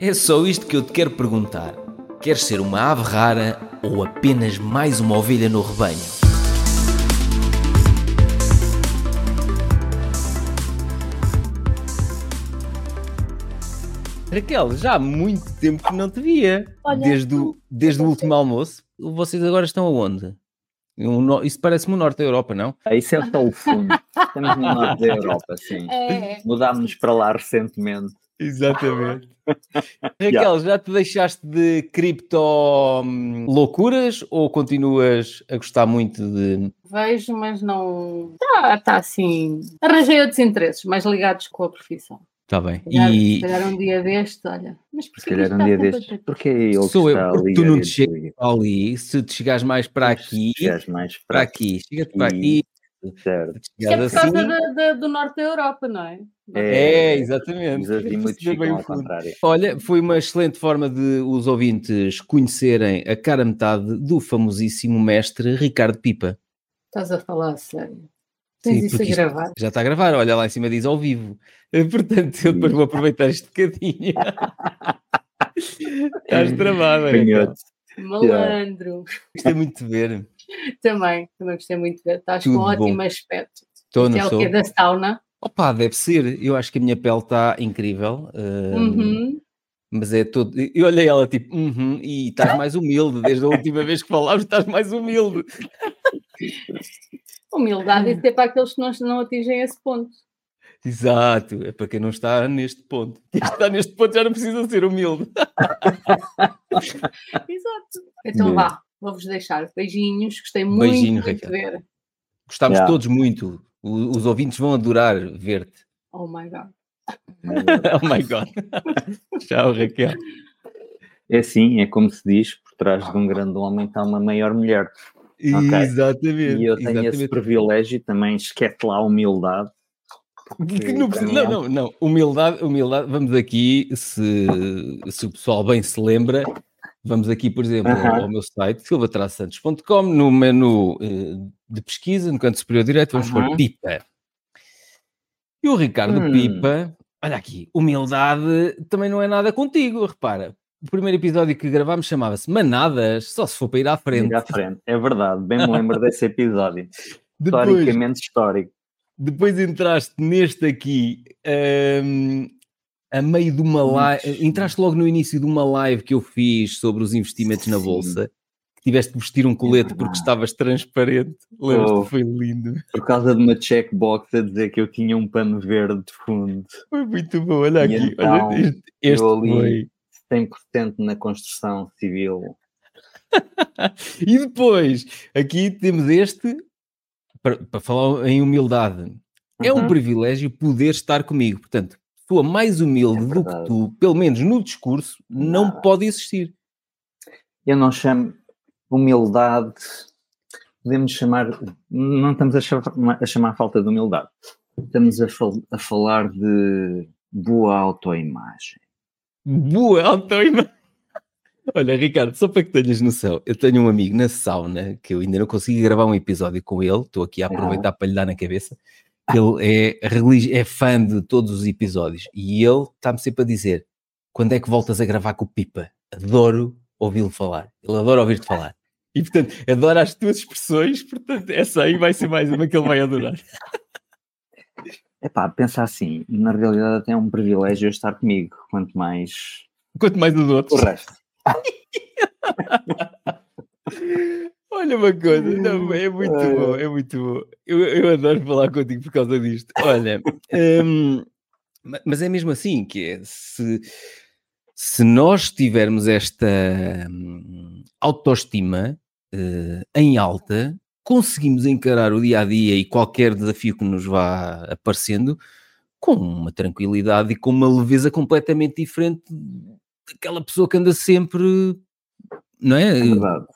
É só isto que eu te quero perguntar. Queres ser uma ave rara ou apenas mais uma ovelha no rebanho? Raquel, já há muito tempo que não te via. Olha, desde o, desde o último almoço. Vocês agora estão aonde? Um Isso parece-me o norte da Europa, não? Ah, Isso é só o fundo. Estamos no norte da Europa, sim. É, Mudámos para lá recentemente. Exatamente. Raquel, já te deixaste de cripto hum, loucuras ou continuas a gostar muito de. vejo, mas não. Está tá assim. Arranjei outros interesses mais ligados com a profissão. Está bem. Se calhar, E se calhar um dia deste, olha. Mas Se calhar um dia ter- Porque é ele Sou que eu, está porque ali tu não te chegas ali, se te chegares mais para aqui, Chegares mais para para aqui, chega-te para aqui. Certo. Isto é por causa assim. da- da- do norte da Europa, não é? É, exatamente. Fundo. contrário. Olha, foi uma excelente forma de os ouvintes conhecerem a cara metade do famosíssimo mestre Ricardo Pipa. Estás a falar sério. Sim, Tens isso a isto- gravar. Já está a gravar, olha lá em cima diz ao vivo. Eh, Portanto, eu depois vou aproveitar este bocadinho. Estás. Canhoto. Malandro. Gostei muito de ver. Também, também gostei muito de ver. Estás Tudo com bom. ótimo aspecto. Estou, Isto não é? Da sauna? Opa, deve ser. Eu acho que a minha pele está incrível. eh, Uhum. Mas é todo. Eu olhei ela tipo, "Uhum", e estás mais humilde. Desde a última vez que falámos, estás mais humilde. Humildade, é para aqueles que não, não atingem esse ponto. Exato, é para quem não está neste ponto. Quem está neste ponto já não precisa ser humilde. Exato. Então Bem. vá, vou-vos deixar. Beijinhos, gostei muito, Beijinho, muito de Raquel. ver. Gostámos Yeah. todos muito. O- os ouvintes vão adorar ver-te. Oh my god. oh my god. Tchau, Raquel. É assim, é como se diz, por trás de um grande homem está uma maior mulher. Ok. Exatamente. E eu tenho esse exatamente. privilégio também, esquece lá a humildade. Que não, é não, não. Humildade, humildade. Vamos aqui, se, se o pessoal bem se lembra, vamos aqui, por exemplo, ao meu site, silvatraçantos.com, no menu eh, de pesquisa, no canto superior direito, vamos pôr Aham. Pipa. E o Ricardo Hum. Pipa, olha aqui, humildade também não é nada contigo, repara. O primeiro episódio que gravámos chamava-se Manadas, só se for para ir à frente. Ir à frente. É verdade, bem me lembro desse episódio. Depois, Historicamente histórico. Depois entraste neste aqui hum, a meio de uma live. Muito Entraste logo no início de uma live que eu fiz sobre os investimentos na bolsa. Que tiveste de vestir um colete porque estavas transparente. Lembras-te? Oh. Foi lindo. Por causa de uma checkbox a dizer que eu tinha um pano verde de fundo. Foi muito bom. Olha E aqui. então, olha, este este eu ali- foi. 100% na construção civil. E depois, aqui temos este, para, para falar em humildade. É um Uhum. privilégio poder estar comigo. Portanto, pessoa mais humilde É do que tu, pelo menos no discurso, não Não. pode existir. Eu não chamo humildade, podemos chamar, não estamos a chamar, a chamar falta de humildade, estamos a, fal- a falar de boa autoimagem. Boa autoimagem. Olha, Ricardo, só para que tenhas noção, eu tenho um amigo na sauna que eu ainda não consegui gravar um episódio com ele, estou aqui a aproveitar para lhe dar na cabeça. Ele é, religi- é fã de todos os episódios e ele está-me sempre a dizer: quando é que voltas a gravar com o Pipa? Adoro ouvi-lo falar, ele adora ouvir-te falar. E portanto, adora as tuas expressões, portanto, essa aí vai ser mais uma que ele vai adorar. Epá, pensa assim, na realidade até é um privilégio eu estar comigo, quanto mais Quanto mais os o outros. resto. Olha uma coisa, não, é muito bom, é muito bom. Eu, eu adoro falar contigo por causa disto. Olha, hum, ma- mas é mesmo assim que é, se, se nós tivermos esta hum, autoestima eh, em alta, conseguimos encarar o dia a dia e qualquer desafio que nos vá aparecendo com uma tranquilidade e com uma leveza completamente diferente daquela pessoa que anda sempre, não é? É verdade.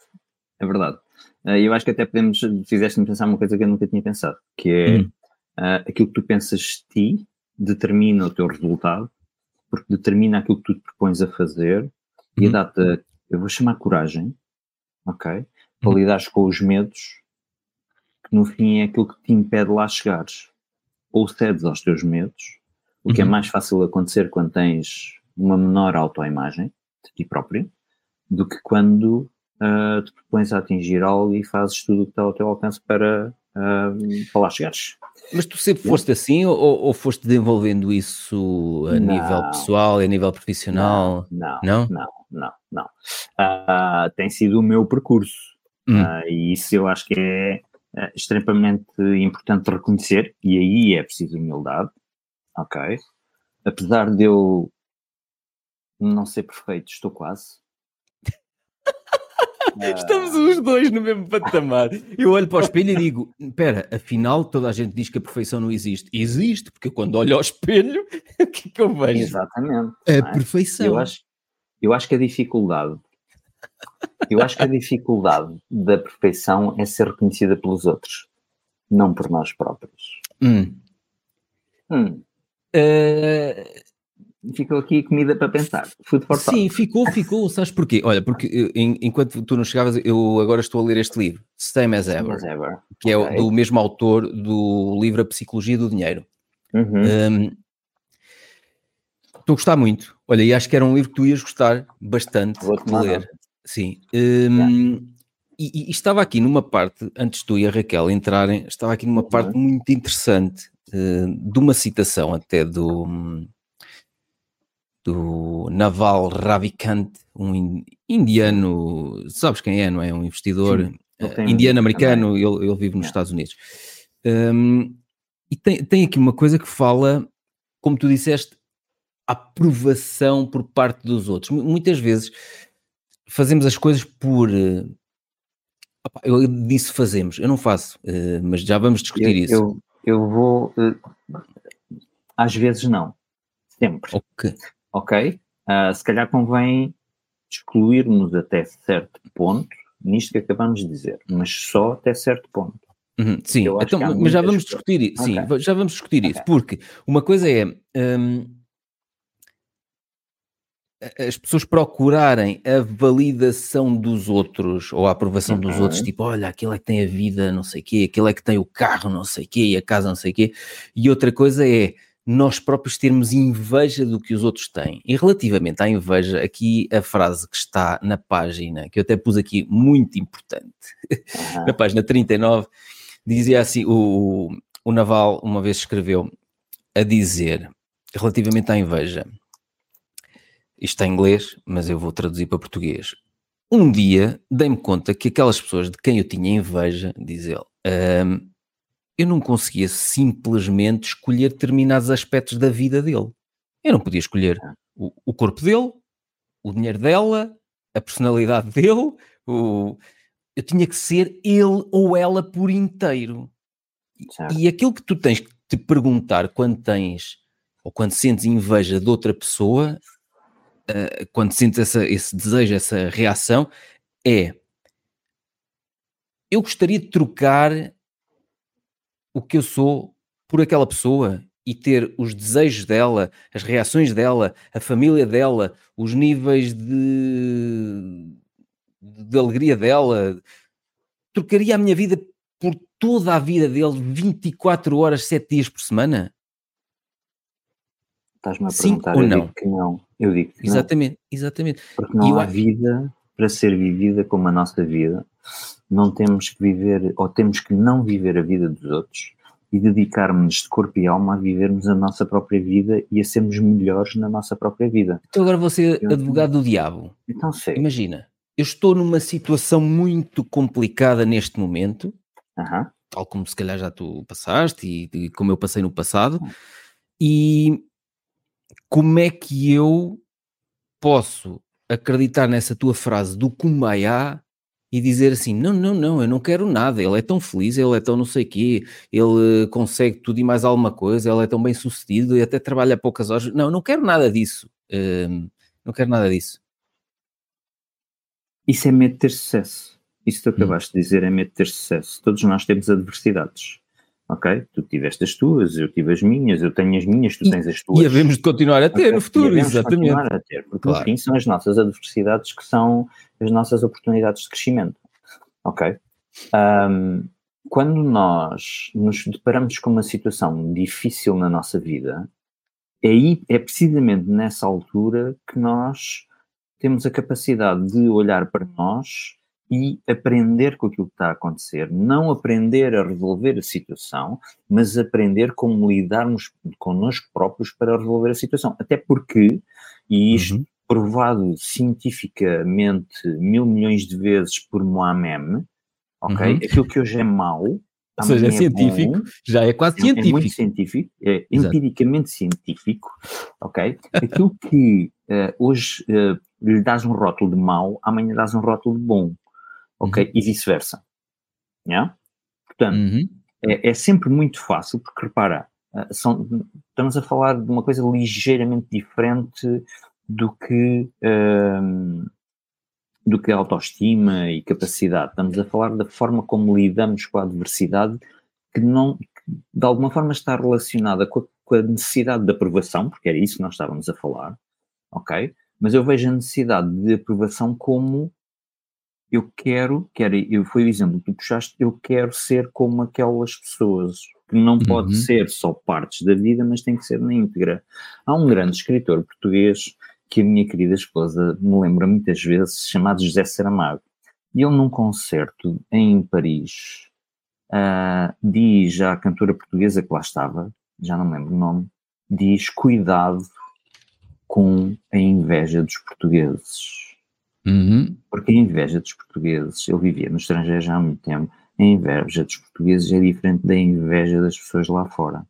É verdade. Eh, Eu acho que até podemos, fizeste-me pensar uma coisa que eu nunca tinha pensado, que é Hum. eh, aquilo que tu pensas de ti determina o teu resultado, porque determina aquilo que tu te propões a fazer e Uhum. dá-te, eu vou chamar coragem, ok? Para Uhum. lidares com os medos, que no fim é aquilo que te impede lá chegares. Ou cedes aos teus medos, o que é Uhum. mais fácil acontecer quando tens uma menor autoimagem de ti próprio do que quando uh, te propões a atingir algo e fazes tudo o que está ao teu alcance para, uh, para lá chegares. Mas tu sempre foste assim ou, ou foste desenvolvendo isso a não. nível pessoal e a nível profissional? Não, não, não, não. não, Uh, tem sido o meu percurso hum. uh, e isso eu acho que é extremamente importante reconhecer e aí é preciso humildade, ok? Apesar de eu não ser perfeito, estou quase. Estamos os dois no mesmo patamar. Eu olho para o espelho e digo: espera, afinal toda a gente diz que a perfeição não existe. Existe, porque quando olho ao espelho, o que é que eu vejo? Exatamente. A é? perfeição. Eu acho, eu acho que a dificuldade, eu acho que a dificuldade da perfeição é ser reconhecida pelos outros, não por nós próprios. Hum. Hum. Uh, ficou aqui comida para pensar. Food for Sim, ficou, ficou. Sabes porquê? Olha, porque em, enquanto tu não chegavas, eu agora estou a ler este livro, Same as Ever, as ever. que okay. é do mesmo autor do livro A Psicologia do Dinheiro. Uhum. Um, estou a gostar muito. Olha, e acho que era um livro que tu ias gostar bastante de ler. Sim. Um, e, e, estava aqui numa parte, antes tu e a Raquel entrarem, estava aqui numa uhum. parte muito interessante uh, de uma citação até do do Naval Ravikant, um indiano, sabes quem é, não é? Um investidor uh, indiano-americano, ele, ele, vive nos Estados Unidos. Um, e tem, tem aqui uma coisa que fala, como tu disseste, aprovação por parte dos outros. Muitas vezes fazemos as coisas por. Uh, eu disse fazemos, eu não faço, uh, mas já vamos discutir eu, isso. Eu, eu vou. Às vezes não, sempre. Ok ok, uh, se calhar convém excluirmos até certo ponto nisto que acabamos de dizer, mas só até certo ponto. Uhum, sim, então, mas já vamos discutir isso. Sim, okay. já vamos discutir okay. isso, porque uma coisa é um, as pessoas procurarem a validação dos outros ou a aprovação uhum. dos outros, uhum. tipo, olha, aquele é que tem a vida, não sei o quê, aquele é que tem o carro, não sei o quê, e a casa, não sei o quê, e outra coisa é nós próprios termos inveja do que os outros têm. E relativamente à inveja, aqui a frase que está na página, que eu até pus aqui muito importante, uhum. na página 39, dizia assim: o, o Naval uma vez escreveu a dizer, relativamente à inveja, isto está em inglês, mas eu vou traduzir para português. Um dia dei-me conta que aquelas pessoas de quem eu tinha inveja, diz ele, um, eu não conseguia simplesmente escolher determinados aspectos da vida dele. Eu não podia escolher o, o corpo dele, o dinheiro dela, a personalidade dele, o... eu tinha que ser ele ou ela por inteiro. Certo. E aquilo que tu tens que te perguntar quando tens ou quando sentes inveja de outra pessoa, uh, quando sentes essa, esse desejo, essa reação, é eu gostaria de trocar o que eu sou por aquela pessoa e ter os desejos dela, as reações dela, a família dela, os níveis de, de alegria dela, trocaria a minha vida por toda a vida dele 24 horas, 7 dias por semana? Estás-me a perguntar, ou eu não? digo que não. Eu digo exatamente, não. Exatamente, Porque não há vida para ser vivida como a nossa vida não temos que viver, ou temos que não viver a vida dos outros e dedicarmos de corpo e alma a vivermos a nossa própria vida e a sermos melhores na nossa própria vida. Então agora vou ser advogado do diabo. Então sei. Imagina, eu estou numa situação muito complicada neste momento, uhum. tal como se calhar já tu passaste e, e como eu passei no passado, uhum. e como é que eu posso acreditar nessa tua frase do Kumbaya e dizer assim: não, não, não, eu não quero nada, ele é tão feliz, ele é tão não sei quê, ele consegue tudo e mais alguma coisa, ele é tão bem sucedido e até trabalha poucas horas. Não, não quero nada disso. Uh, não quero nada disso. Isso é medo de ter sucesso. Isso que tu hum. acabaste hum. de dizer é medo de ter sucesso. Todos nós temos adversidades. Ok? Tu tiveste as tuas, eu tive as minhas, eu tenho as minhas, tu tens as tuas. E havemos de continuar a ter okay? no futuro, exatamente. continuar a ter, porque claro. no fim são as nossas adversidades que são as nossas oportunidades de crescimento. Ok? Um, quando nós nos deparamos com uma situação difícil na nossa vida, é, aí, é precisamente nessa altura que nós temos a capacidade de olhar para nós e aprender com aquilo que está a acontecer. Não aprender a resolver a situação, mas aprender como lidarmos connosco próprios para resolver a situação. Até porque, e isto uhum. provado cientificamente mil milhões de vezes por Mohamed, ok? Uhum. Aquilo que hoje é mau. Ou seja, é, é científico, bom, já é quase científico. É muito científico, é Exato. empiricamente científico, ok? Aquilo que uh, hoje uh, lhe dás um rótulo de mau, amanhã dás um rótulo de bom, ok? Uhum. E vice-versa. Yeah? Portanto, uhum. é, é, sempre muito fácil, porque repara, uh, são, estamos a falar de uma coisa ligeiramente diferente do que do que autoestima e capacidade. Estamos a falar da forma como lidamos com a adversidade, que não, de alguma forma está relacionada com a, com a necessidade de aprovação, porque era isso que nós estávamos a falar, ok? Mas eu vejo a necessidade de aprovação como eu quero, quero eu, foi o exemplo que tu puxaste, eu quero ser como aquelas pessoas, que não pode uhum. ser só partes da vida, mas tem que ser na íntegra. Há um grande escritor português que a minha querida esposa me lembra muitas vezes, chamado José Saramago. E ele, num concerto em Paris, uh, diz à cantora portuguesa que lá estava, já não lembro o nome, diz: Cuidado com a inveja dos portugueses. Uhum. Porque a inveja dos portugueses, ele vivia no estrangeiro já há muito tempo, a inveja dos portugueses é diferente da inveja das pessoas lá fora.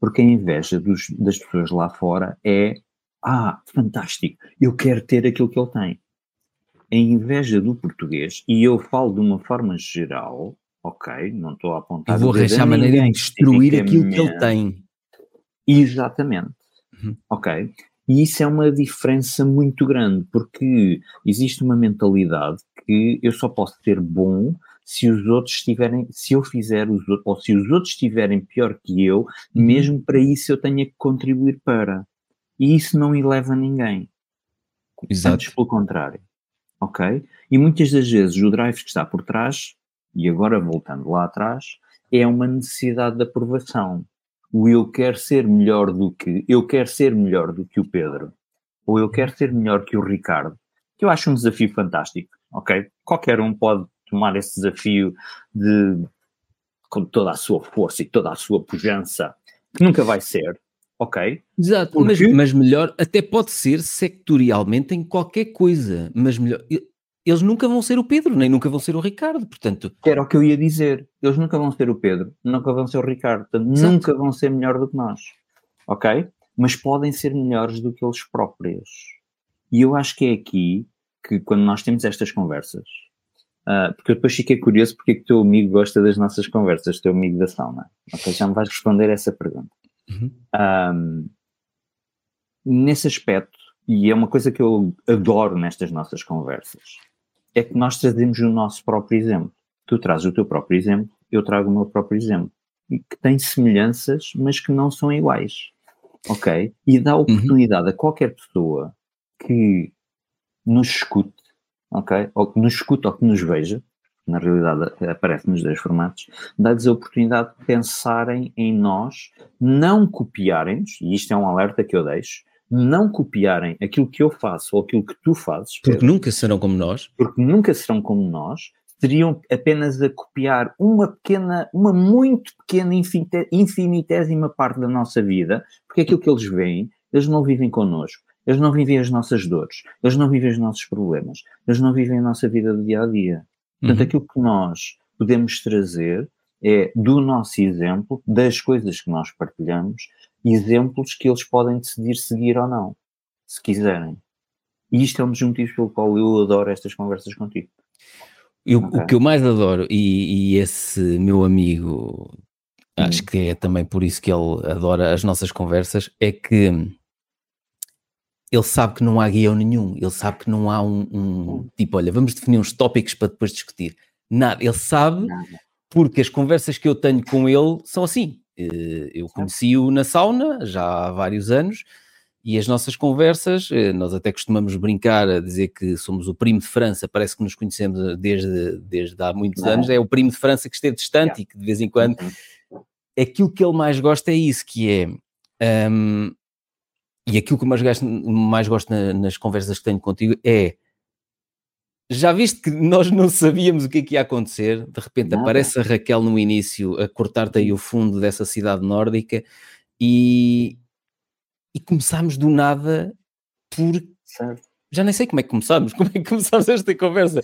Porque a inveja dos, das pessoas lá fora é ah, fantástico, eu quero ter aquilo que ele tem. A inveja do português, e eu falo de uma forma geral, ok, não estou a apontar. Eu vou arranjar maneira de destruir aquilo que ele tem. Exatamente. Uhum. Ok. E isso é uma diferença muito grande, porque existe uma mentalidade que eu só posso ser bom se os outros estiverem, se eu fizer os outros, ou se os outros estiverem pior que eu, uhum. mesmo para isso eu tenha que contribuir para. E isso não eleva ninguém. Exato. Antes pelo contrário. Ok? E muitas das vezes o drive que está por trás, e agora voltando lá atrás, é uma necessidade de aprovação. O eu quero ser melhor do que, eu quero ser melhor do que o Pedro, ou eu quero ser melhor que o Ricardo, que eu acho um desafio fantástico, ok? Qualquer um pode tomar esse desafio de com toda a sua força e toda a sua pujança, que nunca vai ser, ok? Exato, mas, mas, melhor, até pode ser sectorialmente em qualquer coisa, mas melhor, eles nunca vão ser o Pedro, nem nunca vão ser o Ricardo, portanto... Era o que eu ia dizer, eles nunca vão ser o Pedro, nunca vão ser o Ricardo, portanto, nunca vão ser melhor do que nós, ok? Mas podem ser melhores do que eles próprios. E eu acho que é aqui que quando nós temos estas conversas, uh, porque eu depois fiquei curioso porque é que o teu amigo gosta das nossas conversas, teu amigo da sauna. Ok, já me vais responder essa pergunta. Uhum. Um, nesse aspecto, e é uma coisa que eu adoro nestas nossas conversas, é que nós trazemos o nosso próprio exemplo. Tu trazes o teu próprio exemplo, eu trago o meu próprio exemplo. E que tem semelhanças, mas que não são iguais. Ok? E dá uhum. oportunidade uhum. a qualquer pessoa que nos escute, ok? Ou que nos escute ou que nos veja, na realidade aparece nos dois formatos, dá-lhes a oportunidade de pensarem em nós, não copiarem-nos, e isto é um alerta que eu deixo, não copiarem aquilo que eu faço ou aquilo que tu fazes. Porque Pedro, nunca serão como nós. Porque nunca serão como nós, teriam apenas a copiar uma pequena, uma muito pequena, infinitésima parte da nossa vida, porque aquilo que eles veem, eles não vivem connosco. Eles não vivem as nossas dores, eles não vivem os nossos problemas, eles não vivem a nossa vida do dia a dia. Portanto, uhum. aquilo que nós podemos trazer é do nosso exemplo, das coisas que nós partilhamos, exemplos que eles podem decidir seguir ou não, se quiserem. E isto é um dos motivos pelo qual eu adoro estas conversas contigo. Eu, okay. O que eu mais adoro, e, e esse meu amigo, acho hum. que é também por isso que ele adora as nossas conversas, é que ele sabe que não há guião nenhum, ele sabe que não há um, um, tipo, olha, vamos definir uns tópicos para depois discutir. Nada, ele sabe porque as conversas que eu tenho com ele são assim. Eh, eu conheci-o na sauna já há vários anos e as nossas conversas, eh, nós até costumamos brincar a dizer que somos o primo de França, parece que nos conhecemos desde, desde há muitos não. anos, é o primo de França que esteve distante e que de vez em quando. Uhum. Aquilo que ele mais gosta é isso, que é. Um, e aquilo que eu mais gosto, mais gosto na, nas conversas que tenho contigo é já viste que nós não sabíamos o que, é que ia acontecer, de repente Nada. aparece a Raquel no início a cortar-te aí o fundo dessa cidade nórdica e, e começámos do nada por. Certo. Já nem sei como é que começámos, como é que começámos esta conversa.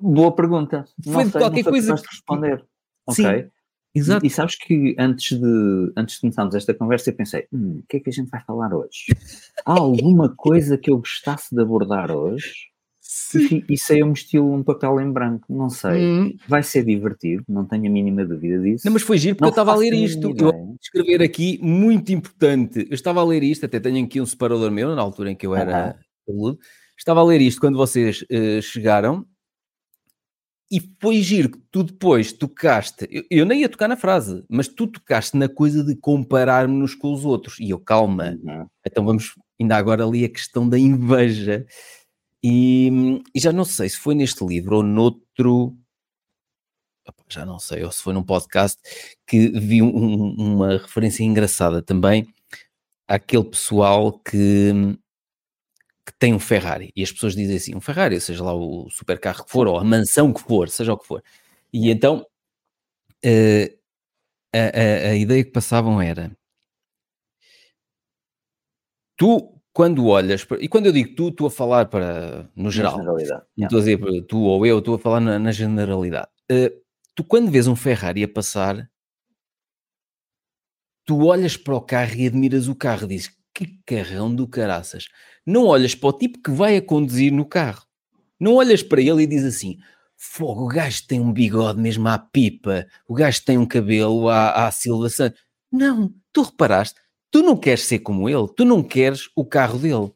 Boa pergunta. Foi de qualquer coisa. Que... responder. Sim. Ok. Exato. E, e, sabes que antes de, antes de começarmos esta conversa eu pensei, hum, o que é que a gente vai falar hoje? Há alguma coisa que eu gostasse de abordar hoje? Sim. E, e saiu-me estilo um papel em branco, não sei. Hum. Vai ser divertido, não tenho a mínima dúvida disso. Não, mas foi giro porque não eu estava a ler isto. Eu escrever aqui, muito importante. Eu estava a ler isto, até tenho aqui um separador meu, na altura em que eu era aluno. Estava a ler isto quando vocês uh, chegaram e foi giro que tu depois tocaste, eu, eu, nem ia tocar na frase, mas tu tocaste na coisa de comparar-nos com os outros. E eu, calma, uhum. então vamos ainda agora ali a questão da inveja. E, e, já não sei se foi neste livro ou noutro, já não sei, ou se foi num podcast, que vi um, uma referência engraçada também àquele pessoal que que tem um Ferrari e as pessoas dizem assim, um Ferrari, seja lá o supercarro que for, ou a mansão que for, seja o que for. E então uh, a, a, a, ideia que passavam era tu quando olhas, para, e quando eu digo tu, estou a falar para no geral, não yeah. estou a dizer para tu ou eu, estou a falar na, na generalidade. Uh, tu quando vês um Ferrari a passar, tu olhas para o carro e admiras o carro, dizes que carrão do caraças não olhas para o tipo que vai a conduzir no carro. Não olhas para ele e diz assim: fogo, o gajo tem um bigode mesmo à pipa, o gajo tem um cabelo à, à Silva Santos. Não, tu reparaste, tu não queres ser como ele, tu não queres o carro dele.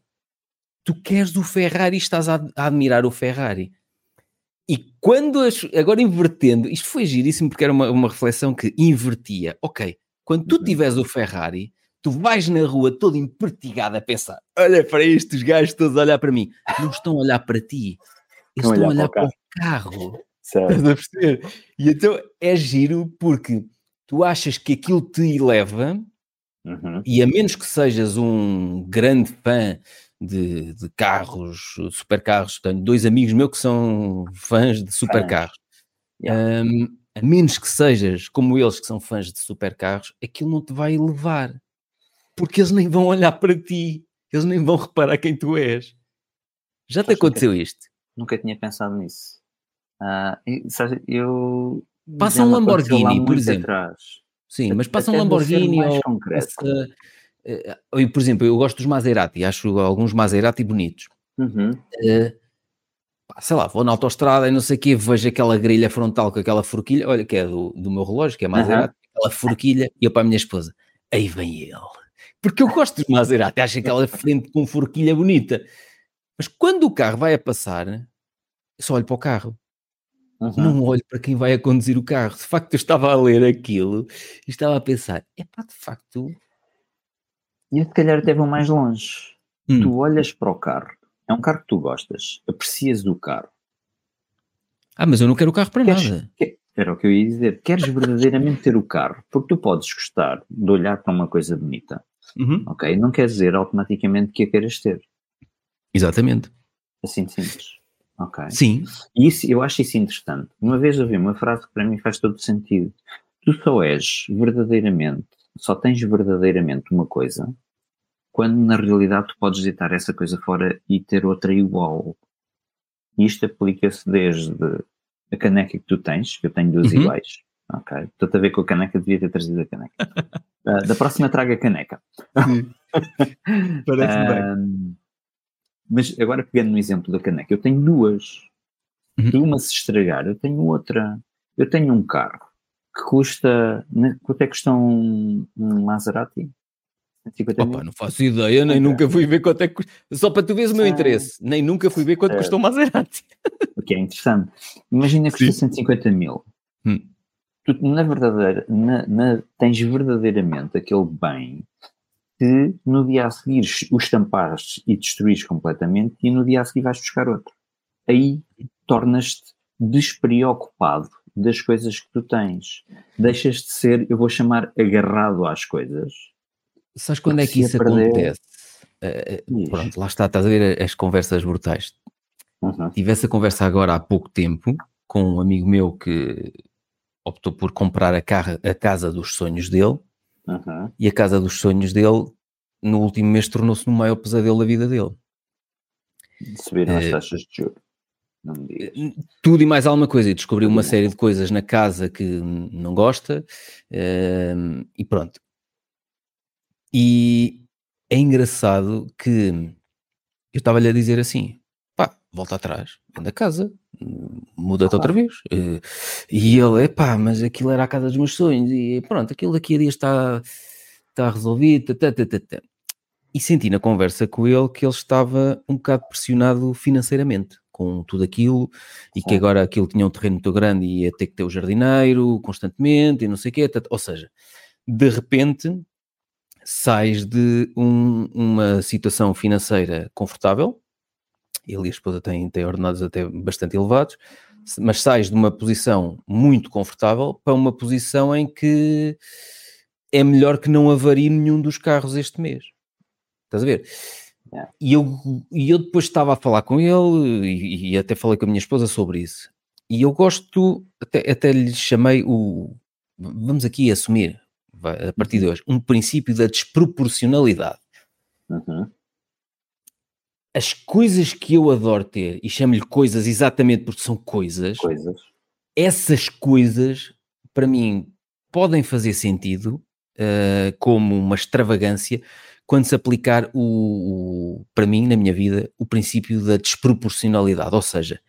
Tu queres o Ferrari e estás a, a admirar o Ferrari. E quando, as, agora invertendo, isto foi giríssimo porque era uma, uma reflexão que invertia. Ok, quando tu uhum. tiveres o Ferrari, tu vais na rua todo empertigado a pensar: olha para estes gajos todos a olhar para mim. Não estão a olhar para ti, eles estão a olhar para o carro. Certo. Estás a perceber? E então é giro porque tu achas que aquilo te eleva, uhum. e a menos que sejas um grande fã de, de carros, supercarros, tenho dois amigos meus que são fãs de supercarros. Yeah. Um, a menos que sejas como eles que são fãs de supercarros, aquilo não te vai elevar porque eles nem vão olhar para ti, eles nem vão reparar quem tu és. Já te aconteceu nunca, isto? Nunca tinha pensado nisso. Uh, eu. Passa um Lamborghini, por exemplo. Atrás. Sim, mas passa um Lamborghini ou. Passa, uh, por exemplo, eu gosto dos Maserati, acho alguns Maserati bonitos. Uhum. Uh, sei lá, vou na autostrada e não sei o quê, vejo aquela grelha frontal com aquela forquilha, olha, que é do, do meu relógio, que é Maserati, uhum. aquela forquilha, e eu para a minha esposa, aí vem ele. Porque eu gosto dos Maserati, acho aquela frente com forquilha bonita. Mas quando o carro vai a passar, eu só olho para o carro. Uhum. Não olho para quem vai a conduzir o carro. De facto, eu estava a ler aquilo e estava a pensar: é pá, de facto. E eu, se calhar, até vou mais longe. Hum. Tu olhas para o carro, é um carro que tu gostas, aprecias do carro. Ah, mas eu não quero o carro para Queres, nada. Era o que eu ia dizer. Queres verdadeiramente ter o carro? Porque tu podes gostar de olhar para uma coisa bonita, Uhum. Ok? Não quer dizer automaticamente que a queiras ter. Exatamente. Assim de simples. Ok? Sim. E isso, eu acho isso interessante. Uma vez ouvi uma frase que para mim faz todo sentido. Tu só és verdadeiramente, só tens verdadeiramente uma coisa quando na realidade tu podes deitar essa coisa fora e ter outra igual. E isto aplica-se desde a caneca que tu tens, que eu tenho duas uhum. iguais, ok? Estou a ver com a caneca, devia ter trazido a caneca. Uh, da próxima traga caneca. Parece bem. Mas agora pegando no exemplo da caneca, eu tenho duas. Uhum. Se uma se estragar, eu tenho outra. Eu tenho um carro que custa. Né, quanto é que custa um, um Maserati? Opa, não faço ideia, nem nunca fui ver quanto é que custa. Só para tu veres o meu interesse, nem nunca fui ver quanto é. custou um Maserati. O que é interessante. Imagina que custa 150 mil. Hum tu, na verdadeira, na, na, tens verdadeiramente aquele bem que no dia a seguir o estampares e destruís completamente e no dia a seguir vais buscar outro. Aí tornas-te despreocupado das coisas que tu tens. Deixas de ser, eu vou chamar, agarrado às coisas Sabes quando é que isso perder... acontece? Uh, pronto, lá está, estás a ver as conversas brutais. Uhum. Tive essa conversa agora há pouco tempo com um amigo meu que optou por comprar a, carra, a casa dos sonhos dele uhum. e a casa dos sonhos dele no último mês tornou-se no maior pesadelo da vida dele. Subiram as eh, taxas de juros. Tudo e mais alguma coisa, e descobriu uma série de coisas na casa que não gosta, uh, e pronto. E é engraçado que eu estava-lhe a dizer assim: volta atrás, anda a casa, muda-te outra vez. Uh, e ele, é pá, mas aquilo era a casa dos meus sonhos, e pronto, aquilo daqui a dias está, está resolvido. Tata, tata, tata. E senti na conversa com ele que ele estava um bocado pressionado financeiramente com tudo aquilo e que agora aquilo tinha um terreno muito grande e ia ter que ter o jardineiro constantemente e não sei o quê. Ou seja, de repente sais de um, uma situação financeira confortável, ele e a esposa têm, têm ordenados até bastante elevados, mas sais de uma posição muito confortável para uma posição em que é melhor que não avarie nenhum dos carros este mês. Estás a ver? Yeah. E, eu, e eu depois estava a falar com ele e, e, até falei com a minha esposa sobre isso. E eu gosto, até, até lhe chamei o. Vamos aqui assumir, a partir de uhum. hoje, um princípio da desproporcionalidade. Uhum. As coisas que eu adoro ter, e chamo-lhe coisas exatamente porque são coisas, coisas, essas coisas, para mim, podem fazer sentido uh, como uma extravagância, quando se aplicar o, o, para mim, na minha vida, o princípio da desproporcionalidade, ou seja,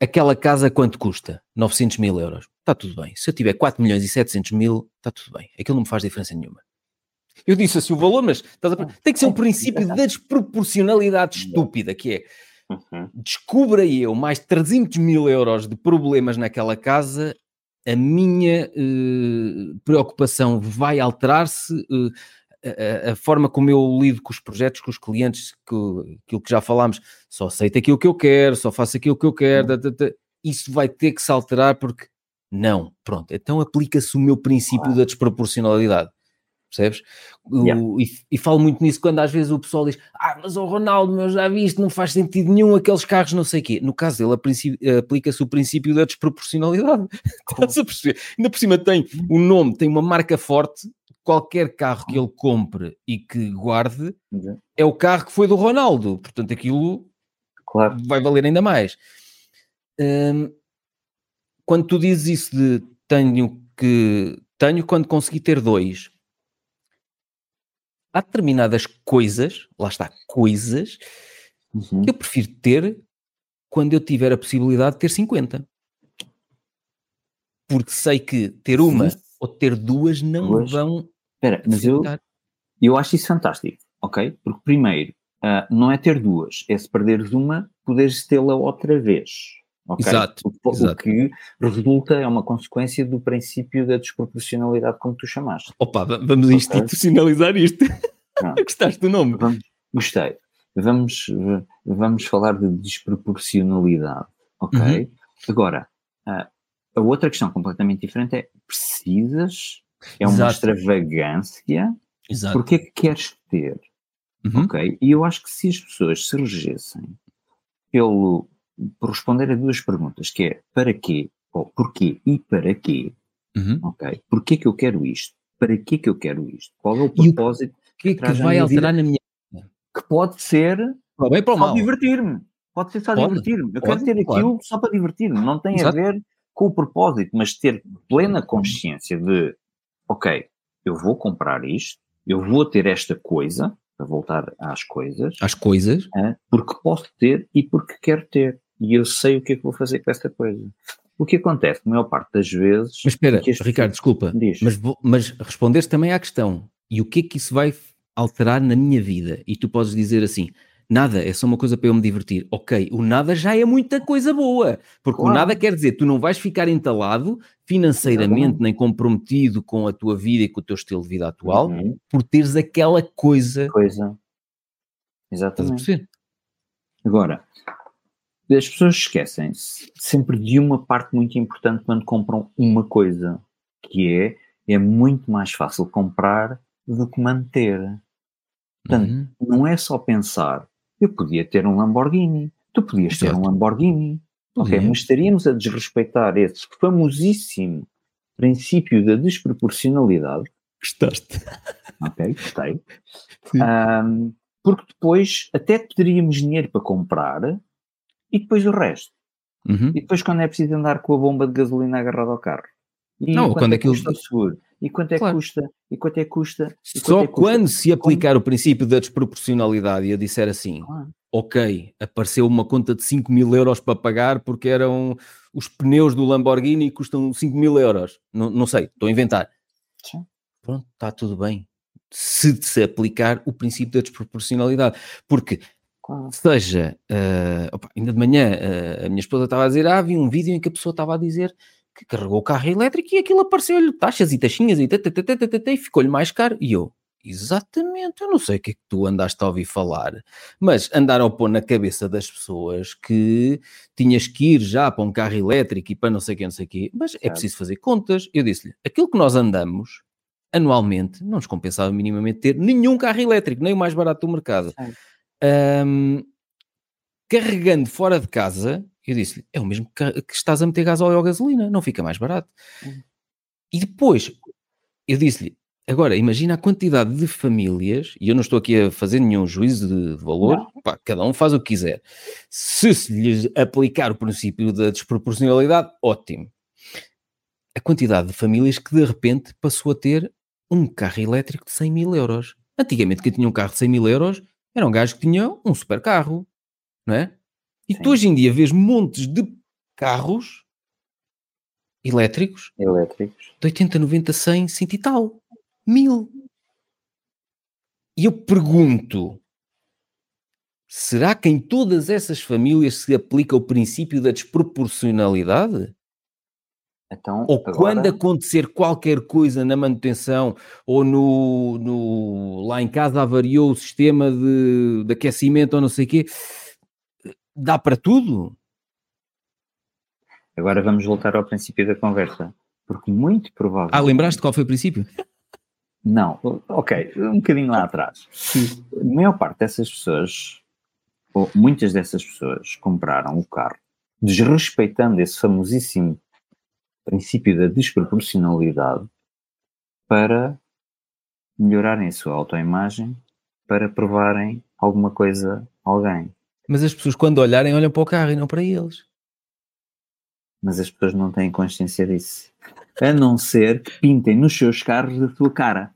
aquela casa quanto custa? 900 mil euros. Está tudo bem. Se eu tiver 4 milhões e 700 mil, está tudo bem. Aquilo não me faz diferença nenhuma. Eu disse assim o valor, mas a... tem que ser um princípio da desproporcionalidade estúpida, que é uhum. descubra eu mais 300 mil euros de problemas naquela casa, a minha uh, preocupação vai alterar-se, uh, a, a, forma como eu lido com os projetos, com os clientes, que, aquilo que já falámos, só aceito aquilo que eu quero, só faço aquilo que eu quero, da, da, da, isso vai ter que se alterar porque não, pronto, então aplica-se o meu princípio da desproporcionalidade. Percebes? Yeah. O, e, e, falo muito nisso quando às vezes o pessoal diz: Ah, mas o Ronaldo, meu, já viste, não faz sentido nenhum aqueles carros, não sei o quê. No caso dele, aplica-se o princípio da desproporcionalidade. Estás a perceber? Ainda por cima tem o um nome, tem uma marca forte qualquer carro que ele compre e que guarde uhum. é o carro que foi do Ronaldo, portanto aquilo claro. vai valer ainda mais. Hum, quando tu dizes isso de tenho que tenho quando consegui ter dois, há determinadas coisas, lá está, coisas, uhum. que eu prefiro ter quando eu tiver a possibilidade de ter 50. Porque sei que ter uma Sim. ou ter duas não duas. vão Espera, mas eu, eu acho isso fantástico, ok? Porque primeiro, uh, não é ter duas, é se perderes uma, poderes tê-la outra vez. Okay? Exato, o, exato. o que resulta é uma consequência do princípio da desproporcionalidade, como tu chamaste. Opa, vamos okay? institucionalizar isto. Gostaste do nome? Vamos, gostei. Vamos, vamos falar de desproporcionalidade, ok? Uhum. Agora, uh, a outra questão completamente diferente é: precisas é uma Exato. extravagância. Exato. Porque é que queres ter? Uhum. Ok? E eu acho que se as pessoas se regessem pelo, por responder a duas perguntas, que é para quê, ou porquê e para quê, uhum. ok? Porquê que eu quero isto? Para quê que eu quero isto? Qual é o propósito? O que é que, que vai alterar na minha vida? Que pode ser para bem, para só divertir-me. Pode ser só divertir-me. Eu pode, quero ter aquilo só para divertir-me. Não tem Exato. a ver com o propósito, mas ter plena consciência de ok, eu vou comprar isto, eu vou ter esta coisa, para voltar às coisas. Às coisas. porque posso ter e porque quero ter. E eu sei o que é que vou fazer com esta coisa. O que acontece, a maior parte das vezes. Mas espera, Ricardo, desculpa. Mas, mas respondeste também à questão. E o que é que isso vai alterar na minha vida? E tu podes dizer assim: Nada, é só uma coisa para eu me divertir. Ok, o nada já é muita coisa boa, porque claro. o nada quer dizer tu não vais ficar entalado financeiramente nem comprometido com a tua vida e com o teu estilo de vida atual uhum. por teres aquela coisa. Coisa. Exatamente. Agora, as pessoas esquecem-se sempre de uma parte muito importante quando compram uma coisa, que é é muito mais fácil comprar do que manter. Portanto, Uhum. não é só pensar, eu podia ter um Lamborghini, tu podias ter um. Lamborghini, ok, mas estaríamos a desrespeitar esse famosíssimo princípio da desproporcionalidade, Gostaste? ok, gostei. Ahm, porque depois até teríamos dinheiro para comprar e depois o resto. Uhum. E depois quando é preciso andar com a bomba de gasolina agarrada ao carro. E Não, quanto quando é que aquilo- seguro? E quanto é que Claro. custa? E quanto é que custa? Só é que custa? quando se aplicar o princípio da desproporcionalidade e eu disser assim, Ah, ok, apareceu uma conta de 5 mil euros para pagar porque eram os pneus do Lamborghini e custam 5 mil euros. Não, não sei, estou a inventar. Sim. Pronto, está tudo bem. Se se aplicar o princípio da desproporcionalidade. Porque, claro. seja, eh, opa, ainda de manhã eh, a minha esposa estava a dizer, ah, vi um vídeo em que a pessoa estava a dizer que carregou o carro elétrico e aquilo apareceu-lhe taxas e taxinhas e, e ficou-lhe mais caro. E eu, exatamente, eu não sei o que é que tu andaste a ouvir falar, mas andaram a pôr na cabeça das pessoas que tinhas que ir já para um carro elétrico e para não sei o que, não sei o quê, mas é preciso fazer contas. Eu disse-lhe, aquilo que nós andamos anualmente não nos compensava minimamente ter nenhum carro elétrico, nem o mais barato do mercado. Ahm, carregando fora de casa, eu disse-lhe, é o mesmo que, que estás a meter gás óleo ou gasolina, não fica mais barato. Uhum. E depois, eu disse-lhe, agora imagina a quantidade de famílias, e eu não estou aqui a fazer nenhum juízo de, de valor, pá, cada um faz o que quiser. Se se lhes aplicar o princípio da desproporcionalidade, ótimo. A quantidade de famílias que de repente passou a ter um carro elétrico de 100 mil euros. Antigamente, quem tinha um carro de 100 mil euros era um gajo que tinha um super carro, não é? E tu Sim. hoje em dia vês montes de carros elétricos Elétricos. de 80, 90, 100, 100 e tal. Mil. E eu pergunto: será que em todas essas famílias se aplica o princípio da desproporcionalidade? Então, Ou agora, quando acontecer qualquer coisa na manutenção ou no, no- lá em casa avariou o sistema de, de aquecimento ou não sei o quê, dá para tudo? agora vamos voltar ao princípio da conversa. Porque muito provável. Ah, lembraste qual foi o princípio? Não, ok, um bocadinho lá atrás. A maior parte dessas pessoas, ou muitas dessas pessoas, compraram o carro desrespeitando esse famosíssimo princípio da desproporcionalidade para melhorarem a sua autoimagem, para provarem alguma coisa a alguém. Mas as pessoas, quando olharem, olham para o carro e não para eles. Mas as pessoas não têm consciência disso. A não ser que pintem nos seus carros a sua cara.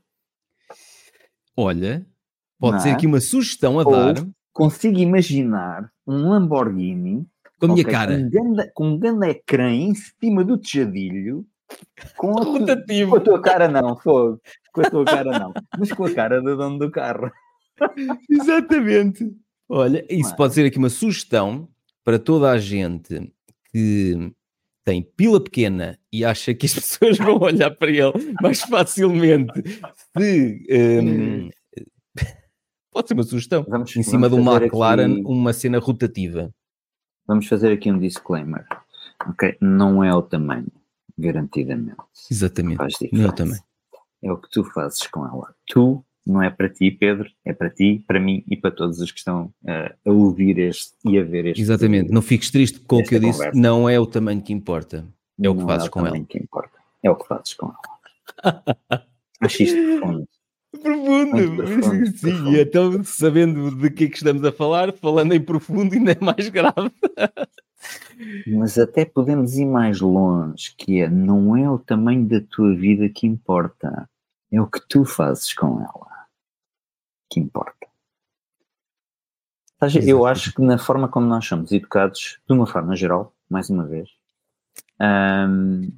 Olha, pode ser é? aqui uma sugestão a Ou- dar Consigo imaginar um Lamborghini com a minha Ok, cara. Com um, ganda, com ganda ecrã em cima do tejadilho, com a, tu- com a tua cara não, fogo. Com a tua cara não, mas com a cara do dono do carro. Exatamente. Olha, isso é? pode ser aqui uma sugestão para toda a gente que tem pila pequena e acha que as pessoas vão olhar para ele mais facilmente se. hum, pode ser uma sugestão. Vamos, Em cima do fazer McLaren, aqui- uma cena rotativa. vamos fazer aqui um disclaimer. Ok? Não é o tamanho, garantidamente. Exatamente. Faz Não é o tamanho. É o que tu fazes com ela. Tu não é para ti, Pedro, é para ti, para mim e para todos os que estão eh, a ouvir este e a ver este. Exatamente. Não fiques triste com o que eu disse. conversa. Não é o tamanho que importa. é o que Não fazes o com ela. tamanho que importa. É o que fazes com ela. Acho isto profundo. Profundo, profundo, sim, profundo. então sabendo de que é que estamos a falar, falando em profundo ainda é mais grave. Mas até podemos ir mais longe, que é não é o tamanho da tua vida que importa, é o que tu fazes com ela que importa. Eu acho que na forma como nós somos educados, de uma forma geral, mais uma vez, hum,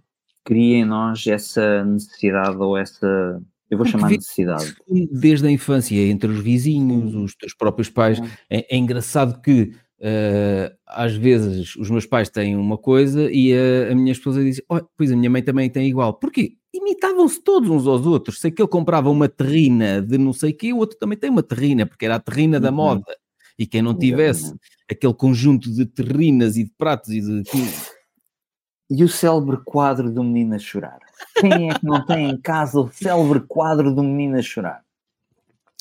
cria em nós essa necessidade ou essa, eu vou chamar necessidade. Desde a infância, entre os vizinhos, os teus próprios pais, é, é engraçado que eh, às vezes os meus pais têm uma coisa e a, a minha esposa diz: "Oh, Pois a minha mãe também tem igual. Porquê? Imitavam-se todos uns aos outros. Sei que ele comprava uma terrina de não sei o quê, o outro também tem uma terrina, porque era a terrina da Uhum. moda. E quem não tivesse Exatamente. aquele conjunto de terrinas e de pratos e de E o célebre quadro do menino a chorar? Quem é que não tem em casa o célebre quadro do menino a chorar?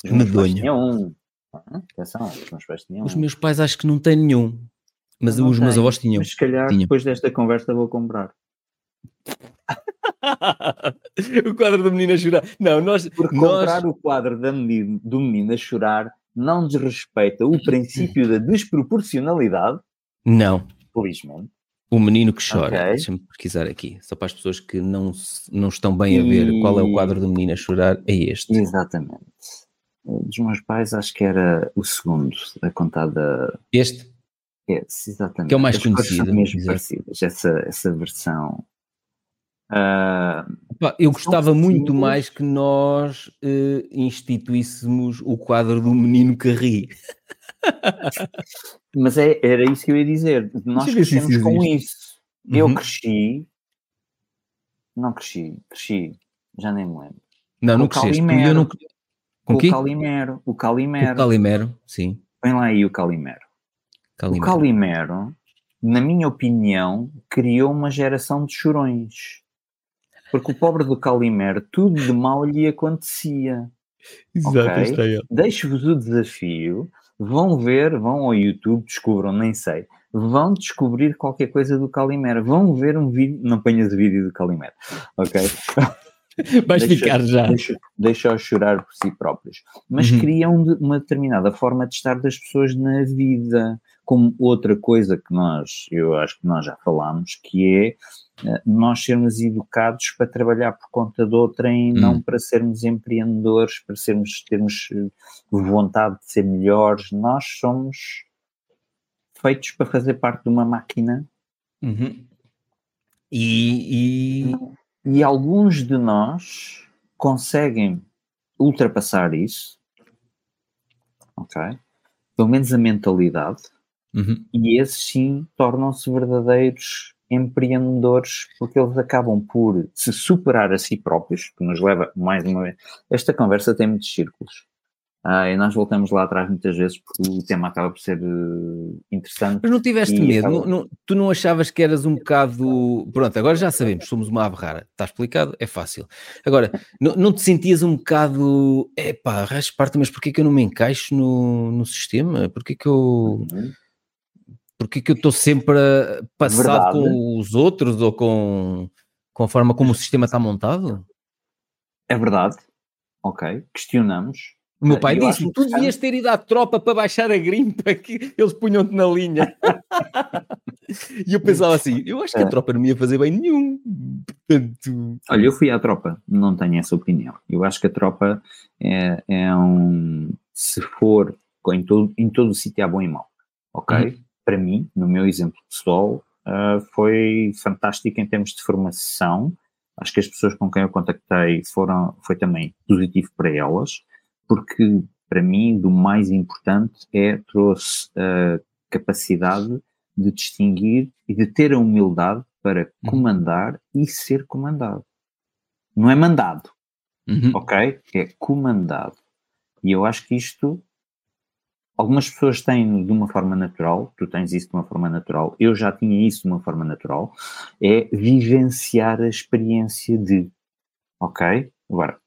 Medonho. um. Ah, Atenção, os meus pais tinham Os meus pais acho que não têm nenhum. Mas não os meus avós tinham. Mas se calhar Tinham. depois desta conversa vou comprar. O quadro do menino a chorar. Não, nós. Porque nós... comprar o quadro menino- do menino a chorar não desrespeita o princípio da desproporcionalidade, Não. felizmente. O menino que chora. Ok. Deixa-me pesquisar aqui. Só para as pessoas que não, não estão bem a ver E- qual é o quadro do menino a chorar, é este. Exatamente. Dos meus pais, acho que era o segundo, a contada. Este? Esse, exatamente. Que é o mais As são conhecido, mesmo parecidas. Essa, essa versão. Pá, eu gostava muito mais que nós eh, instituíssemos o quadro do menino que ri. mas é, era isso que eu ia dizer. Nós Deixa eu se isso crescemos com isso. Eu Uhum. cresci. Não cresci, cresci. Já nem me lembro. Não, não O cresceste. porque Calimero. Eu não... Com o quê? Calimero. O O Calimero. Calimero, sim. Põe lá aí o Calimero. O Calimero. Calimero, na minha opinião, criou uma geração de chorões. Porque o pobre do Calimero, tudo de mal lhe acontecia. Exato, Ok. está aí. Deixo-vos o desafio. Vão ver, vão ao YouTube, descubram, nem sei. Vão descobrir qualquer coisa do Calimero. Vão ver um vídeo. Não ponhas o vídeo do Calimero. Ok? Vais Deixa- ficar já. deixa- deixa-os chorar por si próprios. Mas Uhum. criam uma determinada forma de estar das pessoas na vida. Como outra coisa que nós, eu acho que nós já falámos, que é eh, nós sermos educados para trabalhar por conta de outrem, Hum. não para sermos empreendedores, para sermos, termos eh, vontade de ser melhores. Nós somos feitos para fazer parte de uma máquina Uhum. E, e- e alguns de nós conseguem ultrapassar isso, ok? Pelo menos a mentalidade, Uhum. e esses sim tornam-se verdadeiros empreendedores porque eles acabam por se superar a si próprios, que nos leva mais uma vez. Esta conversa tem muitos círculos. Ah, e nós voltamos lá atrás muitas vezes porque o tema acaba por ser eh, interessante. Mas não tiveste medo? acaba- Não- não- tu não achavas que eras um bocado. Pronto, agora já sabemos, somos uma ave rara. Está explicado? É fácil. Agora, não, não te sentias um bocado. Epá, rasparto, mas porquê que eu não me encaixo no, no sistema? Porquê que eu. Uhum. Porquê que eu estou sempre passado Verdade. com os outros ou com, com a forma como o sistema está montado? É verdade. Ok. Questionamos. O meu Eh, pai eu disse: acho tu interessante. devias ter ido à tropa para baixar a grimpa, que eles punham-te na linha. e eu pensava assim: eu acho que a É. tropa não me ia fazer bem nenhum. Portanto, Olha, eu fui à tropa, não tenho essa opinião. Eu acho que a tropa é, é um. Se for em todo, em todo o sítio há bom e mau, ok? Uhum. Para mim, no meu exemplo pessoal, ah, foi fantástico em termos de formação. Acho que as pessoas com quem eu contactei foram, foi também positivo para elas, porque para mim, do mais importante é trouxe a capacidade de distinguir e de ter a humildade para Uhum. comandar e ser comandado. Não é mandado, uhum. ok? É comandado. E eu acho que isto, algumas pessoas têm de uma forma natural, tu tens isso de uma forma natural, eu já tinha isso de uma forma natural, é vivenciar a experiência de, ok? Agora,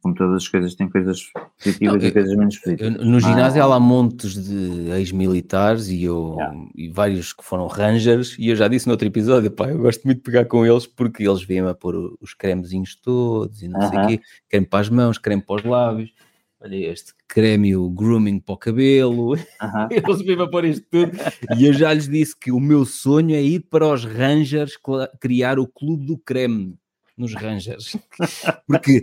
como todas as coisas, têm coisas positivas Não, e eu- coisas menos Eu- positivas. no ginásio Ah. há lá montes de ex-militares e, eu, Yeah. e vários que foram rangers, e eu já disse no outro episódio, pá, eu gosto muito de pegar com eles porque eles vêm-me a pôr os cremezinhos todos e não sei o quê, creme para as mãos, creme para os lábios, olha este creme o grooming para o cabelo, Aham. eles vêm-me a pôr isto tudo, e eu já lhes disse que o meu sonho é ir para os rangers criar o clube do creme nos rangers, porque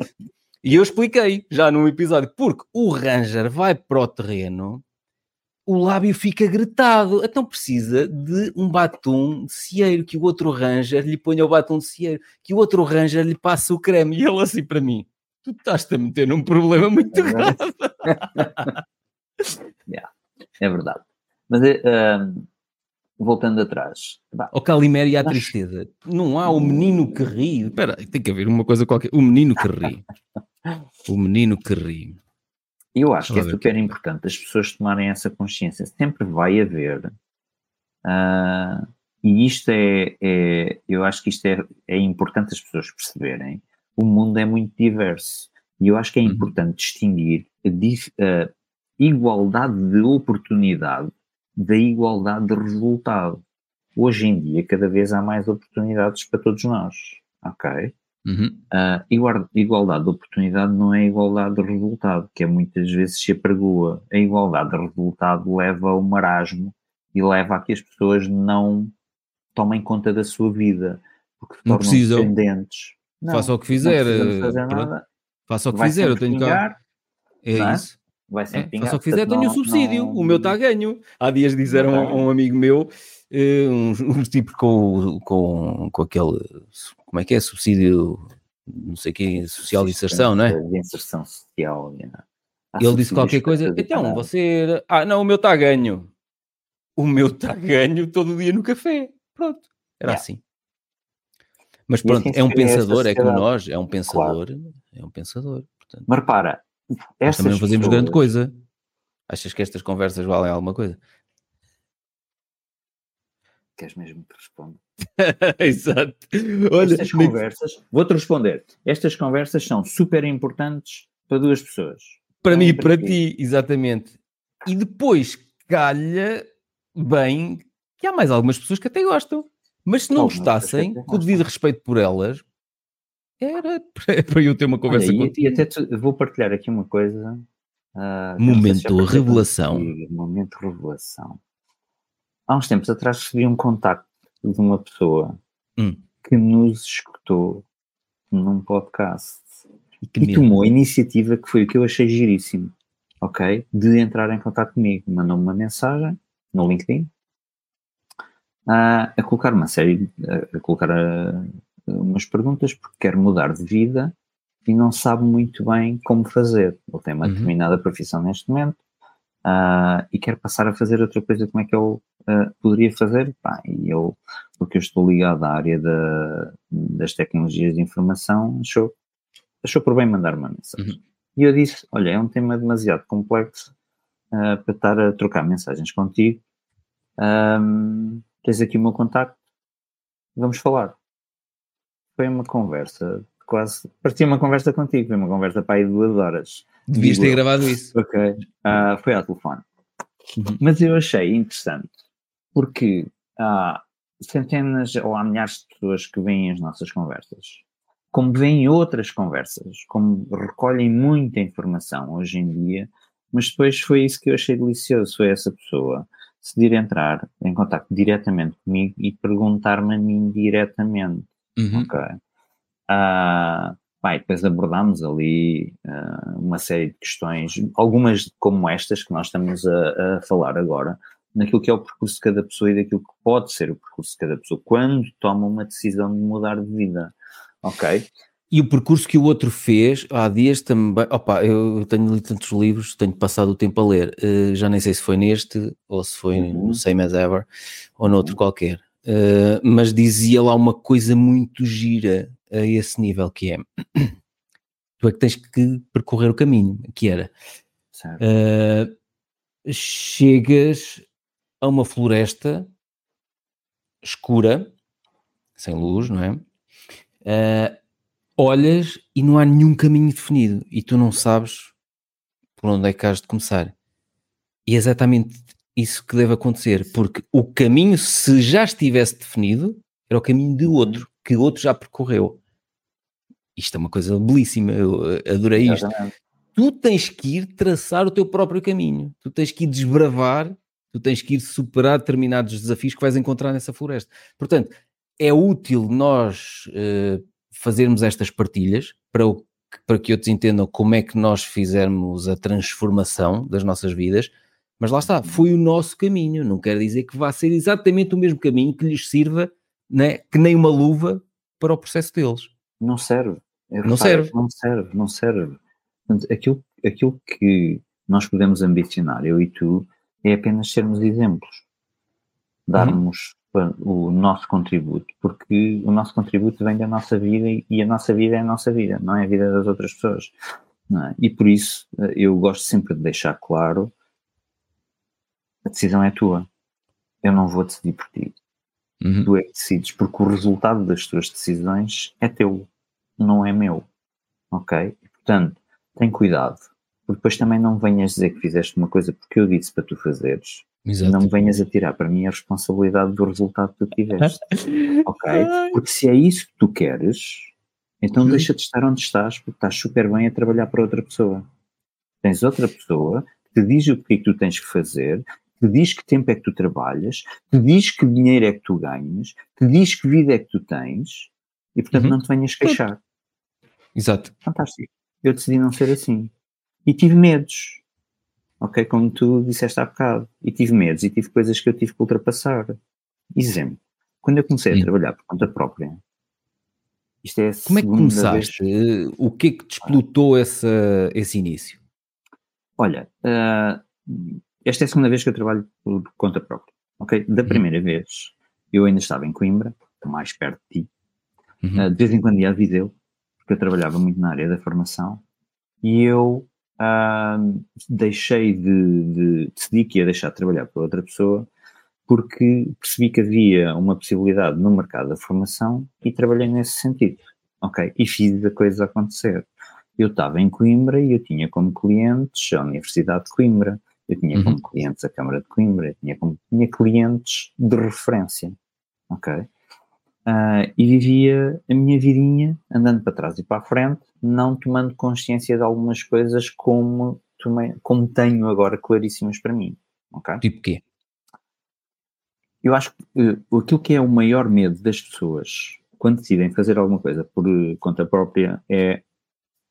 e eu expliquei já num episódio, porque o Ranger vai para o terreno, o lábio fica gretado, então precisa de um batom de cieiro, que o outro Ranger lhe ponha o batom de cieiro, que o outro Ranger lhe passe o creme, e ele assim para mim, tu estás-te a meter num problema muito É grave. É verdade. Mas, eh, ahm, voltando atrás, O Calimero e a tristeza, não há o menino que ri, espera, tem que haver uma coisa qualquer, o menino que ri, o menino que ri. eu acho que é lá ver super importante as pessoas tomarem essa consciência. Sempre vai haver ah, e isto é, é, eu acho que isto é, é importante as pessoas perceberem. O mundo é muito diverso e eu acho que é uhum. importante distinguir a, igualdade de oportunidade da igualdade de resultado. Hoje em dia, cada vez há mais oportunidades para todos nós, ok? Uhum. Uh, igualdade de oportunidade não é igualdade de resultado, que é muitas vezes se apregoa. A igualdade de resultado leva ao marasmo e leva a que as pessoas não tomem conta da sua vida, porque se tornam dependentes. Não, Faça o que fizer. Eh, Faça o que fizer, eu tenho cá. É, é isso. Vai sempre é, Faça o que fizer, tenho o subsídio. Não... O meu está a ganho. Há dias disseram a um, um amigo meu, uh, uns, uns tipos com, com, com aquele, como é que é, subsídio, não sei o que, social de inserção, não é? De inserção social, yeah. Ele disse qualquer coisa, então, você, ah, não, o meu está a ganho. O meu está a ganho todo dia no café. Pronto, era yeah. assim. Mas pronto, assim é um pensador, é como nós, é um pensador, claro. é um pensador. Portanto. Mas repara, também não fazemos pessoas... grande coisa. Achas que estas conversas valem alguma coisa? Queres mesmo que responda? Exato. Olha, estas conversas, vou-te responder. Estas conversas são super importantes para duas pessoas. Para mim e para, para ti, exatamente. E depois calha bem que há mais algumas pessoas que até gostam. Mas se não gostassem, com o devido respeito por elas, era para eu ter uma conversa Olha, contigo. E, até te, vou partilhar aqui uma coisa. Uh, momento revelação. Contigo, momento revelação. Há uns tempos atrás recebi um contacto de uma pessoa hum. que nos escutou num podcast e, e tomou a iniciativa que foi o que eu achei giríssimo, ok? De entrar em contato comigo. Mandou-me uma mensagem no LinkedIn a, a colocar uma série, a, a colocar a, umas perguntas porque quer mudar de vida e não sabe muito bem como fazer. Ele tem uma uhum. determinada profissão neste momento uh, e quer passar a fazer outra coisa, como é que uh, poderia fazer? Pá, e eu, porque eu estou ligado à área da, das tecnologias de informação, achou, achou por bem mandar uma mensagem. Uhum. E eu disse, olha, é um tema demasiado complexo uh, para estar a trocar mensagens contigo. Um, tens aqui o meu contacto, vamos falar. Foi uma conversa, quase, parecia uma conversa contigo, foi uma conversa para aí duas horas. Devias ter gravado isso. Ok, uh, foi ao telefone. Uhum. Mas eu achei interessante, porque há centenas ou há milhares de pessoas que veem as nossas conversas, como veem outras conversas, como recolhem muita informação hoje em dia, mas depois foi isso que eu achei delicioso, foi essa pessoa decidir entrar em contato diretamente comigo e perguntar-me a mim diretamente. Uhum. Ok. Uh, bem, depois abordámos ali uh, uma série de questões, algumas como estas que nós estamos a, a, falar agora, naquilo que é o percurso de cada pessoa e daquilo que pode ser o percurso de cada pessoa quando toma uma decisão de mudar de vida. Ok? E o percurso que o outro fez há dias também. Opa, eu tenho lido tantos livros, tenho passado o tempo a ler. Uh, já nem sei se foi neste, ou se foi uhum. no Same as Ever, ou noutro uhum. qualquer. Uh, mas dizia lá uma coisa muito gira a esse nível que é tu é que tens que percorrer o caminho, que era uh, chegas a uma floresta escura, sem luz, não é? Olhas e não há nenhum caminho definido e tu não sabes por onde é que has de começar. E é exatamente isso que deve acontecer, porque o caminho, se já estivesse definido, era o caminho de outro, que outro já percorreu. Isto é uma coisa belíssima, eu adorei isto. Tu tens que ir traçar o teu próprio caminho, tu tens que ir desbravar, tu tens que ir superar determinados desafios que vais encontrar nessa floresta. Portanto, é útil nós uh, fazermos estas partilhas para, o, para que outros entendam como é que nós fizermos a transformação das nossas vidas, mas lá está, foi o nosso caminho, não quer dizer que vá ser exatamente o mesmo caminho que lhes sirva, né, que nem uma luva para o processo deles. Não serve. não serve. Não serve, não serve. Portanto, aquilo, aquilo que nós podemos ambicionar, eu e tu, é apenas sermos exemplos. Darmos o nosso contributo, porque o nosso contributo vem da nossa vida e a nossa vida é a nossa vida, não é a vida das outras pessoas. É? E por isso eh, eu gosto sempre de deixar claro: a decisão é tua. Eu não vou decidir por ti. Uhum. Tu é que decides, porque o resultado das tuas decisões é teu, não é meu. Ok? Portanto, tem cuidado. Porque depois também não venhas dizer que fizeste uma coisa porque eu disse para tu fazeres. Exato. Não me venhas a tirar para mim a responsabilidade do resultado que tu tiveste. ok? Porque se é isso que tu queres, então uhum. deixa de estar onde estás, porque estás super bem a trabalhar para outra pessoa. Tens outra pessoa que te diz o que é que tu tens que fazer, te diz que tempo é que tu trabalhas, te diz que dinheiro é que tu ganhas, te diz que vida é que tu tens, e portanto uhum. não te venhas queixar. Exato. Fantástico. Eu decidi não ser assim. E tive medos. Ok? Como tu disseste há bocado. E tive medos e tive coisas que eu tive que ultrapassar. Exemplo. Quando eu comecei Sim. a trabalhar por conta própria, isto é Como é que começaste? Vez... O que é que te explotou essa, esse início? Olha, uh, esta é a segunda vez que eu trabalho por conta própria. Ok? Da uhum. primeira uhum. vez, eu ainda estava em Coimbra, mais perto de ti. Uhum. Uh, de vez em quando ia a Viseu, porque eu trabalhava muito na área da formação. E eu uh, deixei de, de, decidi que ia deixar de trabalhar para outra pessoa porque percebi que havia uma possibilidade no mercado da formação e trabalhei nesse sentido, ok? E fiz a coisa acontecer. Eu estava em Coimbra e eu tinha como clientes a Universidade de Coimbra, eu tinha uhum. como clientes a Câmara de Coimbra, eu tinha como tinha clientes de referência, ok? Uh, e vivia a minha vidinha andando para trás e para a frente, não tomando consciência de algumas coisas como, tomei, como tenho agora claríssimas para mim. Okay? Tipo quê? Eu acho que uh, aquilo que é o maior medo das pessoas quando decidem fazer alguma coisa por uh, conta própria é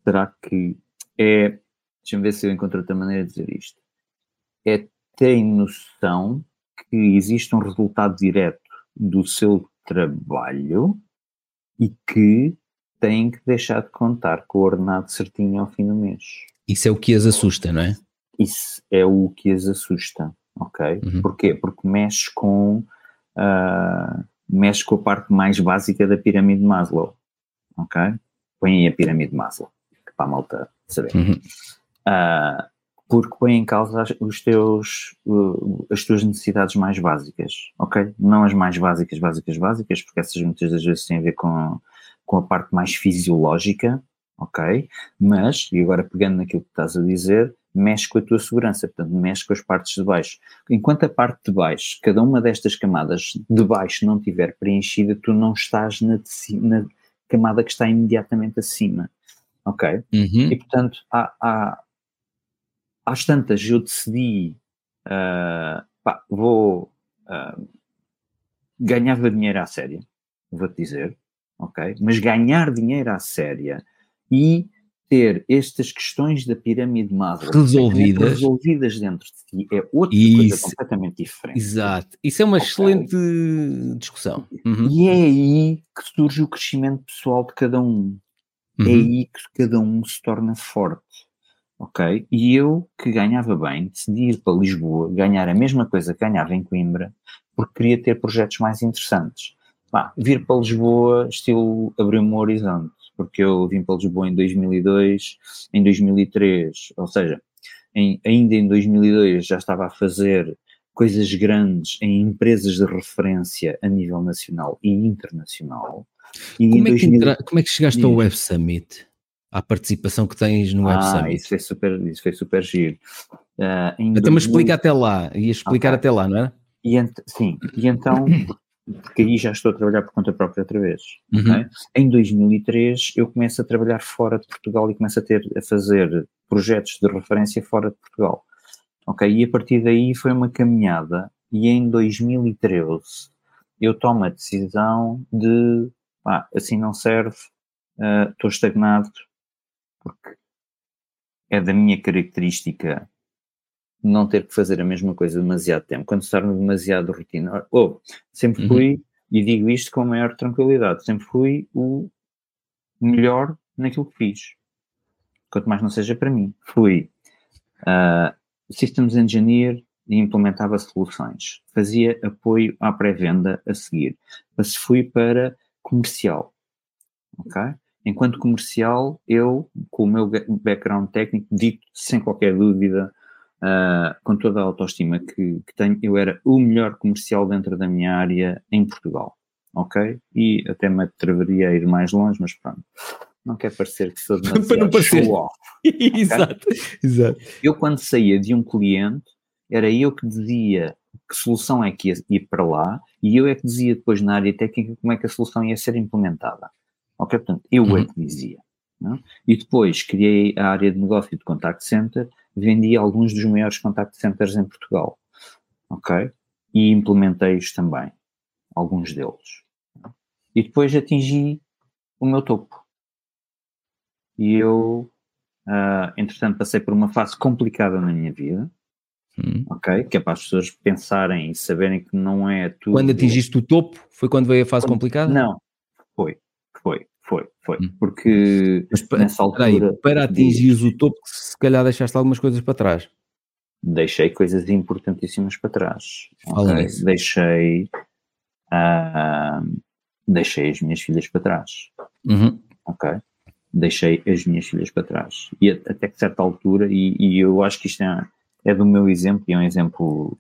será que é deixa-me ver se eu encontro outra maneira de dizer isto é ter noção que existe um resultado direto do seu trabalho e que têm que deixar de contar com o ordenado certinho ao fim do mês. Isso é o que as assusta, não é? Isso é o que as assusta, ok? Uhum. Porquê? Porque mexe com, uh, mexe com a parte mais básica da pirâmide de Maslow, ok? Põe aí a pirâmide de Maslow, para a malta saber. Uhum. Uh, porque põe em causa os teus, as tuas necessidades mais básicas, ok? Não as mais básicas, básicas, básicas, porque essas muitas das vezes têm a ver com, com a parte mais fisiológica, ok? Mas, e agora pegando naquilo que estás a dizer, mexe com a tua segurança, portanto, mexe com as partes de baixo. Enquanto a parte de baixo, cada uma destas camadas de baixo não estiver preenchida, tu não estás na, na camada que está imediatamente acima, ok? Uhum. E, portanto, há, há às tantas eu decidi, uh, pá, vou, uh, ganhava dinheiro à séria, vou-te dizer, ok? Mas ganhar dinheiro à séria e ter estas questões da pirâmide Maslow resolvidas. resolvidas dentro de ti é outra Isso. coisa completamente diferente. Exato. Isso é uma okay. excelente discussão. Uhum. E é aí que surge o crescimento pessoal de cada um. É uhum. É aí que cada um se torna forte ok? E eu, que ganhava bem, decidi ir para Lisboa, ganhar a mesma coisa que ganhava em Coimbra, porque queria ter projetos mais interessantes. Bah, vir para Lisboa, estilo abriu-me um horizonte, porque eu vim para Lisboa em 2002, em 2003, ou seja, em, ainda em 2002 já estava a fazer coisas grandes em empresas de referência a nível nacional e internacional. E como, é 2000... entra... como, é que chegaste ao Web Summit? À participação que tens no Web ah, Summit. Isso foi super, isso foi super giro. Uh, então, mas explica até lá, ia explicar okay. até lá, não é? E sim, e então, porque aí já estou a trabalhar por conta própria outra vez. Uhum. Okay? Em 2003 eu começo a trabalhar fora de Portugal e começo a, ter, a fazer projetos de referência fora de Portugal. Ok, e a partir daí foi uma caminhada e em 2013 eu tomo a decisão de, ah, assim não serve, uh, estou estagnado, porque é da minha característica não ter que fazer a mesma coisa demasiado tempo. Quando se torna demasiado rotina, oh, sempre uhum. fui, uhum. e digo isto com a maior tranquilidade, sempre fui o melhor naquilo que fiz. Quanto mais não seja para mim. Fui uh, Systems Engineer e implementava soluções. Fazia apoio à pré-venda a seguir. Mas fui para comercial. Ok? Enquanto comercial, eu, com o meu background técnico, dito sem qualquer dúvida uh, com toda a autoestima que, que, tenho, eu era o melhor comercial dentro da minha área em Portugal, ok? E até me atreveria a ir mais longe, mas pronto. Não quer parecer que sou demasiado Para não parecer. exato, exato. Eu quando saía de um cliente, era eu que dizia que solução é que ia, ir para lá e eu é que dizia depois na área técnica como é que a solução ia ser implementada. Ok? Portanto, eu é uhum. é que dizia. Não? É? E depois criei a área de negócio de contact center, vendi alguns dos maiores contact centers em Portugal. Ok? E implementei-os também, alguns deles. E depois atingi o meu topo. E eu, uh, entretanto, passei por uma fase complicada na minha vida, Hum. Ok? Que é para as pessoas pensarem e saberem que não é tudo. Quando atingiste o topo, foi quando veio a fase quando... complicada? Não, foi, foi, foi, foi. Hum. Porque Mas, nessa altura. Aí, para atingires o topo, se calhar deixaste algumas coisas para trás. Deixei coisas importantíssimas para trás. Okay? Deixei. Uh, deixei as minhas filhas para trás. Uhum. Ok? Deixei as minhas filhas para trás. E até que certa altura, e, e eu acho que isto é é do meu exemplo e é um exemplo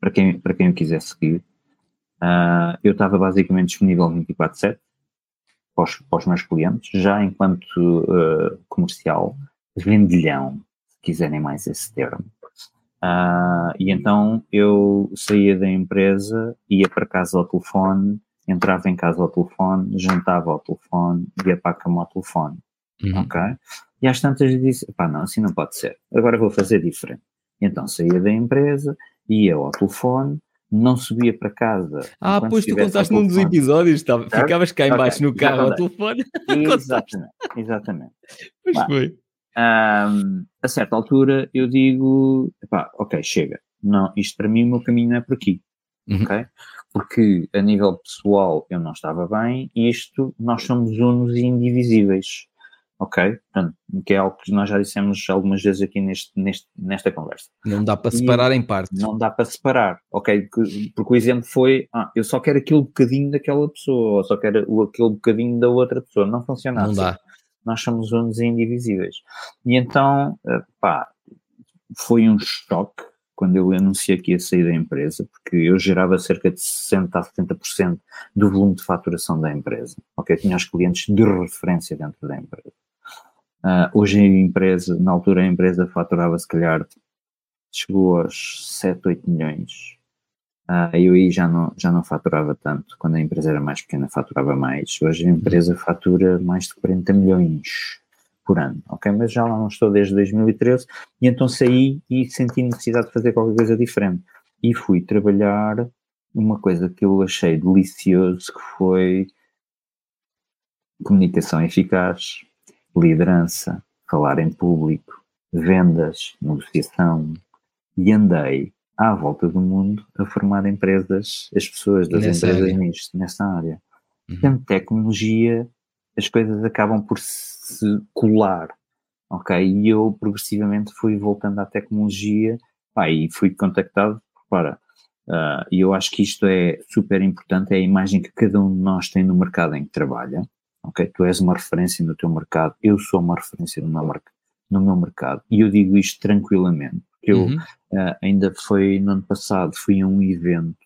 para quem, para quem eu quiser seguir. Uh, eu estava basicamente disponível 24-7 para os, para os meus clientes, já enquanto uh, comercial, vendilhão, se quiserem mais esse termo. Uh, e então eu saía da empresa, ia para casa ao telefone, entrava em casa ao telefone, jantava ao telefone, ia para a cama ao telefone. Uhum. Ok? E às tantas disse, pá, não, assim não pode ser. Agora vou fazer diferente. Então saía da empresa, ia ao telefone, não subia para casa. Ah, pois tu contaste num dos episódios, tá? ficavas cá embaixo okay, no carro ao telefone. Exatamente, exatamente. Pois bah, foi. Um, a certa altura eu digo, pá, ok, chega. Não, isto para mim o meu caminho não é por aqui. Uhum. Ok? Porque a nível pessoal eu não estava bem e isto, nós somos unos e indivisíveis ok? Portanto, que é algo que nós já dissemos algumas vezes aqui neste, neste, nesta conversa. Não dá para separar e em partes. Não dá para separar, ok? Porque o exemplo foi, ah, eu só quero aquele bocadinho daquela pessoa, ou só quero aquele bocadinho da outra pessoa. Não funciona Não assim. dá. Nós somos uns indivisíveis. E então, eh, pá, foi um choque quando eu anunciei que ia sair da empresa, porque eu gerava cerca de 60% a 70% do volume de faturação da empresa. Ok? Tinha os clientes de referência dentro da empresa. Uh, hoje a empresa, na altura a empresa faturava se calhar, chegou aos 7, 8 milhões. Uh, eu aí já não, já não faturava tanto. Quando a empresa era mais pequena faturava mais. Hoje a empresa fatura mais de 40 milhões por ano, ok? Mas já lá não estou desde 2013 e então saí e senti necessidade de fazer qualquer coisa diferente. E fui trabalhar uma coisa que eu achei delicioso que foi comunicação eficaz, liderança, falar em público, vendas, negociação, e andei à volta do mundo a formar empresas, as pessoas das nessa empresas área. nisto, nessa área. Uhum. Portanto, tecnologia, as coisas acabam por se colar, ok? E eu progressivamente fui voltando à tecnologia, pá, e fui contactado para Uh, e eu acho que isto é super importante, é a imagem que cada um de nós tem no mercado em que trabalha ok? Tu és uma referência no teu mercado, eu sou uma referência no meu, no meu mercado. E eu digo isto tranquilamente, porque uhum. eu uh, ainda foi no ano passado, fui a um evento,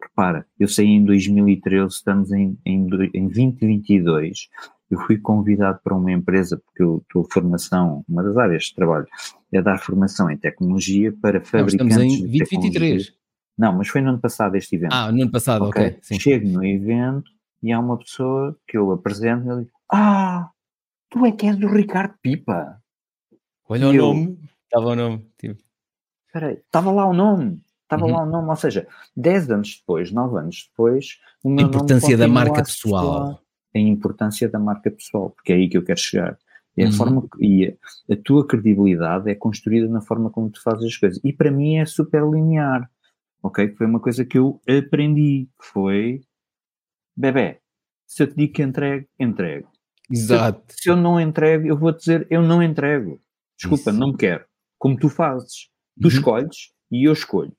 repara, eu saí em 2013, estamos em, em, em 2022, eu fui convidado para uma empresa, porque eu estou formação, uma das áreas de trabalho, é dar formação em tecnologia para fabricantes Não, estamos em 2023. Não, mas foi no ano passado este evento. Ah, no ano passado, ok. okay. Chego no evento, e há uma pessoa que eu apresento e ele diz, ah, tu é que és do Ricardo Pipa. Olha e o eu, nome, estava o nome. Tipo. Estava lá o nome, estava uhum. lá o nome, ou seja, 10 anos depois, 9 anos depois, o meu a importância da marca pessoal. A importância da marca pessoal, porque é aí que eu quero chegar. É uhum. a forma e a, a, tua credibilidade é construída na forma como tu fazes as coisas. E para mim é super linear, ok? Foi uma coisa que eu aprendi, foi bebê, se eu te digo que entrego, entrego. Exato. Se, se eu não entrego, eu vou dizer, eu não entrego. Desculpa, Isso. não quero. Como tu fazes. Tu uhum. escolhes e eu escolho.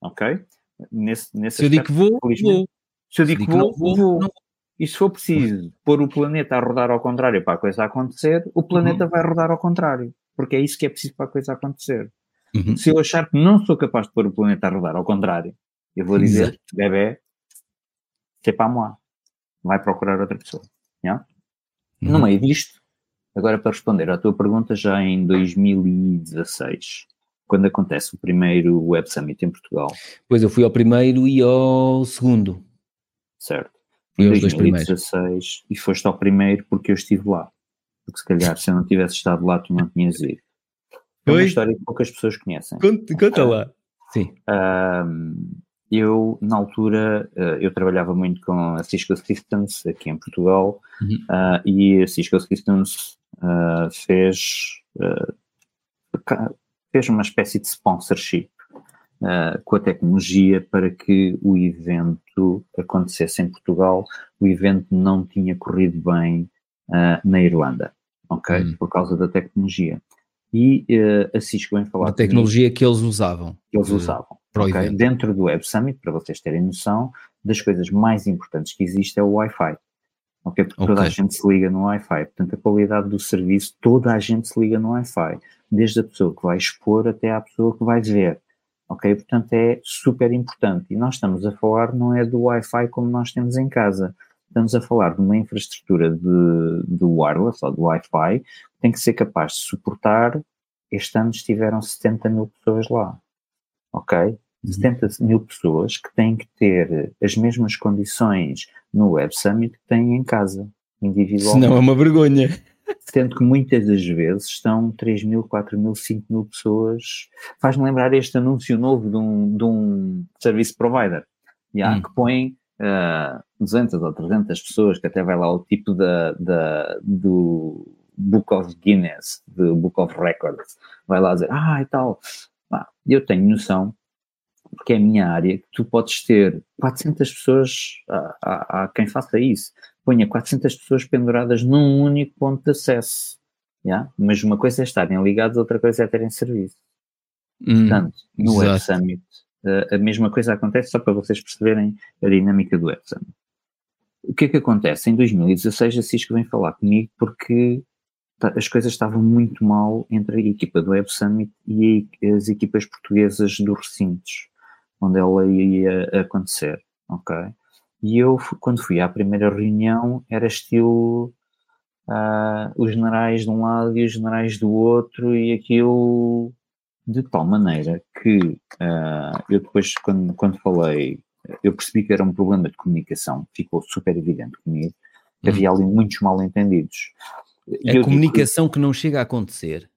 Ok? Nesse, nesse se eu digo que vou, vou. Se eu digo que vou, vou, vou. Não. E se for preciso pôr o planeta a rodar ao contrário para a coisa acontecer, o planeta uhum. vai rodar ao contrário. porque é isso que é preciso para a coisa acontecer. Uhum. Se eu achar que não sou capaz de pôr o planeta a rodar, ao contrário, eu vou dizer, Exato. bebê, c'est pas moi. Vai procurar outra pessoa. No Uhum. meio disto, agora para responder à tua pergunta, já em 2016, quando acontece o primeiro Web Summit em Portugal, Pois eu fui ao primeiro e ao segundo. certo? Fui Em aos dois primeiros. 2016, e foste ao primeiro porque eu estive lá. Porque se calhar se eu não tivesse estado lá, tu não tinhas ido. É uma Foi? história que poucas pessoas conhecem. Conta, conta lá. Sim. Ahm, eu, na altura, eh, eu trabalhava muito com a Cisco Systems aqui em Portugal Uhum. ah, e a Cisco Systems ah, fez, ca- fez uma espécie de sponsorship com a tecnologia para que o evento acontecesse em Portugal. O evento não tinha corrido bem na Irlanda, ok? Hum. Por causa da tecnologia. E eh, a Cisco vem falar A tecnologia que eles usavam. que eles de- usavam. para o ok? evento. Dentro do Web Summit, para vocês terem noção, das coisas mais importantes que existe é o Wi-Fi. ok? Porque toda a gente se liga no Wi-Fi. Portanto, a qualidade do serviço, toda a gente se liga no Wi-Fi. Desde a pessoa que vai expor até à pessoa que vai ver. Ok? Portanto, é super importante. E nós estamos a falar, não é do Wi-Fi como nós temos em casa. Estamos a falar de uma infraestrutura de, de wireless ou de Wi-Fi tem que ser capaz de suportar. Este ano estiveram 70 mil pessoas lá. Ok? 70 mil pessoas que têm que ter as mesmas condições no Web Summit que têm em casa, individualmente. Senão é uma vergonha. Sendo que muitas das vezes estão 3 mil, 4 mil, 5 mil pessoas. Faz-me lembrar este anúncio novo de um, de um service provider, já, Hum. que põe ah, 200 ou 300 pessoas, que até vai lá o tipo da, da, do Book of Guinness, do Book of Records, vai lá dizer, ah, e tal. Pá, eu tenho noção, porque é a minha área, que tu podes ter 400 pessoas, há, há, há quem faça isso, ponha 400 pessoas penduradas num único ponto de acesso. já? Mas uma coisa é estarem ligados, outra coisa é terem serviço. Hum, Portanto, no Web exato. Summit, eh, a mesma coisa acontece, só para vocês perceberem a dinâmica do Web Summit. O que é que acontece? Em 2016 a Cisco vem falar comigo porque as coisas estavam muito mal entre a equipa do Web Summit e as equipas portuguesas dos recintos, onde ela ia acontecer, ok? E eu, quando fui à primeira reunião, era estilo ah, os generais de um lado e os generais do outro, e aquilo de tal maneira que ah, eu depois, quando, quando falei, eu percebi que era um problema de comunicação, ficou super evidente comigo, que Uhum. havia ali muitos mal-entendidos. Eu A digo- comunicação que não chega a acontecer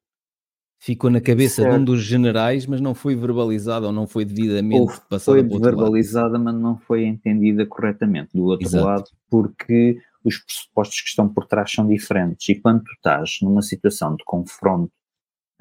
ficou na cabeça de um Certo. dos generais, mas não foi verbalizada ou não foi devidamente ou passada foi para o outro lado. verbalizada, mas não foi entendida corretamente do outro Exato. lado, porque os pressupostos que estão por trás são diferentes. E quando tu estás numa situação de confronto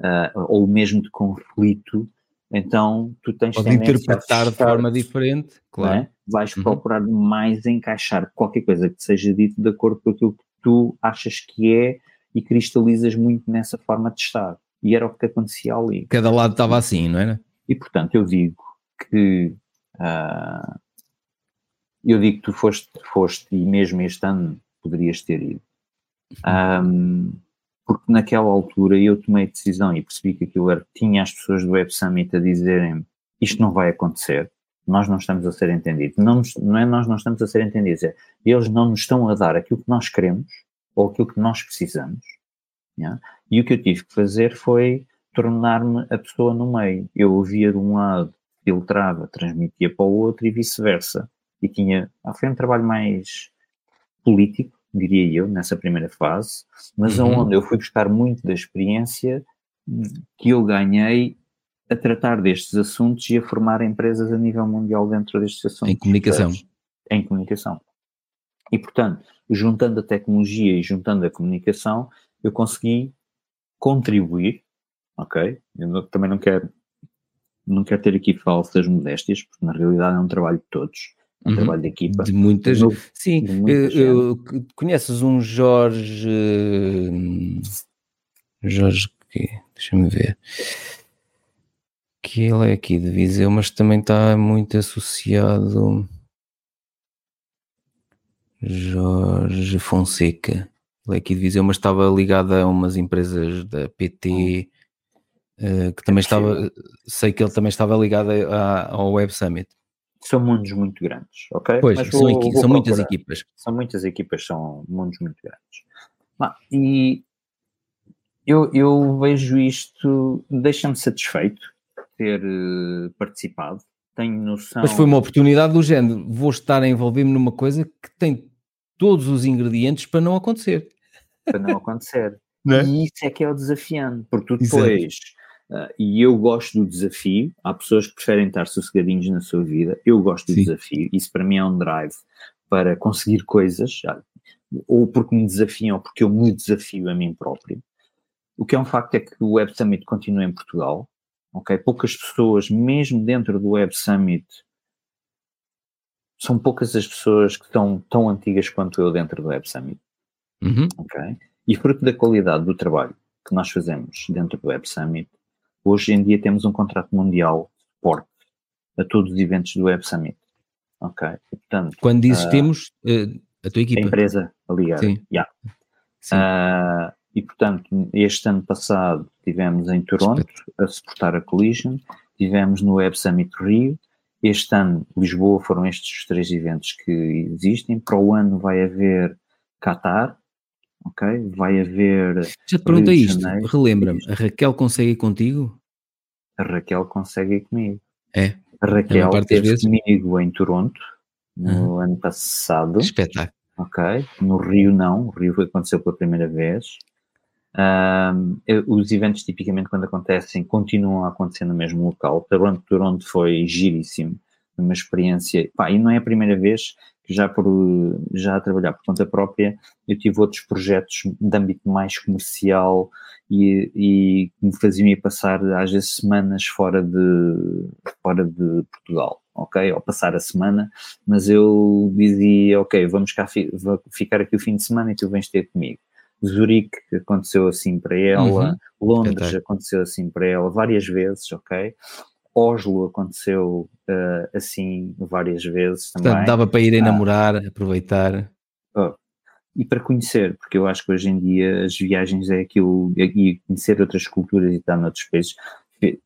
ah, ou mesmo de conflito, então tu tens Pode a interpretar de forma diferente, não claro. é? Vais Uhum. procurar mais encaixar qualquer coisa que te seja dito de acordo com aquilo que tu achas que é e cristalizas muito nessa forma de estar. E era o que acontecia ali. Cada lado estava assim, não era? E portanto eu digo que ah, eu digo que tu foste, foste e mesmo este ano poderias ter ido. Ahm, porque naquela altura eu tomei a decisão e percebi que aquilo era, tinha as pessoas do Web Summit a dizerem isto não vai acontecer, nós não estamos a ser entendidos. Não, não é nós não estamos a ser entendidos, é eles não nos estão a dar aquilo que nós queremos ou aquilo que nós precisamos. já? E o que eu tive que fazer foi tornar-me a pessoa no meio. Eu ouvia de um lado, filtrava, transmitia para o outro e vice-versa. E tinha, ah, foi um trabalho mais político, diria eu, nessa primeira fase, mas Uhum. onde eu fui buscar muito da experiência que eu ganhei a tratar destes assuntos e a formar empresas a nível mundial dentro destes assuntos. Em comunicação. Em comunicação. E, portanto, juntando a tecnologia e juntando a comunicação, eu consegui contribuir, ok? Eu não- também não quero, não quero ter aqui falsas modéstias, porque na realidade é um trabalho de todos, é um Uhum. trabalho de equipa. De muitas. No- Sim, de muita eu- eu- conheces um Jorge. hum, Jorge, deixa-me ver. Que ele é aqui de Viseu, mas também está muito associado. Jorge Fonseca. ele é aqui de Viseu, mas estava ligado a umas empresas da PT, uh, que também estava, sei que ele também estava ligado a, ao Web Summit. São mundos muito grandes, ok? Pois, são, vou, vou são muitas equipas. São muitas equipas, são mundos muito grandes. Ah, e eu, eu vejo isto, deixa-me satisfeito ter uh, participado. Tenho noção. Mas foi uma oportunidade do género. Vou estar a envolver-me numa coisa que tem todos os ingredientes para não acontecer. Para não acontecer. não é? E isso é que é o desafiante, porque tu depois. Uh, e eu gosto do desafio. Há pessoas que preferem estar sossegadinhos na sua vida. Eu gosto do Sim. desafio. Isso para mim é um drive para conseguir coisas, ou porque me desafiam, ou porque eu me desafio a mim próprio. O que é um facto é que o Web Summit continua em Portugal, ok? Poucas pessoas, mesmo dentro do Web Summit, são poucas as pessoas que estão tão antigas quanto eu dentro do Web Summit, uhum. ok? E fruto da qualidade do trabalho que nós fazemos dentro do Web Summit, hoje em dia temos um contrato mundial de suporte a todos os eventos do Web Summit, ok? E, portanto, Quando dizes uh, temos, uh, a tua equipa? A empresa a ligar, Sim. Yeah. Sim. Uh, e, portanto, este ano passado tivemos em Toronto a suportar a Collision, tivemos no Web Summit Rio, este ano Lisboa foram estes os três eventos que existem, para o ano vai haver Qatar, ok? Vai haver... Já te perguntei isto, relembra-me, a Raquel consegue ir contigo? A Raquel consegue ir comigo. É? A Raquel esteve comigo em Toronto no uhum. ano passado. Espetáculo. Ok, no Rio não, o Rio aconteceu pela primeira vez. Os eventos, tipicamente, quando acontecem, continuam a acontecer no mesmo local. Toronto, Toronto foi giríssimo, uma experiência. Pá, e não é a primeira vez que já, por, já a trabalhar por conta própria, eu tive outros projetos de âmbito mais comercial e, e me faziam ir passar, às vezes, semanas fora de, fora de Portugal. Ok, ou passar a semana, mas eu dizia, ok, vamos cá fi, ficar aqui o fim de semana e tu vens ter comigo Zurique aconteceu assim para ela, uhum. Londres aconteceu assim para ela várias vezes, ok? Oslo aconteceu uh, assim várias vezes também. Portanto, dava para ir a ah. namorar, aproveitar. Oh. E para conhecer, porque eu acho que hoje em dia as viagens é aquilo, e conhecer outras culturas e estar noutros países.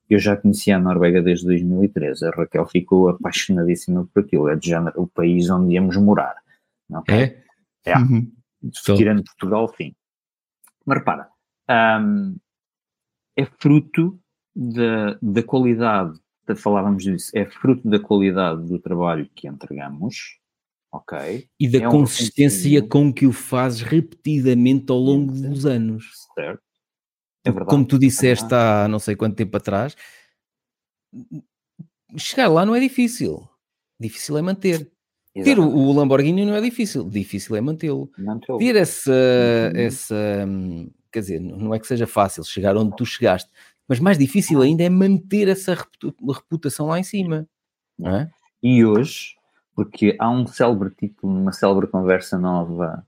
Eu já conhecia a Noruega desde 2013, a Raquel ficou apaixonadíssima por aquilo, é de género o país onde íamos morar. Okay? É? É. Uhum. Tirando Portugal, fim. Mas repara, um, é fruto da, da qualidade, falávamos disso, é fruto da qualidade do trabalho que entregamos, ok? E da é consistência um com que o fazes repetidamente ao longo dos anos. Certo. É verdade. Como tu disseste é há não sei quanto tempo atrás, chegar lá não é difícil. Difícil é manter. Ter o, o, Lamborghini não é difícil, difícil é mantê-lo. Mantê Ter essa, uhum. essa, quer dizer, não é que seja fácil chegar onde tu chegaste, mas mais difícil ainda é manter essa reputação lá em cima, não é? E hoje, porque há um célebre título, uma célebre conversa nova,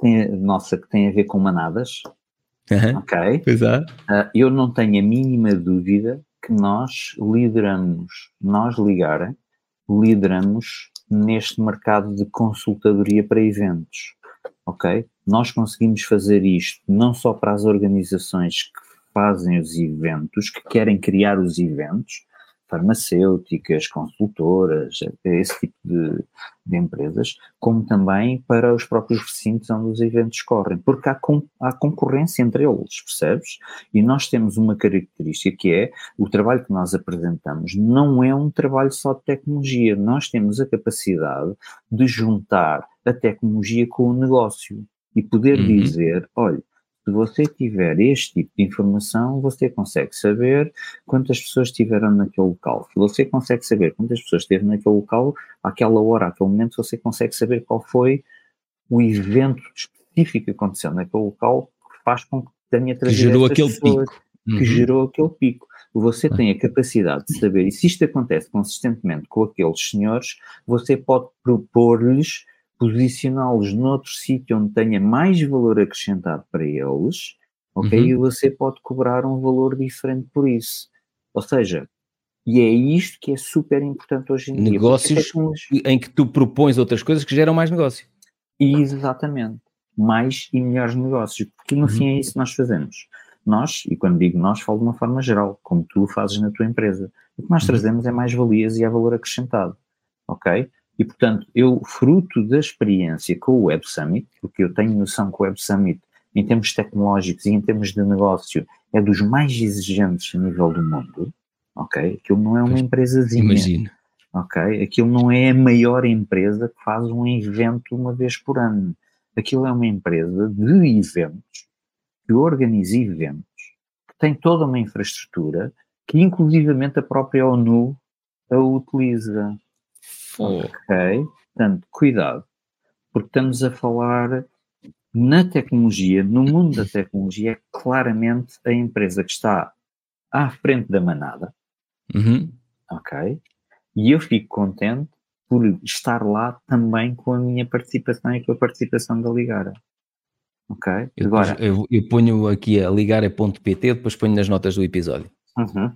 tem, nossa, que tem a ver com manadas, uhum. ok? Pois é. Uh, eu não tenho a mínima dúvida que nós lideramos, nós ligar, lideramos neste mercado de consultadoria para eventos. Ok? Nós conseguimos fazer isto não só para as organizações que fazem os eventos, que querem criar os eventos, farmacêuticas, consultoras, esse tipo de, de, empresas, como também para os próprios recintos onde os eventos correm, porque há, com, há concorrência entre eles, percebes? E nós temos uma característica que é o trabalho que nós apresentamos não é um trabalho só de tecnologia, nós temos a capacidade de juntar a tecnologia com o negócio e poder uhum. dizer, olha, se você tiver este tipo de informação, você consegue saber quantas pessoas estiveram naquele local. Se você consegue saber quantas pessoas esteve naquele local, àquela hora, àquele momento, você consegue saber qual foi o evento específico que aconteceu naquele local que faz com que tenha trazido que gerou aquele pessoas, pico. Que uhum. gerou aquele pico. Você tem a capacidade de saber, e se isto acontece consistentemente com aqueles senhores, você pode propor-lhes posicioná-los noutro sítio onde tenha mais valor acrescentado para eles, ok? Uhum. E você pode cobrar um valor diferente por isso. Ou seja, e é isto que é super importante hoje em Negócios dia. Negócios em que tu propões outras coisas que geram mais negócio. Exatamente. mais e melhores negócios, porque no uhum. fim é isso que nós fazemos. Nós, e quando digo nós, falo de uma forma geral, como tu fazes na tua empresa. O que nós uhum. trazemos é mais valias e é valor acrescentado, ok? E, portanto, eu, fruto da experiência com o Web Summit, porque eu tenho noção que o Web Summit, em termos tecnológicos e em termos de negócio, é dos mais exigentes a nível do mundo, ok? Aquilo não é uma empresazinha. Imagino. Ok? Aquilo não é a maior empresa que faz um evento uma vez por ano. Aquilo é uma empresa de eventos, que organiza eventos, que tem toda uma infraestrutura, que inclusivamente a própria ONU a utiliza. Ok? Portanto, cuidado, porque estamos a falar na tecnologia, no mundo da tecnologia, é claramente a empresa que está à frente da manada. Uhum. Ok? E eu fico contente por estar lá também com a minha participação e com a participação da Ligara. Ok? Eu, Agora, eu, eu ponho aqui a ligara.pt, depois ponho nas notas do episódio. Uhum.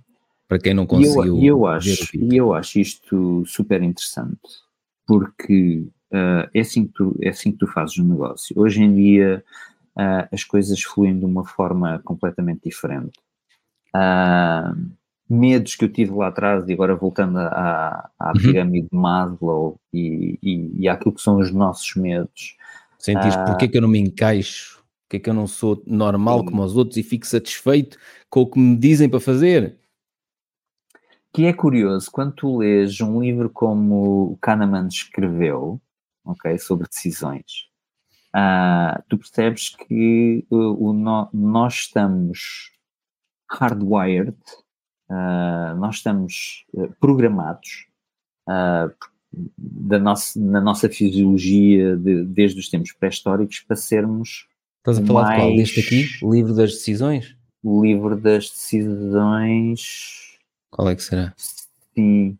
Para quem não conseguiu. E eu, eu acho, e eu acho isto super interessante, porque uh, é, assim que tu, é assim que tu fazes o negócio. Hoje em dia uh, as coisas fluem de uma forma completamente diferente. Uh, medos que eu tive lá atrás, e agora voltando à, à uhum. pirâmide de Maslow e, e, e àquilo que são os nossos medos. Sentiste uh, porque é que eu não me encaixo? Porque é que eu não sou normal sim. como os outros e fico satisfeito com o que me dizem para fazer? Que é curioso, quando tu lês um livro como o Kahneman escreveu, ok, sobre decisões, uh, tu percebes que o, o no, nós estamos hardwired Uh, nós estamos uh, programados uh, da nossa, na nossa fisiologia de, desde os tempos pré-históricos para sermos. Estás a falar mais... de qual? Deste aqui? O livro das decisões? O livro das decisões. Qual é que será? Sim,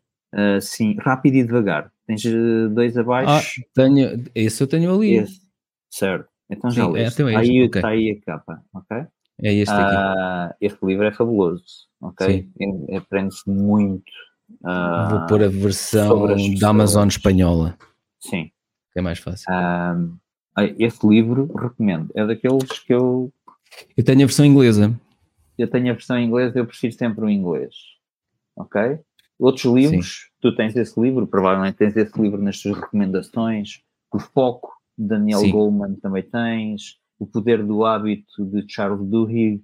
sim, rápido e devagar. Tens dois abaixo? Ah, tenho, esse eu tenho ali. Esse. Certo, então já leste. É, aí está okay. aí a capa, ok? É este aqui. este livro é fabuloso ok? Aprende-se muito. Uh, Vou pôr a versão da Amazon espanhola. Sim. É mais fácil. Uh, este livro recomendo. É daqueles que eu. Eu tenho a versão inglesa. Eu tenho a versão inglesa, eu prefiro sempre o inglês. Ok? Outros livros, Sim. tu tens esse livro, provavelmente tens esse livro nas tuas recomendações. O Foco, de Daniel Sim. Goleman, também tens. O Poder do Hábito, de Charles Duhigg.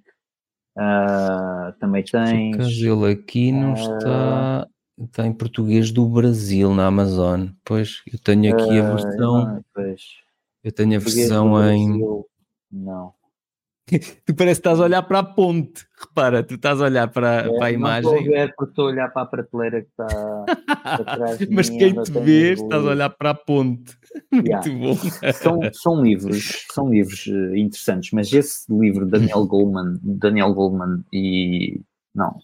Uh, também tens. Ele aqui não uh, está. Está em português do Brasil na Amazon. Pois, eu tenho aqui a versão. Não, eu tenho a versão em. Não. tu parece que estás a olhar para a ponte. Repara, tu estás a olhar para, é, para a imagem. Não estou a ver porque estou a olhar para a prateleira que está atrás. Mas quem te vê, estás a olhar para a ponte. Muito yeah. bom. São, são livros, são livros eh, interessantes, mas esse livro, Daniel Goleman, Daniel Goleman e. Não,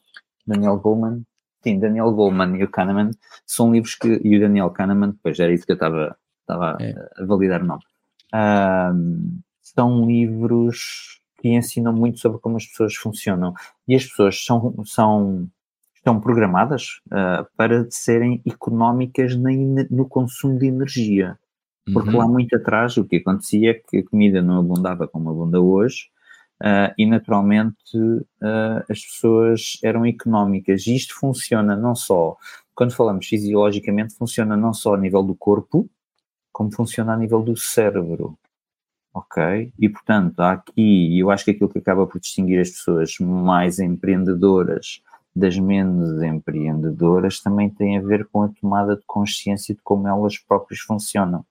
Daniel Goleman. Sim, Daniel Goleman e o Kahneman são livros que. E o Daniel Kahneman, depois era isso que eu estava, estava é. a validar o nome. Um, são livros que ensinam muito sobre como as pessoas funcionam. E as pessoas são, são, estão programadas uh, para serem económicas na, no consumo de energia. Porque uhum. lá muito atrás o que acontecia é que a comida não abundava como abunda hoje, uh, e naturalmente uh, as pessoas eram económicas. E isto funciona não só, quando falamos fisiologicamente, funciona não só a nível do corpo, como funciona a nível do cérebro ok? E portanto, há aqui, eu acho que aquilo que acaba por distinguir as pessoas mais empreendedoras das menos empreendedoras também tem a ver com a tomada de consciência de como elas próprias funcionam.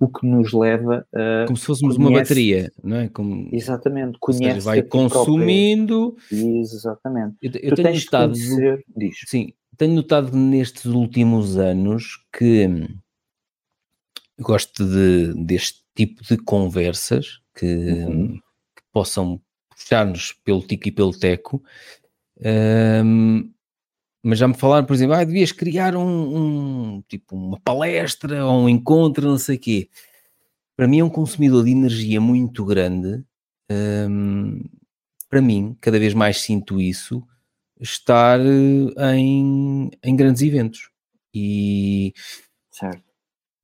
O que nos leva a. Como se fôssemos conhece, uma bateria, não é? Como, exatamente, conhece. Seja, vai consumindo. Própria. Exatamente. Eu, eu tenho notado. Conhecer, sim, tenho notado nestes últimos anos que gosto de, deste tipo de conversas que, uhum. que possam puxar-nos pelo tico e pelo teco. Um, mas já me falaram, por exemplo, ah, devias criar um, um, tipo uma palestra ou um encontro, não sei o quê. Para mim é um consumidor de energia muito grande. Um, para mim, cada vez mais sinto isso, estar em, em grandes eventos. E certo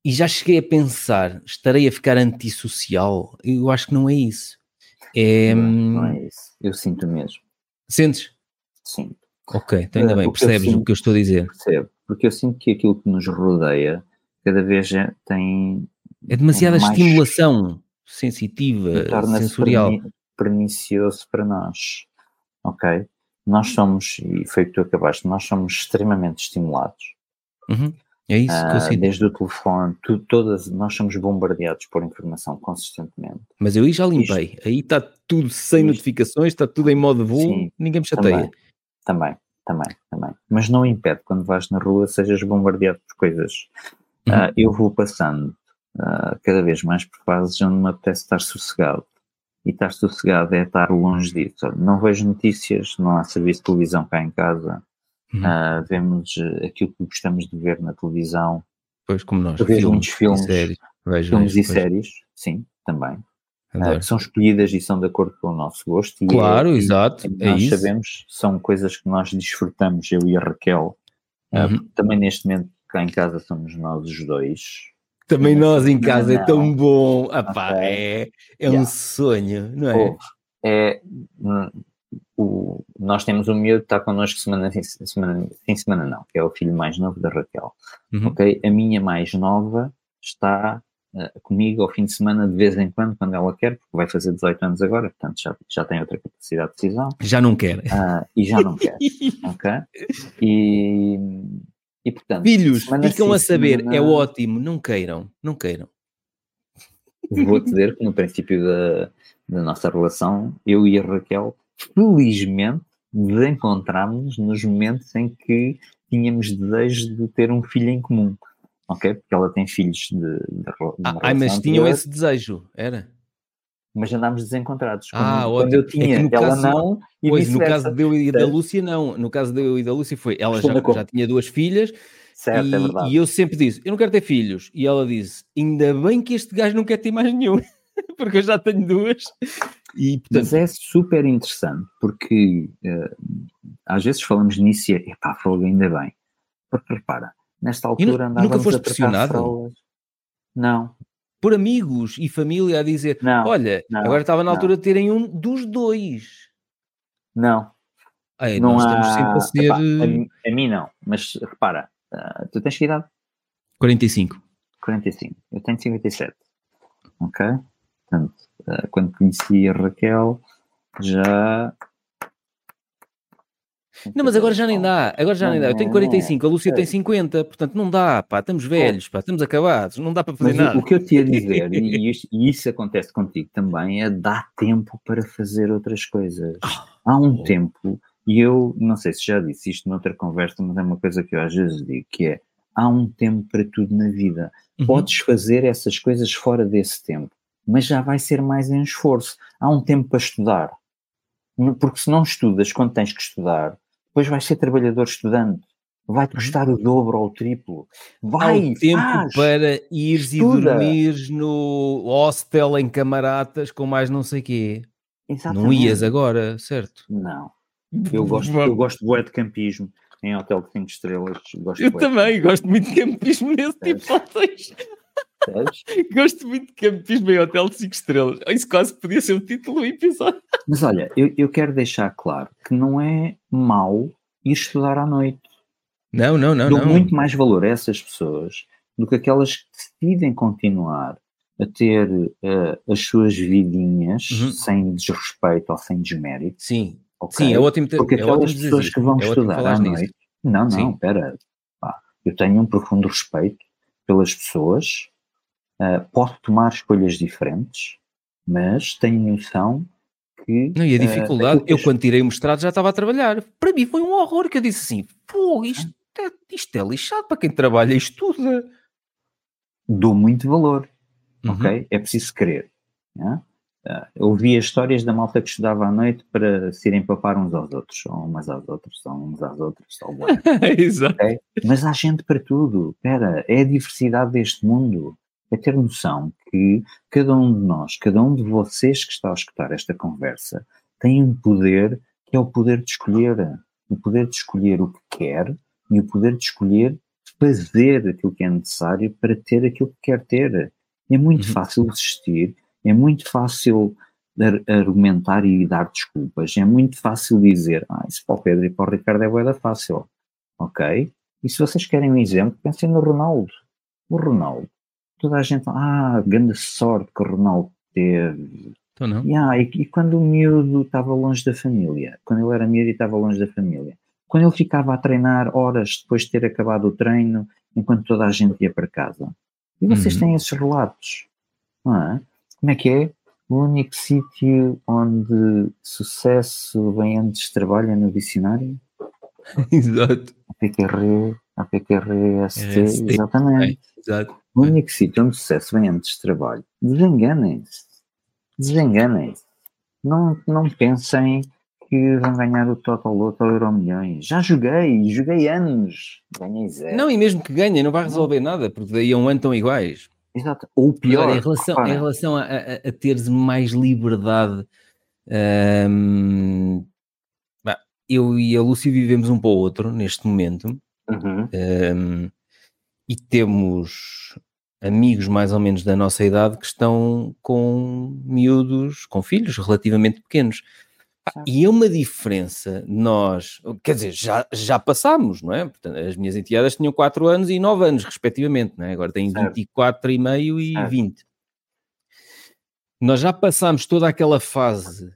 e já cheguei a pensar, estarei a ficar antissocial? Eu acho que não é isso. É, Não, hum, não é isso. Eu sinto mesmo. Sentes? Sinto. Ok, então ainda É, bem, o percebes o sinto- que eu estou a dizer. Percebo. Porque eu sinto que aquilo que nos rodeia cada vez é- tem. É demasiada estimulação sensitiva, sensorial. perni- pernicioso para nós. Ok? Nós somos, e foi o que tu acabaste, nós somos extremamente estimulados. Uhum. É isso que eu Ah, sinto. desde o telefone, tu- todas, nós somos bombardeados por informação consistentemente. Mas eu aí já limpei. Aí está tudo sem Isto- notificações, está tudo em modo voo, Sim, ninguém me chateia. Também, também, também, também. Mas não impede quando vais na rua sejas bombardeado por coisas. Uhum. Ah, eu vou passando ah, cada vez mais por fases onde me apetece estar sossegado. E estar sossegado é estar longe disso. Não vejo notícias, não há serviço de televisão cá em casa. Uhum. Ah, vemos eh, aquilo que gostamos de ver na televisão. Pois, como nós. Vejo muitos e filmes, séries. Vejo, filmes vejo, e vejo. séries, sim, também. Adoro. que são escolhidas e são de acordo com o nosso gosto. E é- Claro, e- exato. e É nós isso. sabemos, são coisas que nós desfrutamos, eu e a Raquel. Ah, Uhum. porque também neste momento cá em casa somos nós os dois. Também Não, nós em não, casa é não. tão bom. Ah, pá, Ok. é, é um Yeah. sonho, não é? Pô, é, hum, o, nós temos um miúdo que está connosco semana, semana, sim, semana não, que é o filho mais novo da Raquel. Uhum. ok? A minha mais nova está ah, comigo ao fim de semana de vez em quando, quando ela quer, porque vai fazer 18 anos agora, portanto já, já tem outra capacidade de decisão Já não quer. ah, e já não quer, ok? E, e portanto, Filhos, ficam a saber, semana é ótimo, não queiram, não queiram. vou dizer que no princípio da, da nossa relação, eu e a Raquel, felizmente, desencontrámos nos momentos em que tínhamos desejo de ter um filho em comum. Ok? Porque ela tem filhos de, de, Ah, ai, mas tinham esse desejo, era? mas andámos desencontrados. Quando, Ah, quando eu. É tinha, no ela caso- não, e Pois, no caso de eu e da. Lúcia, não. No caso de eu e da Lúcia foi, ela já, já tinha duas filhas Certo, e, é verdade. e eu sempre disse, eu não quero ter filhos. E ela disse, ainda bem que este gajo não quer ter mais nenhum, porque eu já tenho duas. E, portanto, Mas é super interessante, porque eh, às vezes falamos nisso e é, epá, fogo, ainda bem. Porque repara, nesta altura nunca andávamos foste pressionado? frolas. Não, por amigos e família a dizer, não, olha, não, agora estava na não. altura de terem um dos dois. não. Ai, não nós há. estamos sempre a ser epá, a, eh, mim- a mim não, mas repara, ah, tu tens que idade? 45. 45, eu tenho 57. Ok? Portanto, ah, quando conheci a Raquel, já. Não, mas agora já nem dá, agora já Não nem dá. Eu tenho é, 45, a Lúcia é. tem 50, portanto não dá, pá, estamos velhos, pá, estamos acabados, não dá para fazer Mas nada. o que eu te ia dizer, e, e isto- e isso acontece contigo também, é dar tempo para fazer outras coisas. Há um oh. tempo, e eu não sei se já disse isto noutra conversa, mas é uma coisa que eu às vezes digo, que é há um tempo para tudo na vida. Uhum. Podes fazer essas coisas fora desse tempo, mas já vai ser mais em esforço. Há um tempo para estudar. Porque se não estudas quando tens que estudar, depois vais ser trabalhador estudante. Vai-te custar o dobro ou o triplo. Há Vai, um tempo faz. para ires e estuda. dormires no hostel em camaratas com mais não sei quê. Não Exatamente. ias agora, certo? Não. Eu gosto, eu gosto bué de campismo em hotel de 5 estrelas. Gosto Eu também gosto muito de campismo nesse tipo de hotéis. Percebes? Gosto muito de campismo em hotel de 5 estrelas. Isso quase podia ser o título do episódio. Mas olha, eu, eu quero deixar claro que não é mau ir estudar à noite. Não, não, não, Dou não. muito mais valor a essas pessoas do que aquelas que decidem continuar a ter eh, as suas vidinhas Uhum. sem desrespeito ou sem desmérito. Sim, ok? sim, é ótimo ter Porque é aquelas dizer pessoas isto, que vão é estudar à noite. Não, não, espera. Eu tenho um profundo respeito pelas pessoas, ah, posso tomar escolhas diferentes, mas tenho noção que. Não, e a ah, dificuldade, que eu quando tirei o mestrado já estava a trabalhar. Para mim foi um horror que eu disse assim: pô, isto é, isto é lixado para quem trabalha e estuda. dou muito valor, Uhum. ok? É preciso querer. né? Eu ouvia histórias da malta que estudava à noite para se irem papar uns aos outros, ou umas às outras, ou uns às outras, ou. Exato. Mas há gente para tudo. Espera, é a diversidade deste mundo. É ter noção que cada um de nós, cada um de vocês que está a escutar esta conversa, tem um poder que é o poder de escolher. O poder de escolher o que quer e o poder de escolher fazer aquilo que é necessário para ter aquilo que quer ter. É muito Uhum. fácil desistir, é muito fácil ar- argumentar e dar desculpas, é muito fácil dizer, ah, isso para o Pedro e para o Ricardo é boeda fácil, ok? E se vocês querem um exemplo, pensem no Ronaldo. O Ronaldo, toda a gente, ah, grande sorte que o Ronaldo teve, Então não. Yeah, e, e quando o miúdo estava longe da família, quando ele era miúdo e estava longe da família, quando ele ficava a treinar horas depois de ter acabado o treino, enquanto toda a gente ia para casa. E vocês Uhum. têm esses relatos, não é? Como é que é? O único sítio onde sucesso vem antes de trabalho é no dicionário? Exato. APQR, APQRST, RST, exatamente. Exato. O único sítio onde o sucesso vem antes de trabalho. Desenganem-se. Desenganem-se. Não, não pensem que vão ganhar o Total Loto ou Euro Milhões. Já joguei, joguei anos. Ganhei zero. Não, e mesmo que ganhem, não vai resolver nada, porque daí a um ano estão iguais. Exato. Ou pior. olha, em relação, repara, em relação a, a, a teres mais liberdade, hum, eu e a Lúcia vivemos um para o outro neste momento Uhum. hum, e temos amigos mais ou menos da nossa idade que estão com miúdos, com filhos relativamente pequenos. Pá, E é uma diferença, nós, quer dizer, já, já passámos, não é? Portanto, as minhas enteadas tinham 4 anos e 9 anos, respectivamente, não é? Agora têm Certo. 24 e meio e Certo. 20. Nós já passámos toda aquela fase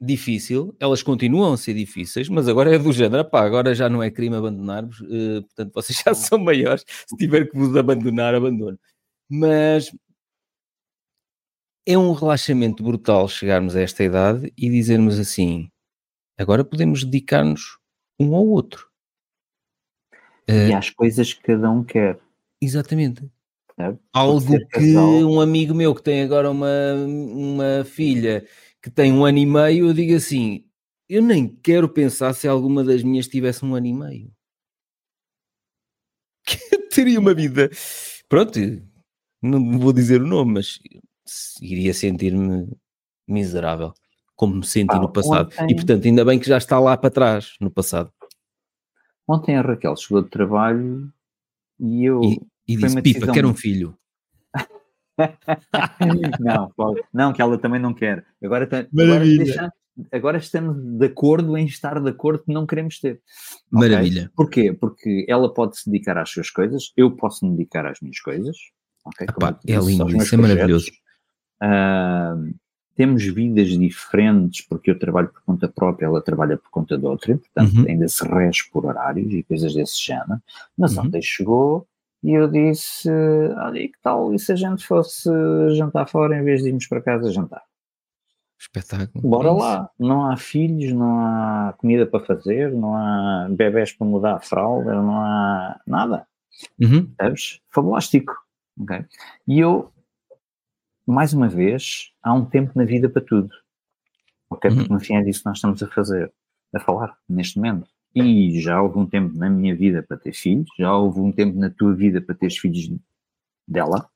difícil, elas continuam a ser difíceis, mas agora é do género, pá, agora já não é crime abandonar-vos, eh, portanto vocês já são maiores, se tiver que vos abandonar, abandono. Mas é um relaxamento brutal chegarmos a esta idade e dizermos assim: agora podemos dedicar-nos um ao outro. E Eh, às coisas que cada um quer. exatamente. Certo? Algo que casal. um amigo meu que tem agora uma, uma filha que tem um ano e meio, eu digo assim: eu nem quero pensar se alguma das minhas tivesse um ano e meio. Que teria uma vida. Pronto, não vou dizer o nome, mas iria sentir-me miserável, como me senti Pá, no passado. ontem- E portanto, ainda bem que já está lá para trás, no passado. Ontem a Raquel chegou de trabalho e eu. E, e disse: Pipa, quero um filho. não, não, que ela também não quer. Agora, agora, deixa- agora estamos de acordo em estar de acordo que não queremos ter. Maravilha. Porquê? Porque ela pode se dedicar às suas coisas, eu posso me dedicar às minhas coisas. ok? Como Epá, é lindo, isso é maravilhoso. projetos. Ah, temos vidas diferentes, porque eu trabalho por conta própria, ela trabalha por conta de outra, portanto Uhum. ainda se rege por horários e coisas desse género. Mas Uhum. ontem chegou e eu disse: Olha, e que tal? E se a gente fosse jantar fora em vez de irmos para casa jantar? Espetáculo. Bora É isso. lá. Não há filhos, não há comida para fazer, não há bebés para mudar a fralda, não há nada. Uhum. Percebes? Fabulástico. ok? E eu, mais uma vez, há um tempo na vida para tudo. Ok? Porque Uhum. no fim é disso que nós estamos a fazer, a falar, neste momento. E já houve um tempo na minha vida para ter filhos, já houve um tempo na tua vida para teres filhos dela.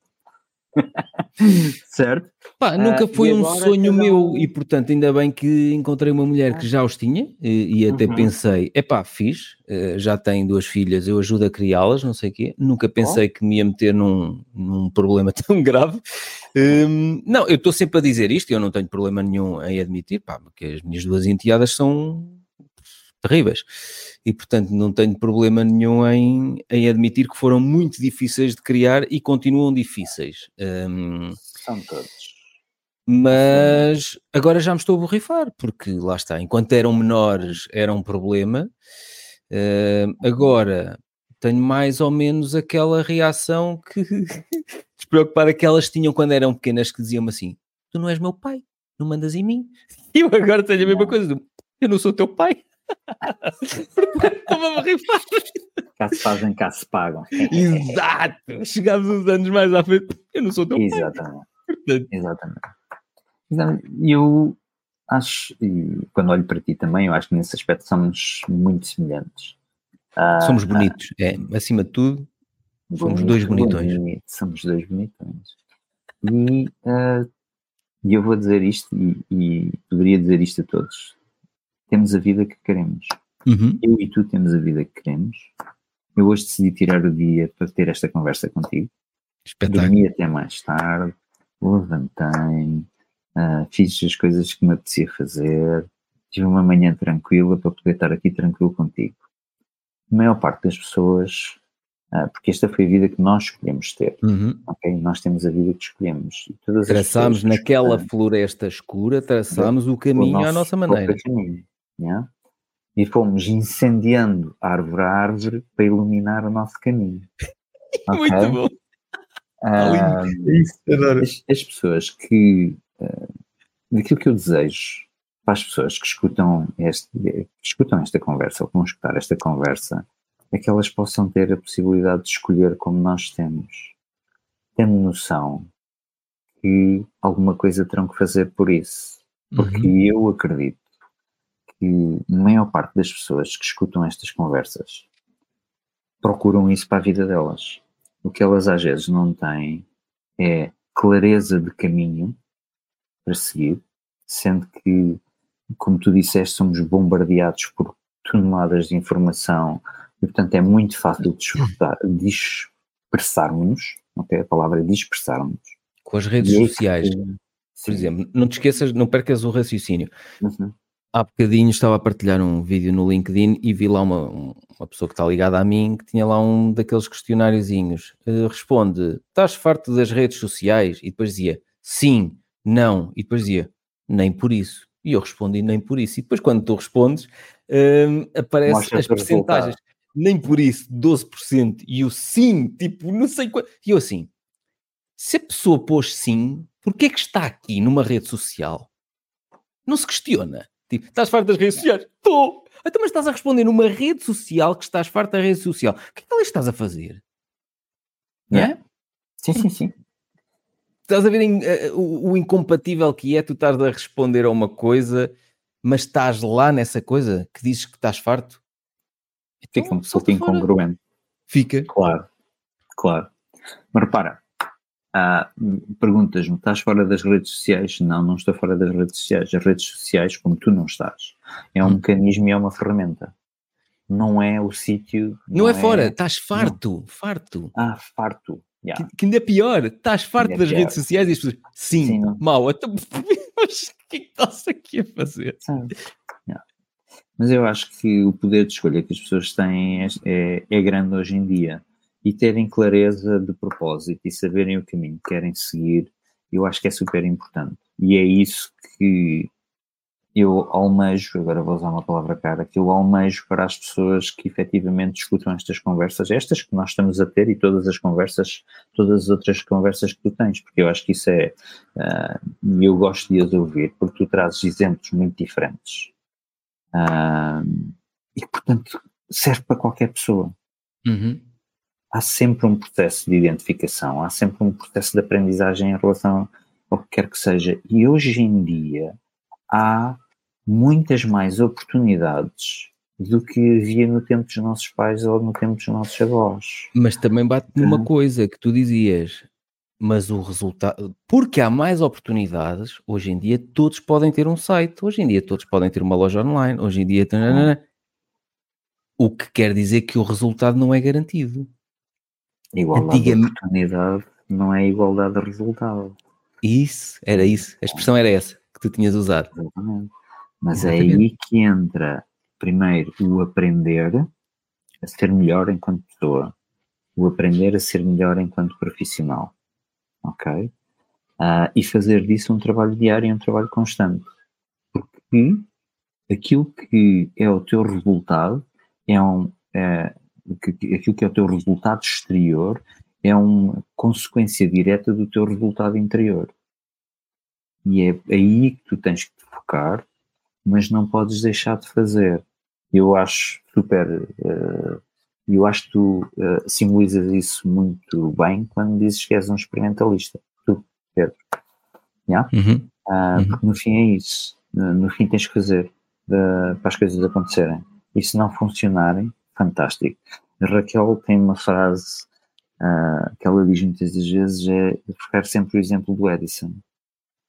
certo? Pá, nunca Ah, foi e um sonho cada meu um- e portanto ainda bem que encontrei uma mulher que já os tinha e, e até Uhum. pensei, epá, fiz, eh, já tem duas filhas, eu ajudo a criá-las, não sei o quê, nunca pensei que me ia meter num, num problema tão grave. Hum, não, eu estou sempre a dizer isto e eu não tenho problema nenhum em admitir, pá, porque as minhas duas enteadas são terríveis e portanto não tenho problema nenhum em, em admitir que foram muito difíceis de criar e continuam difíceis. Hum, São todos. mas agora já me estou a borrifar, porque lá está, enquanto eram menores era um problema, eh, agora tenho mais ou menos aquela reação que despreocupada que elas tinham quando eram pequenas, que diziam-me assim: Tu não és meu pai, não mandas em mim. E eu agora tenho a mesma coisa, eu não sou teu pai. A borrifar. Cá se fazem, cá se pagam. Exato! Chegámos uns anos mais à frente, eu não sou teu pai. Exatamente. Portanto, Exatamente. Exatamente. E eu acho, e quando olho para ti também, eu acho que nesse aspecto somos muito semelhantes. Ah, somos bonitos, é, acima de tudo, somos bonito, dois bonitões. bonito, somos dois bonitões. E, ah, eu vou dizer isto, e, e poderia dizer isto a todos: temos a vida que queremos. Uhum. Eu e tu temos a vida que queremos. eu hoje decidi tirar o dia para ter esta conversa contigo. Espetáculo. Dormi até mais tarde, levantei, uh, fiz as coisas que me apetecia fazer, tive uma manhã tranquila para poder estar aqui tranquilo contigo. A maior parte das pessoas, uh, porque esta foi a vida que nós escolhemos ter, Uhum. ok? Nós temos a vida que escolhemos. Traçámos naquela floresta escura, traçámos o o caminho à nosso nossa maneira. caminho, yeah? E fomos incendiando árvore a árvore para iluminar o nosso caminho. Muito ok? bom. Ah, as, as pessoas que daquilo que eu desejo para as pessoas que escutam, este, que escutam esta conversa ou que vão escutar esta conversa é que elas possam ter a possibilidade de escolher como nós temos, tendo noção que alguma coisa terão que fazer por isso. Porque Uhum. eu acredito que a maior parte das pessoas que escutam estas conversas procuram isso para a vida delas. O que elas às vezes não têm é clareza de caminho para seguir, sendo que, como tu disseste, somos bombardeados por toneladas de informação e, portanto, é muito fácil dispersarmos, ok? A palavra é dispersarmos. Com as redes E é que- sociais, por exemplo, não te esqueças, não percas o raciocínio. Uhum. Há bocadinho estava a partilhar um vídeo no LinkedIn e vi lá uma, um- uma pessoa que está ligada a mim que tinha lá um daqueles questionáriozinhos. Eh, responde: Estás farto das redes sociais? E depois dizia sim, não. E depois dizia nem por isso. E eu respondi nem por isso. E depois, quando tu respondes, hum, aparece Mostra as percentagens. Nem por isso, 12%. E o sim, tipo, não sei quanto. E eu assim: se a pessoa pôs sim, porquê é que está aqui numa rede social? Não se questiona. Tipo, estás farto das redes sociais? Estou! Então, mas estás a responder numa rede social que estás farto da rede social. O que é que ali estás a fazer? Não é? Sim, sim, sim. Estás a ver eh, o, o incompatível que é tu estás a responder a uma coisa, mas estás lá nessa coisa que dizes que estás farto? Fica um Então, salta pouco fora. incongruente. Fica. Claro, claro. Mas repara, ah, perguntas-me, estás fora das redes sociais? Não, não estou fora das redes sociais. As redes sociais, como tu não estás, é um Hum. mecanismo e é uma ferramenta. Não é o sítio. Não, é fora, estás farto, farto. Ah, farto. Yeah. Que, que ainda é pior, estás farto é das pior. redes sociais e as pessoas, sim, Sim, não. mau, então, mas o que é que estás aqui a fazer? Yeah. Mas eu acho que o poder de escolha que as pessoas têm é, é, é grande hoje em dia. E terem clareza de propósito e saberem o caminho que querem seguir, eu acho que é super importante. E é isso que eu almejo, agora vou usar uma palavra cara, que eu almejo para as pessoas que efetivamente escutam estas conversas, estas que nós estamos a ter e todas as conversas, todas as outras conversas que tu tens, porque eu acho que isso é, e eu gosto de as ouvir, porque tu trazes exemplos muito diferentes. Ah, e portanto serve para qualquer pessoa. Uhum. Há sempre um processo de identificação, há sempre um processo de aprendizagem em relação ao que quer que seja. E hoje em dia há muitas mais oportunidades do que havia no tempo dos nossos pais ou no tempo dos nossos avós. Mas também bate numa Uhum. coisa que tu dizias, mas o resultado, porque há mais oportunidades, hoje em dia todos podem ter um site, hoje em dia todos podem ter uma loja online, hoje em dia. O que quer dizer que o resultado não é garantido. Igualdade de Antigamente- oportunidade não é igualdade de resultado. Isso, era isso. A expressão era essa que tu tinhas usado. Exatamente. Mas é Exatamente. aí que entra, primeiro, o aprender a ser melhor enquanto pessoa, o aprender a ser melhor enquanto profissional, ok? Ah, e fazer disso um trabalho diário e um trabalho constante. Porque aquilo que é o teu resultado é um. É, que- aquilo que é o teu resultado exterior é uma consequência direta do teu resultado interior. E é aí que tu tens que te focar, mas não podes deixar de fazer. Eu acho super. eh, eu acho que tu eh, simbolizas isso muito bem quando dizes que és um experimentalista. Tu, Pedro. Yeah? Uhum. Ah, Uhum. Porque no fim é isso. No, no fim tens que fazer eh, para as coisas acontecerem. E se não funcionarem, fantástico. A Raquel tem uma frase ah, que ela diz muitas das vezes, é buscar sempre o exemplo do Edison,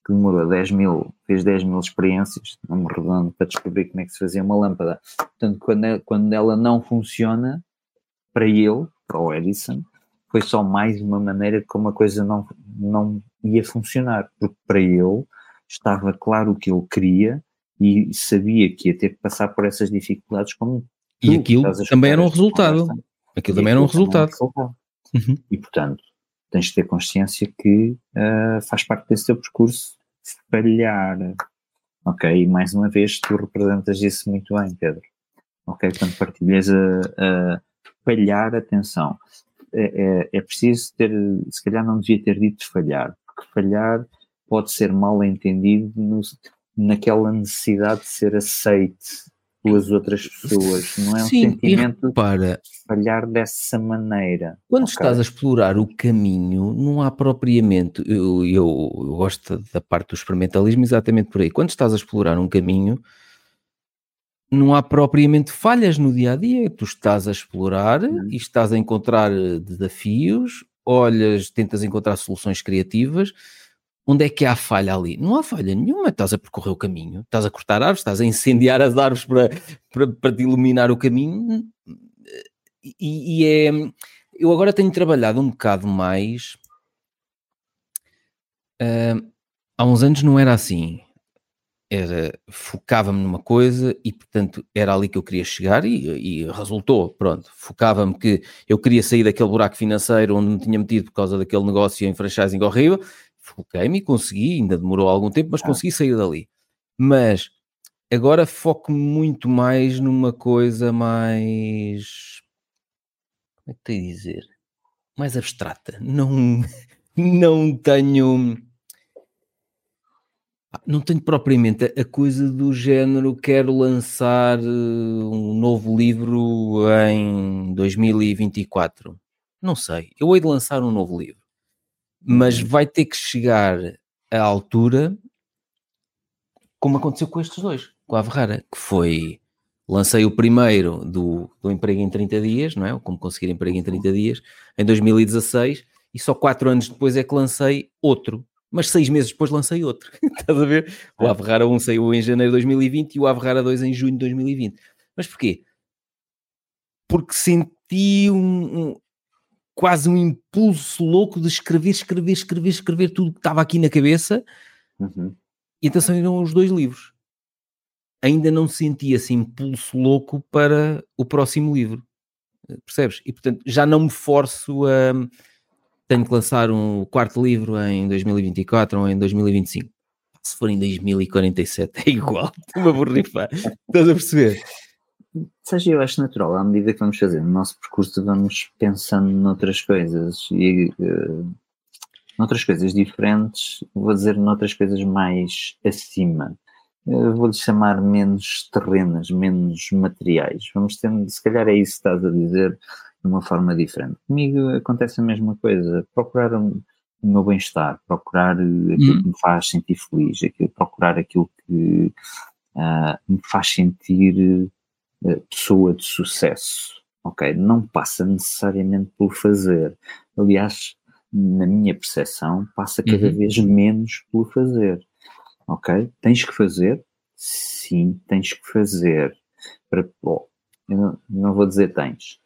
que demorou 10 mil, fez 10 mil experiências, me redondo, para descobrir como é que se fazia uma lâmpada. Portanto, quando, é- quando ela não funciona, para ele, para o Edison, foi só mais uma maneira como a coisa não, não ia funcionar, porque para ele estava claro o que ele queria e sabia que ia ter que passar por essas dificuldades como e aquilo também era um resultado. Aquilo também era um resultado. Uhum. E portanto, tens de ter consciência que uh, faz parte desse teu percurso falhar. Ok? E mais uma vez, tu representas isso muito bem, Pedro. Ok? Quando partilhas a, a falhar, atenção. É, é, é, preciso ter, se calhar não devia ter dito falhar, porque falhar pode ser mal entendido no, naquela necessidade de ser aceite pelas outras pessoas, não é um Sim, sentimento para falhar dessa maneira. Quando okay? estás a explorar o caminho, não há propriamente, eu, eu, eu, gosto da parte do experimentalismo exatamente por aí, quando estás a explorar um caminho, não há propriamente falhas no dia a dia, tu estás a explorar uhum. e estás a encontrar desafios, olhas, tentas encontrar soluções criativas, Onde é que há falha ali? Não há falha nenhuma. Estás a percorrer o caminho, estás a cortar árvores, estás a incendiar as árvores para, para, para te iluminar o caminho. E, e, é. Eu agora tenho trabalhado um bocado mais. Uh, há uns anos não era assim. Era, focava-me numa coisa e, portanto, era ali que eu queria chegar e, e resultou. Pronto, focava-me que eu queria sair daquele buraco financeiro onde me tinha metido por causa daquele negócio em franchising horrível foquei-me e consegui, ainda demorou algum tempo, mas ah. consegui sair dali. Mas agora foco muito mais numa coisa mais. Como é que tenho a dizer? Mais abstrata. Não, não tenho. Não tenho propriamente a coisa do género quero lançar eh, um novo livro em 2024. Não sei. Eu hei de lançar um novo livro mas vai ter que chegar à altura como aconteceu com estes dois, com a Ferrara, que foi lancei o primeiro do, do emprego em 30 dias, não é? Como conseguir emprego em 30 dias, em 2016, e só quatro anos depois é que lancei outro, mas seis meses depois lancei outro. Estás a ver? O Averrara 1 saiu em janeiro de 2020 e o Averrara 2 em junho de 2020. Mas porquê? Porque senti um, um, quase um impulso louco de escrever, escrever, escrever, escrever tudo que estava aqui na cabeça. Uhum. E então saíram os dois livros. Ainda não senti esse impulso louco para o próximo livro. Percebes? E portanto já não me forço a. Tenho que lançar um quarto livro em 2024 ou em 2025. Se for em 2047 é igual. Estou-me a borrifar. Estás a perceber? Seja, eu acho natural, à medida que vamos fazendo o nosso percurso, vamos pensando noutras coisas e uh, noutras coisas diferentes, vou dizer noutras coisas mais acima. Vou-lhe chamar menos terrenas, menos materiais. Vamos tendo, se calhar é isso que estás a dizer de uma forma diferente. Comigo acontece a mesma coisa, procurar um, o meu bem-estar, procurar aquilo hum. que me faz sentir feliz, aquilo, procurar aquilo que uh, me faz sentir pessoa de sucesso, ok? Não passa necessariamente por fazer. Aliás, na minha percepção, passa cada uhum. vez menos por fazer, ok? Tens que fazer? Sim, tens que fazer. Para, oh, eu não, não, vou dizer tens.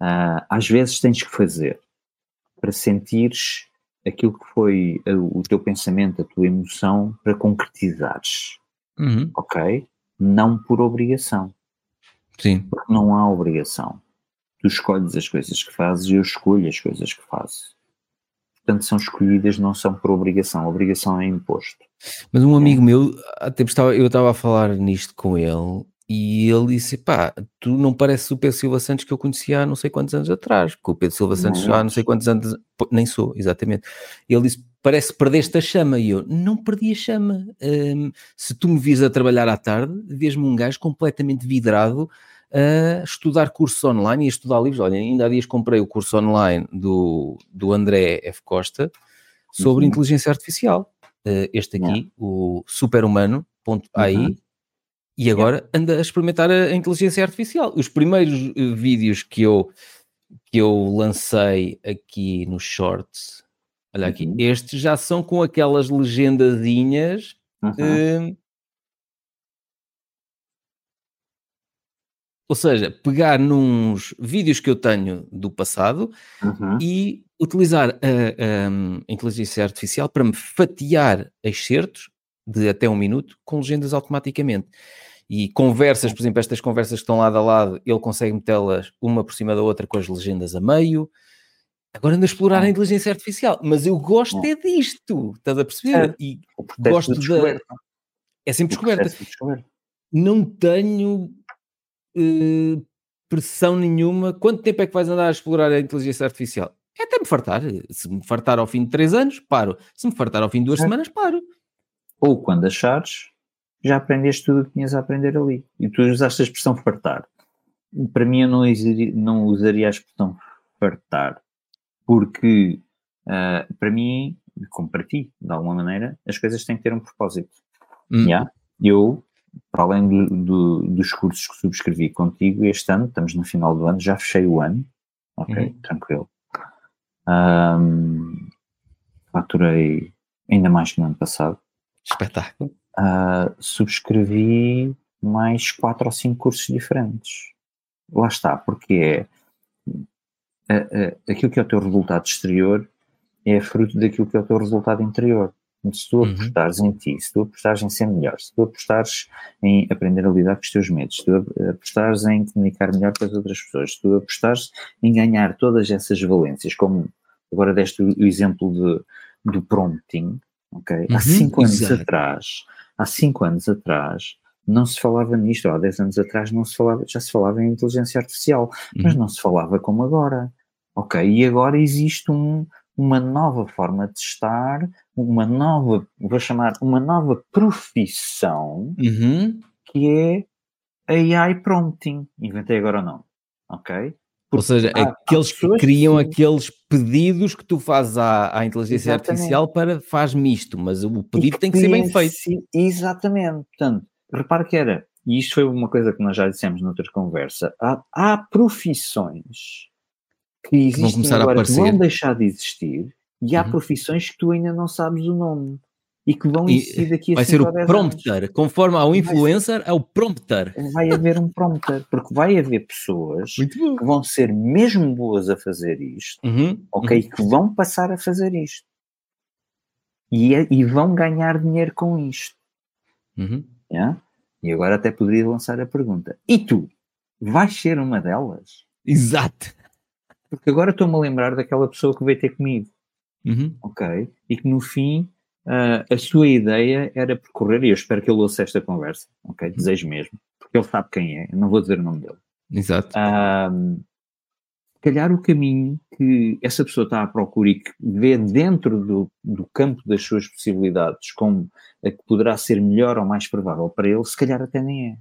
Uh, às vezes tens que fazer para sentires aquilo que foi o teu pensamento, a tua emoção, para concretizares. Uhum. Ok? Não por obrigação. Sim. Porque não há obrigação. Tu escolhes as coisas que fazes e eu escolho as coisas que faço. Portanto, são escolhidas, não são por obrigação. A obrigação é imposto. Mas um amigo é. meu, há tempo estava, eu estava a falar nisto com ele e ele disse: pá, tu não pareces o Pedro Silva Santos que eu conhecia há não sei quantos anos atrás, porque o Pedro Silva Santos já há não sei quantos anos, nem sou, exatamente. Ele disse: parece que perdeste a chama. E eu, não perdi a chama. Um, se tu me vis a trabalhar à tarde, vês-me um gajo completamente vidrado a estudar cursos online e a estudar livros. Olha, ainda há dias comprei o curso online do, do André F. Costa sobre uhum. inteligência artificial. Uh, este aqui, o superhumano.ai, uhum. E agora anda a experimentar a, inteligência artificial. Os primeiros uh, vídeos que eu, que eu lancei aqui no Shorts Olha aqui, uhum. estes já são com aquelas legendazinhas. Uhum. Uh, Ou seja, pegar nos vídeos que eu tenho do passado Uhum. e utilizar a, a, a inteligência artificial para me fatiar excertos de até um minuto com legendas automaticamente. E conversas, por exemplo, estas conversas que estão lado a lado, ele consegue metê-las uma por cima da outra com as legendas a meio. Agora ando a explorar a inteligência artificial, mas eu gosto É. disto, estás a perceber? É. E gosto de da- é sempre descoberta. de descoberta. Não tenho eh, pressão nenhuma. Quanto tempo é que vais andar a explorar a inteligência artificial? É até me fartar. Se me fartar ao fim de três anos, paro. Se me fartar ao fim de duas É. semanas, paro. Ou quando achares, já aprendeste tudo o que tinhas a aprender ali. E tu usaste a expressão fartar. Para mim, eu não usaria, não usaria a expressão fartar, porque ah, para mim, como para ti, de alguma maneira, as coisas têm que ter um propósito. Hum. Yeah? Eu, para além do- do- dos cursos que subscrevi contigo este ano, estamos no final do ano, já fechei o ano, ok, Uhum. tranquilo. Ahm, faturei ainda mais que no ano passado. Espetáculo. Ah, subscrevi mais quatro ou cinco cursos diferentes. Lá está, porque é aquilo que é o teu resultado exterior é fruto daquilo que é o teu resultado interior. Se tu Uhum. apostares em ti, se tu apostares em ser melhor, se tu apostares em aprender a lidar com os teus medos, se tu apostares em comunicar melhor com as outras pessoas, se tu apostares em ganhar todas essas valências, como agora deste o o exemplo de, do prompting, ok? Uhum, Há cinco anos exato. atrás, há cinco anos atrás, não se falava nisto, ou há 10 anos atrás não se falava, já se falava em inteligência artificial, mas Uhum. não se falava como agora. Ok, e agora existe um, uma nova forma de estar, uma nova, vou chamar, uma nova profissão Uhum. que é AI prompting. Inventei agora ou não? Ok? Ou seja, há- há aqueles que pessoas que criam sim. aqueles pedidos que tu fazes à, à inteligência Exatamente. artificial para faz-me isto, mas o pedido tem que ser bem feito. Exatamente. Portanto, repare que era, e isto foi uma coisa que nós já dissemos noutra conversa, há, há profissões que existem começar a agora que vão deixar de existir e há Uhum. profissões que tu ainda não sabes o nome e que vão existir daqui a Vai 5 ser o 10 prompter, conforme ao influencer, é o prompter. anos. Vai haver um prompter, porque vai haver pessoas que vão ser mesmo boas a fazer isto, Uhum, ok? Que vão passar a fazer isto. E, é- e vão ganhar dinheiro com isto. uhum. Yeah? E agora até poderia lançar a pergunta: e tu? Vais ser uma delas? Exato. Porque agora estou-me a lembrar daquela pessoa que veio ter comigo, Uhum. ok? E que no fim ah, a sua ideia era percorrer, e eu espero que ele ouça esta conversa, ok? Desejo mesmo, porque ele sabe quem é, eu não vou dizer o nome dele. Exato. Se calhar o caminho que essa pessoa está à procura e que vê dentro do, do campo das suas possibilidades como a que poderá ser melhor ou mais provável para ele, se calhar até nem é.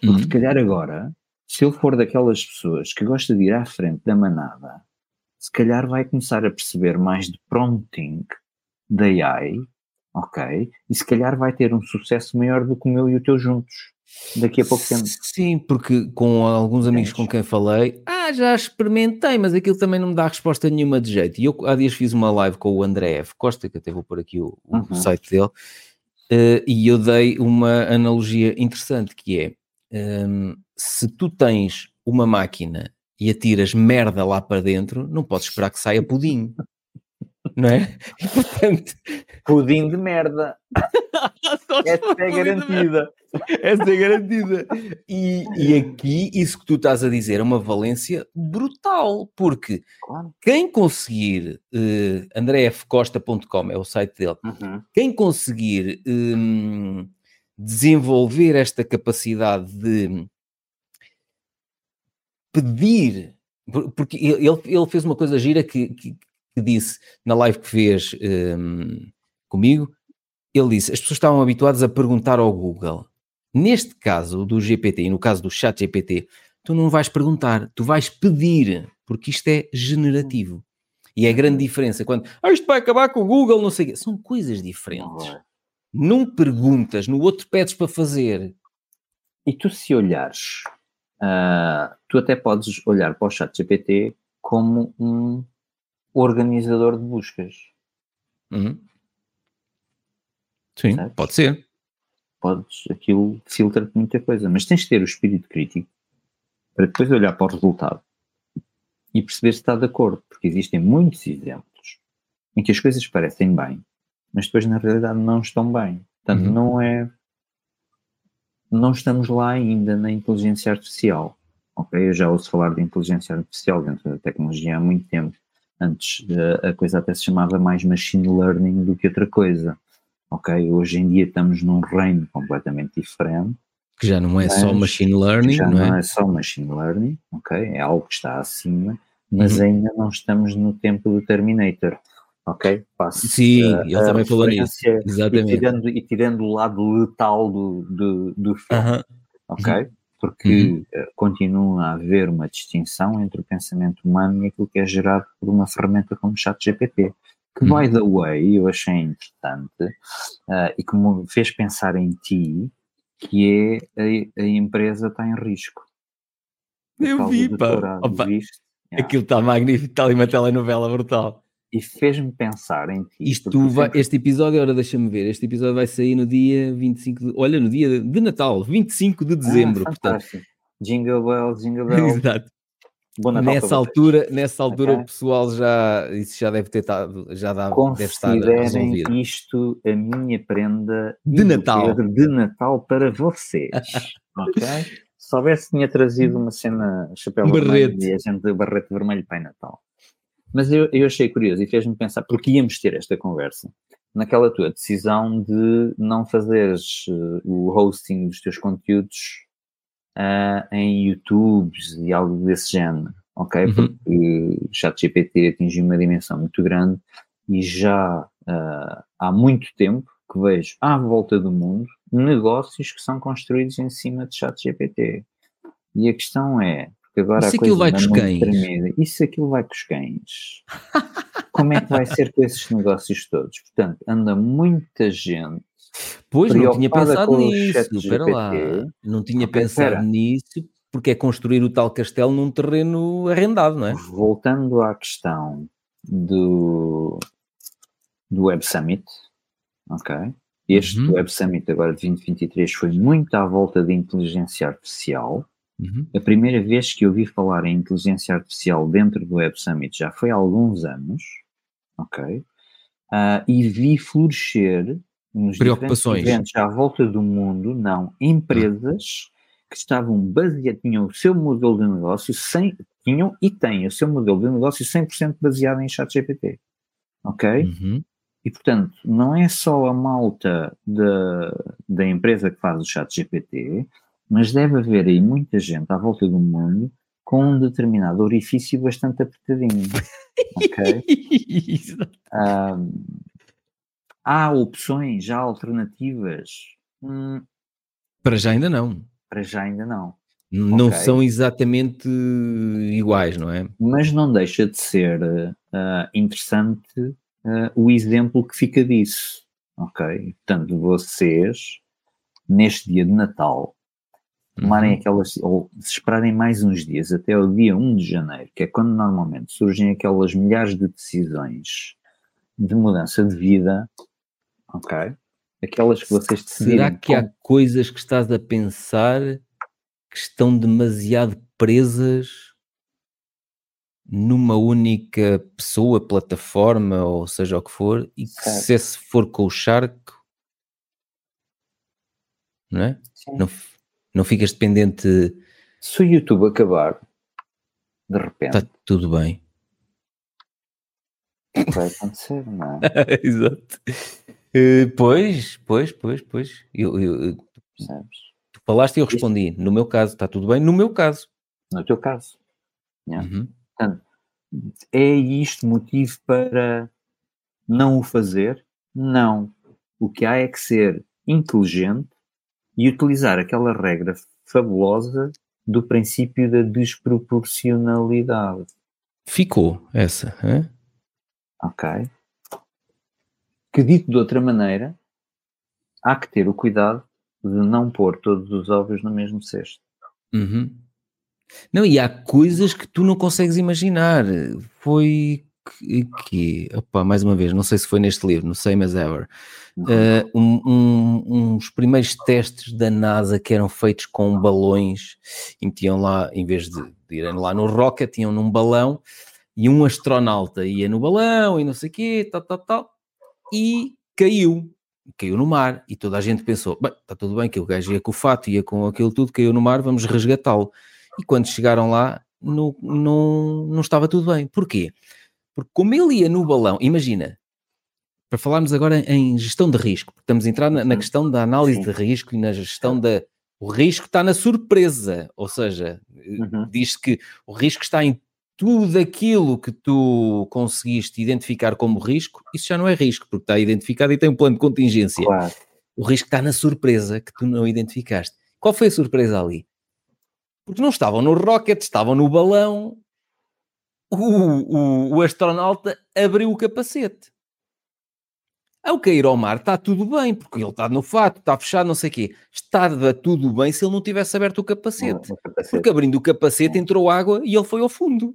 Porque Uhum. se calhar agora, se ele for daquelas pessoas que gosta de ir à frente da manada, se calhar vai começar a perceber mais de prompting da AI, ok? E se calhar vai ter um sucesso maior do que o meu e o teu juntos, daqui a pouco tempo. Sim, porque com alguns amigos com quem falei, ah, já experimentei, mas aquilo também não me dá resposta nenhuma de jeito. E eu há dias fiz uma live com o André F. Costa, que até vou pôr aqui o, o Uhum. site dele, eh, e eu dei uma analogia interessante que é hum, se tu tens uma máquina e atiras merda lá para dentro, não podes esperar que saia pudim. Não é? E, portanto, Pudim de merda, essa é garantida. Essa é garantida. E, e aqui, isso que tu estás a dizer é uma valência brutal, porque Claro. quem conseguir, eh, andrefcosta.com é o site dele, Uhum. quem conseguir hum, desenvolver esta capacidade de pedir, por- porque ele, ele fez uma coisa gira que, que- que disse na live que fez hum, comigo, ele disse, as pessoas estavam habituadas a perguntar ao Google. Neste caso do GPT e no caso do chat GPT, tu não vais perguntar, tu vais pedir, porque isto é generativo. E é a grande diferença quando ah, isto vai acabar com o Google, não sei o quê. São coisas diferentes. Num perguntas, no outro pedes para fazer. E tu se olhares, ah, tu até podes olhar para o chat GPT como um organizador de buscas. Uhum. Sim, Sabes? pode ser. Podes, aquilo filtra-te muita coisa, mas tens de ter o espírito crítico para depois olhar para o resultado e perceber se está de acordo, porque existem muitos exemplos em que as coisas parecem bem, mas depois na realidade não estão bem. Portanto, uhum. não é. Não estamos lá ainda na inteligência artificial. Ok? Eu já ouço falar de inteligência artificial dentro da tecnologia há muito tempo. Antes a coisa até se chamava mais machine learning do que outra coisa. Ok? Hoje em dia estamos num reino completamente diferente. Que já não é só machine learning, já não, não é? é? só machine learning, ok? É algo que está acima, mas uhum. ainda não estamos no tempo do Terminator ok? Passo Sim, a, ele também falou nisso. Exatamente. E tirando, e tirando o lado letal do, do, do filme, uh -huh. ok? Uhum. Porque uh eh, continua a haver uma distinção entre o pensamento humano e aquilo que é gerado por uma ferramenta como o ChatGPT. Que, uh uhum. by the way, eu achei interessante uh, e que me fez pensar em ti, que é a, a empresa está em risco. Eu vi, pá. Opa, Aquilo está magnífico, está ali uma telenovela brutal e fez-me pensar em ti. Isto vai, sempre... Este episódio, agora deixa-me ver, este episódio vai sair no dia 25 de, olha, no dia de Natal, 25 de dezembro. Ah, portanto. Jingle bells, jingle bells. Exato. nessa altura, nessa altura okay. o pessoal já, isso já deve ter estado, já dá, deve estar resolvido. isto a minha prenda de Natal. De Natal para vocês. ok? Se soubesse tinha trazido uma cena chapéu vermelho e a gente barrete vermelho para Natal. Mas eu, eu achei curioso e fez-me pensar, porque íamos ter esta conversa, naquela tua decisão de não fazeres uh, o hosting dos teus conteúdos uh, em YouTubes e algo desse género, ok? Uhum. Porque o ChatGPT atingiu uma dimensão muito grande e já uh, há muito tempo que vejo à volta do mundo negócios que são construídos em cima de ChatGPT. E a questão é, agora e se aquilo vai com os cães? Tremida. Se aquilo vai com os cães? Como é que vai ser com esses negócios todos? Portanto, anda muita gente. Pois, não tinha pensado nisso. Espera lá. Não tinha okay, pensado espera. nisso porque é construir o tal castelo num terreno arrendado, não é? Voltando à questão do, do Web Summit, ok? Este uhum. Web Summit agora de 2023 foi muito à volta de inteligência artificial, Uhum. A primeira vez que eu ouvi falar em inteligência artificial dentro do Web Summit já foi há alguns anos, ok? Uh, e vi florescer nos Preocupações. eventos à volta do mundo, não, empresas que estavam baseadas, tinham o seu modelo de negócio, sem, tinham e têm o seu modelo de negócio 100% baseado em ChatGPT, ok? Uhum. E, portanto, não é só a malta da, da empresa que faz o ChatGPT, mas deve haver aí muita gente à volta do mundo com um determinado orifício bastante apertadinho. ok? um, há opções, há alternativas. Hum, para já ainda não. Para já ainda não. Não okay. são exatamente iguais, não é? Mas não deixa de ser uh, interessante uh, o exemplo que fica disso. Ok? Portanto, vocês, neste dia de Natal, tomarem uhum. aquelas, ou se esperarem mais uns dias até o dia 1 de janeiro, que é quando normalmente surgem aquelas milhares de decisões de mudança de vida, ok? Aquelas que vocês decidirem. Será que com... há coisas que estás a pensar que estão demasiado presas numa única pessoa, plataforma, ou seja o que for, e que certo. se for com o charco, não é? Sim. Não, não ficas dependente. Se o YouTube acabar, de repente. Está tudo bem. Vai acontecer, não é? Exato. Uh, pois, pois, pois, pois. Eu, eu? Tu falaste e eu respondi. No meu caso, está tudo bem. No meu caso. No teu caso. Yeah. Uhum. Portanto, é isto motivo para não o fazer? Não. O que há é que ser inteligente e utilizar aquela regra fabulosa do princípio da desproporcionalidade. Ficou essa, hein? Ok. Que dito de outra maneira, há que ter o cuidado de não pôr todos os ovos no mesmo cesto. Uhum. Não, e há coisas que tu não consegues imaginar. Foi que, opa, mais uma vez, não sei se foi neste livro, no Same as Ever, uh, um, um, uns primeiros testes da NASA que eram feitos com balões e metiam lá, em vez de, de irem lá no rocket, iam num balão e um astronauta ia no balão e não sei o quê, tal, tal, tal, e caiu, caiu no mar e toda a gente pensou, bem, está tudo bem que o gajo ia com o fato, ia com aquilo tudo, caiu no mar, vamos resgatá-lo. E quando chegaram lá, não, não, não estava tudo bem. Porquê? Porque como ele ia no balão, imagina, para falarmos agora em gestão de risco, estamos a entrar na, na questão da análise Sim. de risco e na gestão da. O risco está na surpresa, ou seja, uhum. diz que o risco está em tudo aquilo que tu conseguiste identificar como risco, isso já não é risco, porque está identificado e tem um plano de contingência. Claro. O risco está na surpresa que tu não identificaste. Qual foi a surpresa ali? Porque não estavam no rocket, estavam no balão. O, o, o astronauta abriu o capacete. Ao cair ao mar está tudo bem, porque ele está no fato, está fechado, não sei o quê. Estava tudo bem se ele não tivesse aberto o capacete. Não, capacete. Porque abrindo o capacete entrou água e ele foi ao fundo.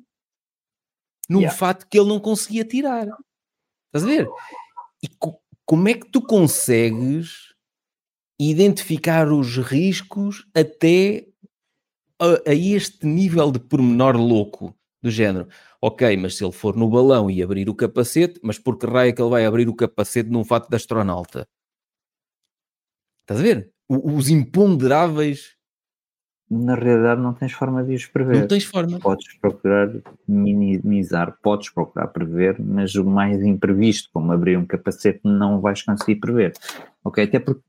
Num yeah. fato que ele não conseguia tirar. Estás a ver? E co como é que tu consegues identificar os riscos até a, a este nível de pormenor louco? Do género, ok, mas se ele for no balão e abrir o capacete, mas por que raio é que ele vai abrir o capacete num fato de astronauta? Estás a ver? O, os imponderáveis. Na realidade, não tens forma de os prever. Não tens forma. Podes procurar minimizar, podes procurar prever, mas o mais imprevisto, como abrir um capacete, não vais conseguir prever. Ok? Até porque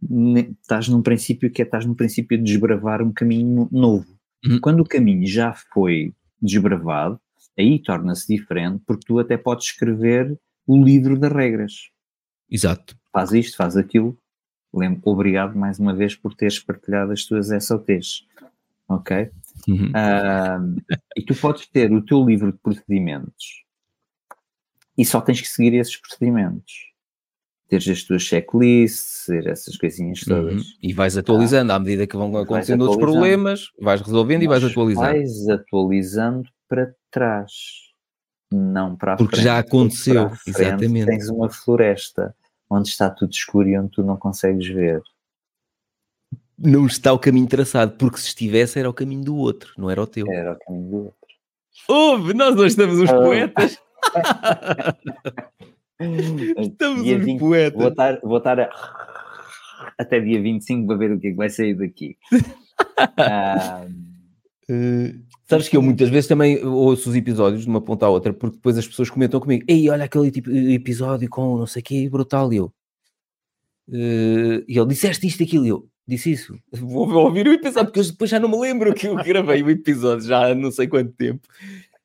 estás num princípio que é estás num princípio de desbravar um caminho novo. Uhum. Quando o caminho já foi desbravado, aí torna-se diferente, porque tu até podes escrever o livro das regras. Exato. Faz isto, faz aquilo. Lembro, obrigado mais uma vez por teres partilhado as tuas SOTs. Ok? Uhum. Uh, e tu podes ter o teu livro de procedimentos e só tens que seguir esses procedimentos. Teres as tuas checklists, essas coisinhas uhum. todas. Uhum. E vais atualizando ah, à medida que vão acontecendo outros problemas, vais resolvendo e vais atualizando. Vais atualizando para trás, não para a Porque frente. já aconteceu, exatamente. Tens uma floresta onde está tudo escuro e onde tu não consegues ver. Não está o caminho traçado, porque se estivesse era o caminho do outro, não era o teu. Era o caminho do outro. Ouve, nós hoje estamos uns oh. poetas. estamos dia uns 20, poetas. Vou estar, vou estar a... até dia 25 para ver o que é que vai sair daqui. Uh, sabes que eu muitas vezes também ouço os episódios de uma ponta à outra, porque depois as pessoas comentam comigo: Ei, olha aquele tipo, episódio com não sei o que, brutal. E eu, uh, e ele disseste isto e aquilo. E eu disse isso. Vou, vou ouvir o episódio, porque depois já não me lembro que eu gravei o episódio, já há não sei quanto tempo,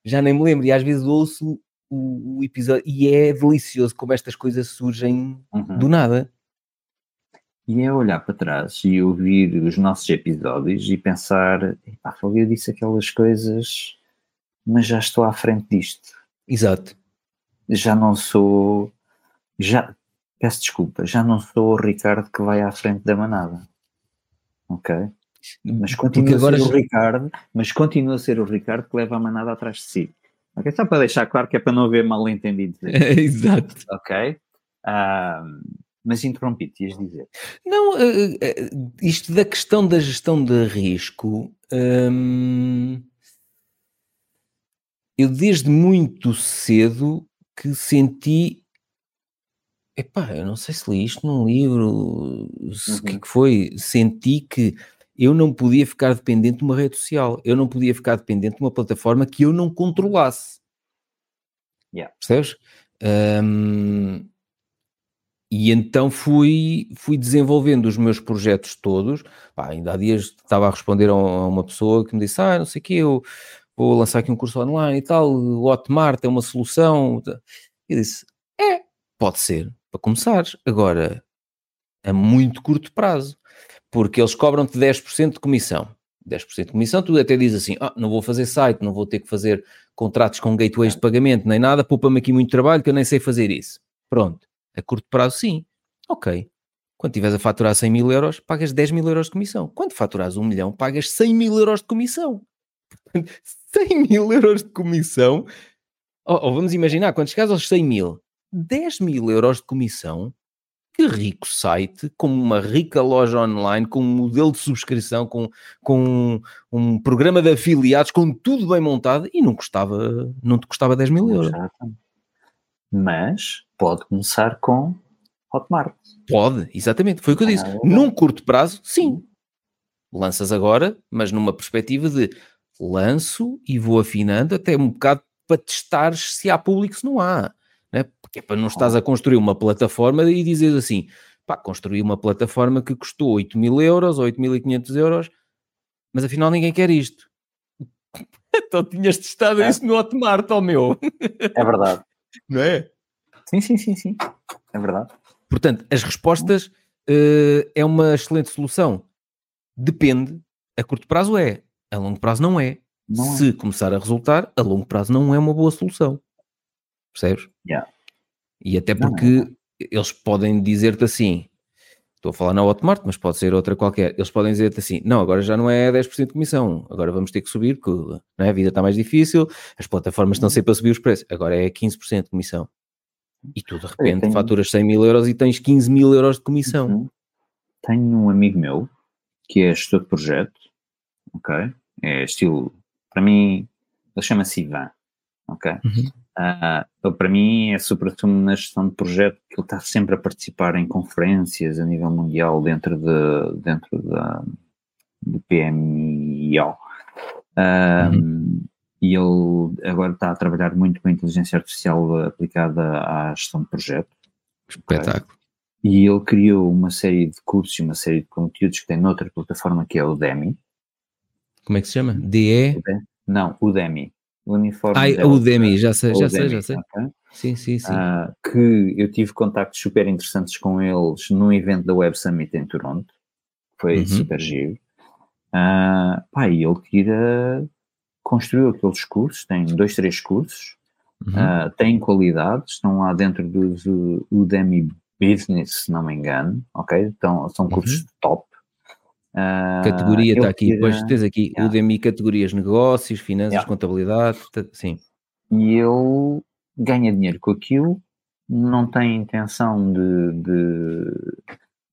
já nem me lembro. E às vezes ouço o, o episódio e é delicioso como estas coisas surgem uhum. do nada. E é olhar para trás e ouvir os nossos episódios e pensar, pá, eu disse aquelas coisas, mas já estou à frente disto. Exato. Já não sou, já, peço desculpa, já não sou o Ricardo que vai à frente da manada. Ok? Mas continua agora a ser o Ricardo, mas continua a ser o Ricardo que leva a manada atrás de si. Ok? Só para deixar claro que é para não haver mal entendidos. Exato. Ok? Um, mas interrompi-te, ias dizer. Não, uh, uh, isto da questão da gestão de risco, hum, eu desde muito cedo que senti. Epá, eu não sei se li isto num livro, o uhum. que, que foi. Senti que eu não podia ficar dependente de uma rede social, eu não podia ficar dependente de uma plataforma que eu não controlasse. Yeah. Percebes? Um, e então fui, fui desenvolvendo os meus projetos todos. Pá, ainda há dias estava a responder a uma pessoa que me disse: Ah, não sei o que, eu vou lançar aqui um curso online e tal. O Hotmart é uma solução. Eu disse: É, pode ser, para começares. Agora, a muito curto prazo, porque eles cobram-te 10% de comissão. 10% de comissão, tu até dizes assim: ah, não vou fazer site, não vou ter que fazer contratos com gateways de pagamento, nem nada, poupa-me aqui muito trabalho que eu nem sei fazer isso. Pronto. A curto prazo, sim. Ok. Quando estiveres a faturar 100 mil euros, pagas 10 mil euros de comissão. Quando faturares 1 milhão, pagas 100 mil euros de comissão. 100 mil euros de comissão. ou, ou vamos imaginar, quando chegares aos 100 mil, 10 mil euros de comissão, que rico site, com uma rica loja online, com um modelo de subscrição, com, com um, um programa de afiliados, com tudo bem montado e não custava, não te custava 10 mil euros. Mas pode começar com Hotmart. Pode, exatamente. Foi o que eu disse. Ah, Num curto prazo, sim. Lanças agora, mas numa perspectiva de lanço e vou afinando até um bocado para testar se há público, se não há. Né? Porque é para não estás a construir uma plataforma e dizes assim, pá, construí uma plataforma que custou 8 mil euros ou 8.500 euros, mas afinal ninguém quer isto. então tinhas testado é. isso no Hotmart, ó meu. É verdade. Não é? Sim, sim, sim, sim. É verdade. Portanto, as respostas uh, é uma excelente solução. Depende. A curto prazo é, a longo prazo não é. Não é. Se é. começar a resultar, a longo prazo não é uma boa solução. Percebes? Yeah. E até porque não, não. eles podem dizer-te assim, estou a falar na Hotmart, mas pode ser outra qualquer, eles podem dizer-te assim, não, agora já não é 10% de comissão, agora vamos ter que subir, porque é? a vida está mais difícil, as plataformas estão sempre a subir os preços, agora é 15% de comissão. E tu de repente tenho... faturas 100 mil euros e tens 15 mil euros de comissão. Uhum. Tenho um amigo meu que é gestor de projeto, ok? É estilo, para mim, ele chama-se Ivan, ok? Uhum. Uh, para mim é super na gestão de projeto que ele está sempre a participar em conferências a nível mundial dentro de dentro da do PMIO. Uh, uhum. E ele agora está a trabalhar muito com a inteligência artificial aplicada à gestão de projeto. Espetáculo. Okay? E ele criou uma série de cursos e uma série de conteúdos que tem noutra plataforma que é o Udemy. Como é que se chama? DE? Não, Udemy o uniforme. Ai, o Udemy, já sei, já sei, já sei. Okay? Sim, sim, sim. Uh, que eu tive contactos super interessantes com eles num evento da Web Summit em Toronto. Foi uhum. super giro. Uh, pá, e ele tira, construiu aqueles cursos, tem dois, três cursos, uhum. uh, tem qualidade, estão lá dentro do Udemy Business, se não me engano, ok? Então, são cursos uhum. top. Uh, Categoria está aqui, depois tens aqui yeah. Udemy categorias negócios, finanças, yeah. contabilidade, sim. E eu ganha dinheiro com aquilo, não tem intenção de, de,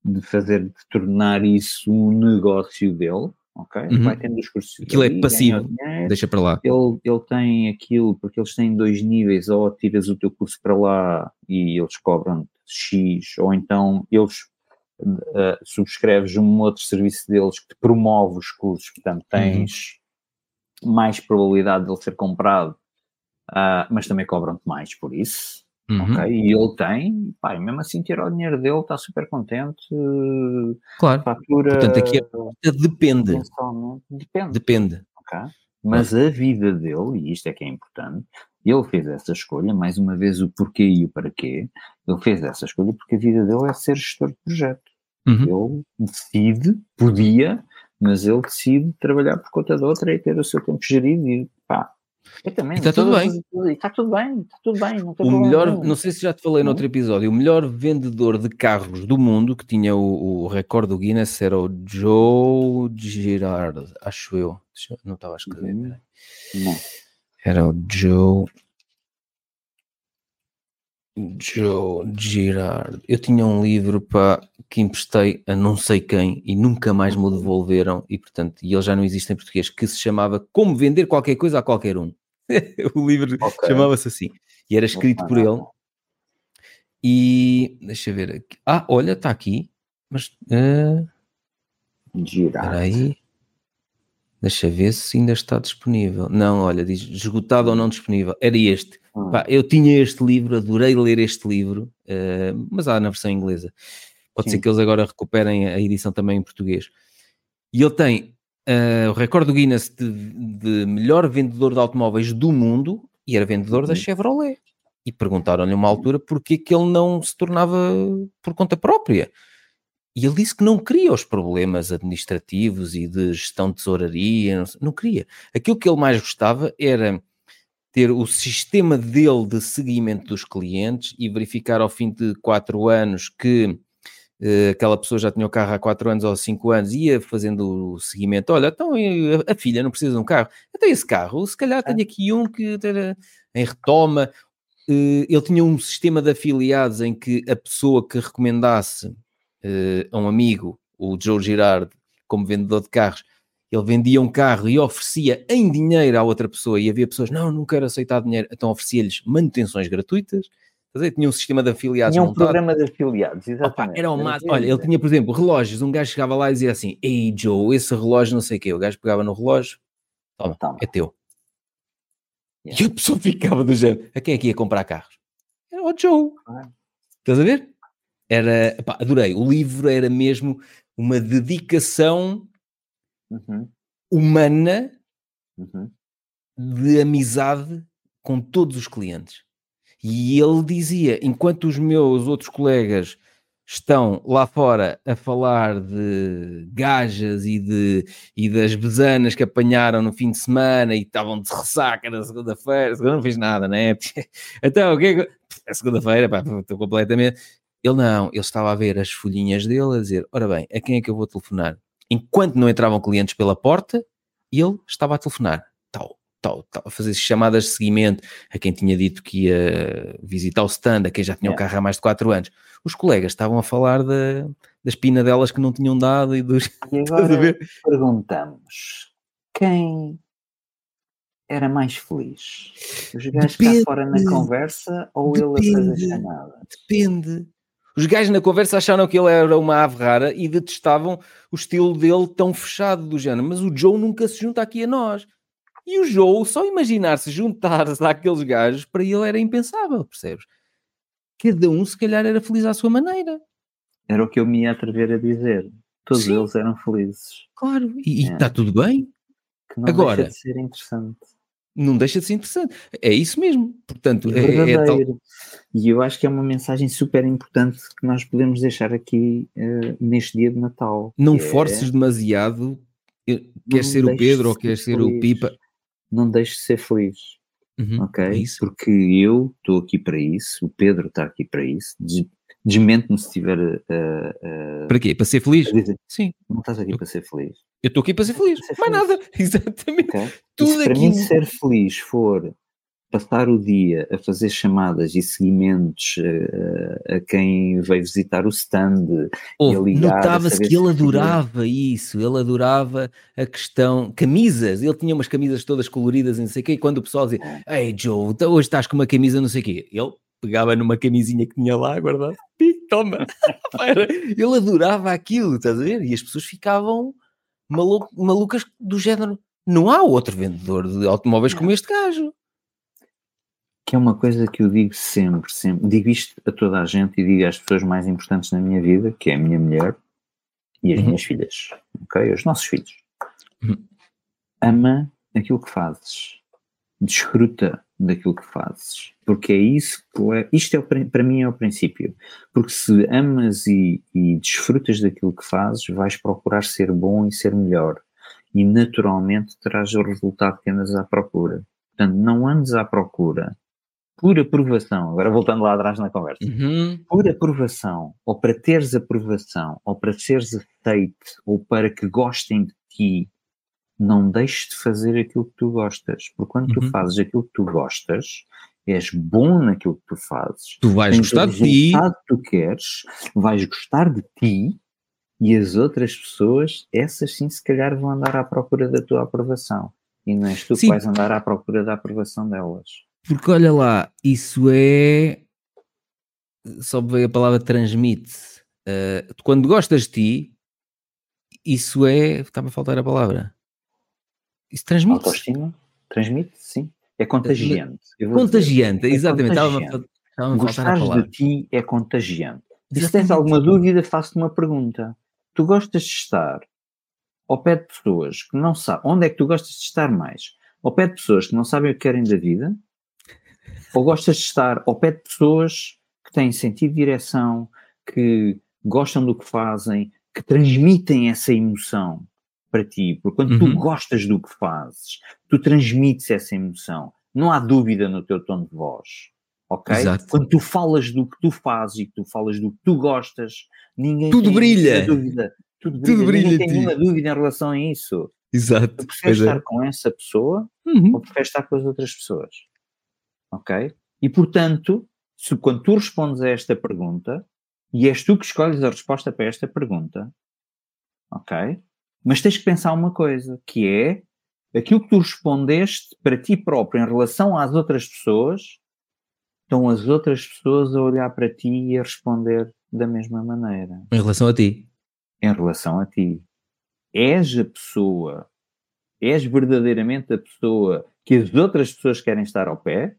de, fazer, de tornar isso um negócio dele, ok? Uhum. Vai tendo os cursos. Aquilo é passivo, deixa para lá. Ele, ele tem aquilo, porque eles têm dois níveis, ou tiras o teu curso para lá e eles cobram X, ou então eles uh, subscreves um outro serviço deles que te promove os cursos, portanto tens uhum. mais probabilidade de ele ser comprado, uh, mas também cobram-te mais por isso. Uhum. Okay? E ele tem, pá, mesmo assim tirar o dinheiro dele, está super contente. Claro. Fatura, Portanto, aqui é, depende. Depende. Depende. Okay? Mas a vida dele, e isto é que é importante, ele fez essa escolha, mais uma vez o porquê e o para quê, ele fez essa escolha porque a vida dele é ser gestor de projeto. Uhum. Ele decide, podia, mas ele decide trabalhar por conta de outra e ter o seu tempo gerido e pá. Eu também, está tudo bem. Está tudo bem, está tudo bem. Não o melhor, nenhum. não sei se já te falei no outro episódio, o melhor vendedor de carros do mundo que tinha o, o recorde do Guinness era o Joe Girard, acho eu. Não estava a escrever. Uhum. Não. Era o Joe. Joe Girard. Eu tinha um livro para que emprestei a não sei quem e nunca mais me o devolveram e portanto e ele já não existe em português que se chamava Como vender qualquer coisa a qualquer um. o livro okay. chamava-se assim e era escrito por ele. E deixa eu ver aqui. Ah, olha, está aqui. Mas uh... Girard. Espera aí. Deixa ver se ainda está disponível. Não, olha, diz esgotado ou não disponível. Era este. Hum. Pá, eu tinha este livro, adorei ler este livro, uh, mas há na versão inglesa. Pode Sim. ser que eles agora recuperem a edição também em português. E ele tem uh, o recorde do Guinness de, de, melhor vendedor de automóveis do mundo e era vendedor uhum. da Chevrolet. E perguntaram-lhe uma altura porquê que ele não se tornava por conta própria. E ele disse que não queria os problemas administrativos e de gestão de tesouraria, não, não queria. Aquilo que ele mais gostava era ter o sistema dele de seguimento dos clientes e verificar ao fim de quatro anos que uh, aquela pessoa já tinha o carro há 4 anos ou 5 anos, ia fazendo o seguimento, olha, então a, filha não precisa de um carro, então esse carro, se calhar tenho aqui um que em retoma, uh, ele tinha um sistema de afiliados em que a pessoa que recomendasse a um amigo, o Joe Girard, como vendedor de carros, ele vendia um carro e oferecia em dinheiro à outra pessoa e havia pessoas, não, não quero aceitar dinheiro, então oferecia-lhes manutenções gratuitas, tinha um sistema de afiliados Tinha um montado. programa de afiliados, exatamente. Opa, era o máximo. Olha, ele tinha, por exemplo, relógios. Um gajo chegava lá e dizia assim: Ei, Joe, esse relógio não sei o quê. O gajo pegava no relógio, toma, toma. é teu. Yeah. E a pessoa ficava do género: A quem é que ia comprar carros? Era o Joe. Ah. Estás a ver? Era, pá, adorei. O livro era mesmo uma dedicação uhum. humana uhum. de amizade com todos os clientes. E ele dizia: enquanto os meus outros colegas estão lá fora a falar de gajas e, de, e das besanas que apanharam no fim de semana e estavam de ressaca na segunda-feira, segunda não fiz nada, né? Então, o que é que. É segunda-feira, estou completamente. Ele não, ele estava a ver as folhinhas dele a dizer: ora bem, a quem é que eu vou telefonar? Enquanto não entravam clientes pela porta, ele estava a telefonar. Tal, tal, tal, a fazer chamadas de seguimento a quem tinha dito que ia visitar o stand, a quem já tinha o carro há mais de 4 anos. Os colegas estavam a falar da, das pinadelas que não tinham dado e dos. E agora perguntamos: quem era mais feliz? Os gajos cá fora na conversa ou depende, ele a fazer chamada? Depende. Os gajos na conversa acharam que ele era uma ave rara e detestavam o estilo dele tão fechado do género. Mas o Joe nunca se junta aqui a nós. E o Joe, só imaginar-se juntar-se àqueles gajos, para ele era impensável, percebes? Cada um, se calhar, era feliz à sua maneira. Era o que eu me ia atrever a dizer. Todos Sim. eles eram felizes. Claro, e está é. tudo bem. Que não Agora, deixa de ser interessante. Não deixa de ser interessante. É isso mesmo. Portanto, é, é, é tal... E eu acho que é uma mensagem super importante que nós podemos deixar aqui uh, neste dia de Natal. Não forces é... demasiado. Quer ser o Pedro ou quer ser o Pipa não deixe de ser feliz. Uhum, ok? É Porque eu estou aqui para isso, o Pedro está aqui para isso. Desmente-me se estiver. Uh, uh, para quê? Para ser feliz? Sim. Não estás aqui eu, para ser feliz. Eu estou aqui para ser feliz. Para ser Mais nada. Exatamente. Okay? Tudo se para mim ser feliz for passar o dia a fazer chamadas e seguimentos uh, a quem veio visitar o stand oh, ligar. Notava-se que ele adorava isso, ele adorava a questão, camisas, ele tinha umas camisas todas coloridas e não sei o quê, e quando o pessoal dizia, ei Joe, então hoje estás com uma camisa não sei o quê, ele pegava numa camisinha que tinha lá guardado, toma, ele adorava aquilo, estás a ver? E as pessoas ficavam malu malucas do género, não há outro vendedor de automóveis como este gajo que é uma coisa que eu digo sempre, sempre, digo isto a toda a gente e digo às pessoas mais importantes na minha vida, que é a minha mulher e as uhum. minhas filhas, ok? Os nossos filhos. Uhum. Ama aquilo que fazes, desfruta daquilo que fazes, porque é isso que é, isto é para mim é o princípio, porque se amas e, e desfrutas daquilo que fazes, vais procurar ser bom e ser melhor, e naturalmente terás o resultado que andas à procura. Portanto, não andes à procura por aprovação, agora voltando lá atrás na conversa, uhum. por aprovação, ou para teres aprovação, ou para seres aceite, ou para que gostem de ti, não deixes de fazer aquilo que tu gostas. Porque quando uhum. tu fazes aquilo que tu gostas, és bom naquilo que tu fazes. Tu vais gostar de ti. que tu queres, vais gostar de ti, e as outras pessoas, essas sim, se calhar vão andar à procura da tua aprovação. E não és tu sim. que vais andar à procura da aprovação delas. Porque olha lá, isso é. Só veio a palavra transmite. Uh, quando gostas de ti, isso é. Está-me a faltar a palavra. Isso transmite. Autoestima? Transmite, sim. É contagiante. Contagiante, dizer, exatamente. É contagiante. Estava-me a faltar a palavra. de ti é contagiante. E se tens alguma dúvida, faço-te uma pergunta. Tu gostas de estar ao pé de pessoas que não sabem. Onde é que tu gostas de estar mais? Ao pé de pessoas que não sabem o que querem da vida ou gostas de estar ao pé de pessoas que têm sentido de direção, que gostam do que fazem, que transmitem essa emoção para ti? Porque quando uhum. tu gostas do que fazes, tu transmites essa emoção. Não há dúvida no teu tom de voz. ok? Exato. Quando tu falas do que tu fazes e que tu falas do que tu gostas, ninguém Tudo tem brilha. dúvida. Tudo brilha. Tudo brilha ninguém em tem nenhuma dúvida em relação a isso. Exato. Tu preferes é. estar com essa pessoa Uhum. ou preferes estar com as outras pessoas? Ok? E portanto, se quando tu respondes a esta pergunta, e és tu que escolhes a resposta para esta pergunta, ok? Mas tens que pensar uma coisa, que é aquilo que tu respondeste para ti próprio em relação às outras pessoas, estão as outras pessoas a olhar para ti e a responder da mesma maneira Em relação a ti. em relação a ti. És a pessoa, és verdadeiramente a pessoa que as outras pessoas querem estar ao pé,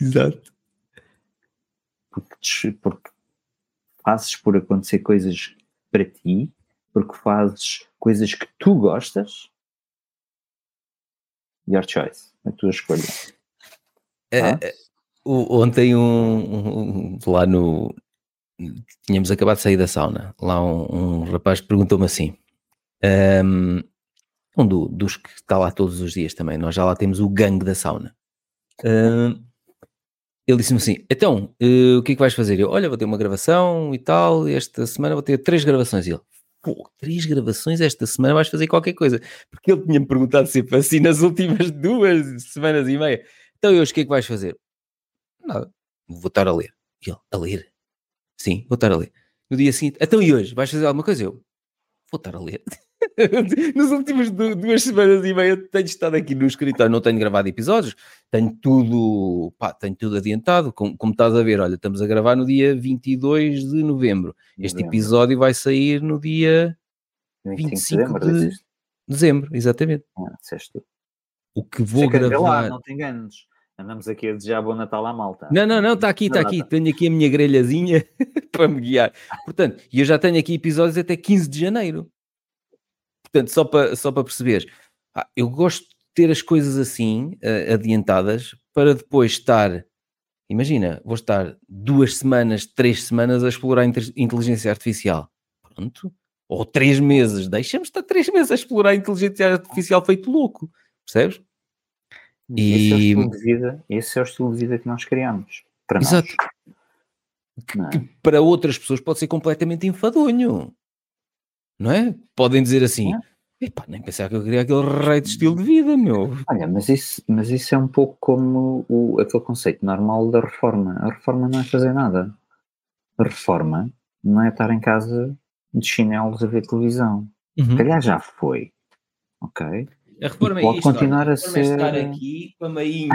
Exato. porque, te- porque fazes por acontecer coisas para ti, porque fazes coisas que tu gostas. Your choice, a tua escolha. Ah? Ontem um, um- lá no tínhamos acabado de sair da sauna lá um, um rapaz perguntou-me assim ehm, um do- dos que está lá todos os dias também nós já lá temos o gangue da sauna Ehm, ele disse-me assim então eh, o que é que vais fazer? Eu, olha vou ter uma gravação e tal esta semana vou ter três gravações e ele Pô, três gravações esta semana vais fazer qualquer coisa porque ele tinha-me perguntado sempre assim nas últimas duas semanas e meia então hoje o que é que vais fazer? Nada, vou estar a ler. E ele, a ler? Sim, vou estar a ler. No dia seguinte, então e hoje? Vais fazer alguma coisa? Eu, vou estar a ler. Nas últimas du- duas semanas e meia tenho estado aqui no escritório, não tenho gravado episódios, tenho tudo, pá, tenho tudo adiantado, como, como estás a ver, olha, estamos a gravar no dia 22 de novembro. Este episódio vai sair no dia 25 de 25 dezembro, de- dezembro, exatamente. Ah. O que vou vê lá, gravar... não te enganes. Andamos aqui a desejar bom Natal à malta. Não, não, não, está aqui, está aqui. Tenho aqui a minha grelhazinha para me guiar. Portanto, e eu já tenho aqui episódios até 15 de janeiro. Portanto, só para, só para perceberes, ah, eu gosto de ter as coisas assim, eh, adiantadas, para depois estar. Imagina, vou estar duas semanas, três semanas a explorar inteligência artificial. Pronto. Ou três meses. Deixa-me estar três meses a explorar a inteligência artificial feito louco. Percebes? Esse é o E- estilo de vida, esse é o estilo de vida que nós criamos. Para nós. Exato. Não é? que para outras pessoas pode ser completamente enfadonho. Não é? Podem dizer assim: É. epá, nem pensar que eu queria aquele rei de estilo de vida, meu. Olha, mas isso, mas isso é um pouco como o, aquele conceito normal da reforma. A reforma não é fazer nada. A reforma não é estar em casa de chinelos a ver televisão. Uhum. Se calhar já foi. Ok? A reforma E pode é isto, continuar olha, a reforma é ser- estar aqui com a mainha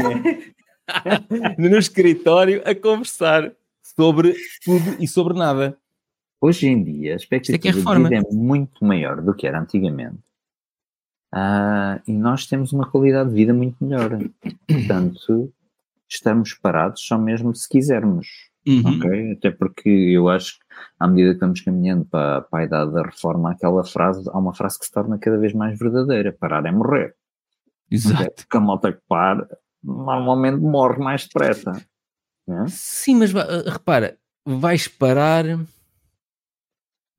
no escritório a conversar sobre tudo e sobre nada. Hoje em dia, a é que é expectativa de vida é muito maior do que era antigamente. Ah, e nós temos uma qualidade de vida muito melhor. Portanto, estamos parados só mesmo se quisermos. Uhum. ok? Até porque eu acho que à medida que vamos caminhando para, para a idade da reforma, aquela frase, há uma frase que se torna cada vez mais verdadeira: parar é morrer. Exato. Porque a malta que para normalmente morre mais depressa. não é? Sim, mas uh, repara, vais parar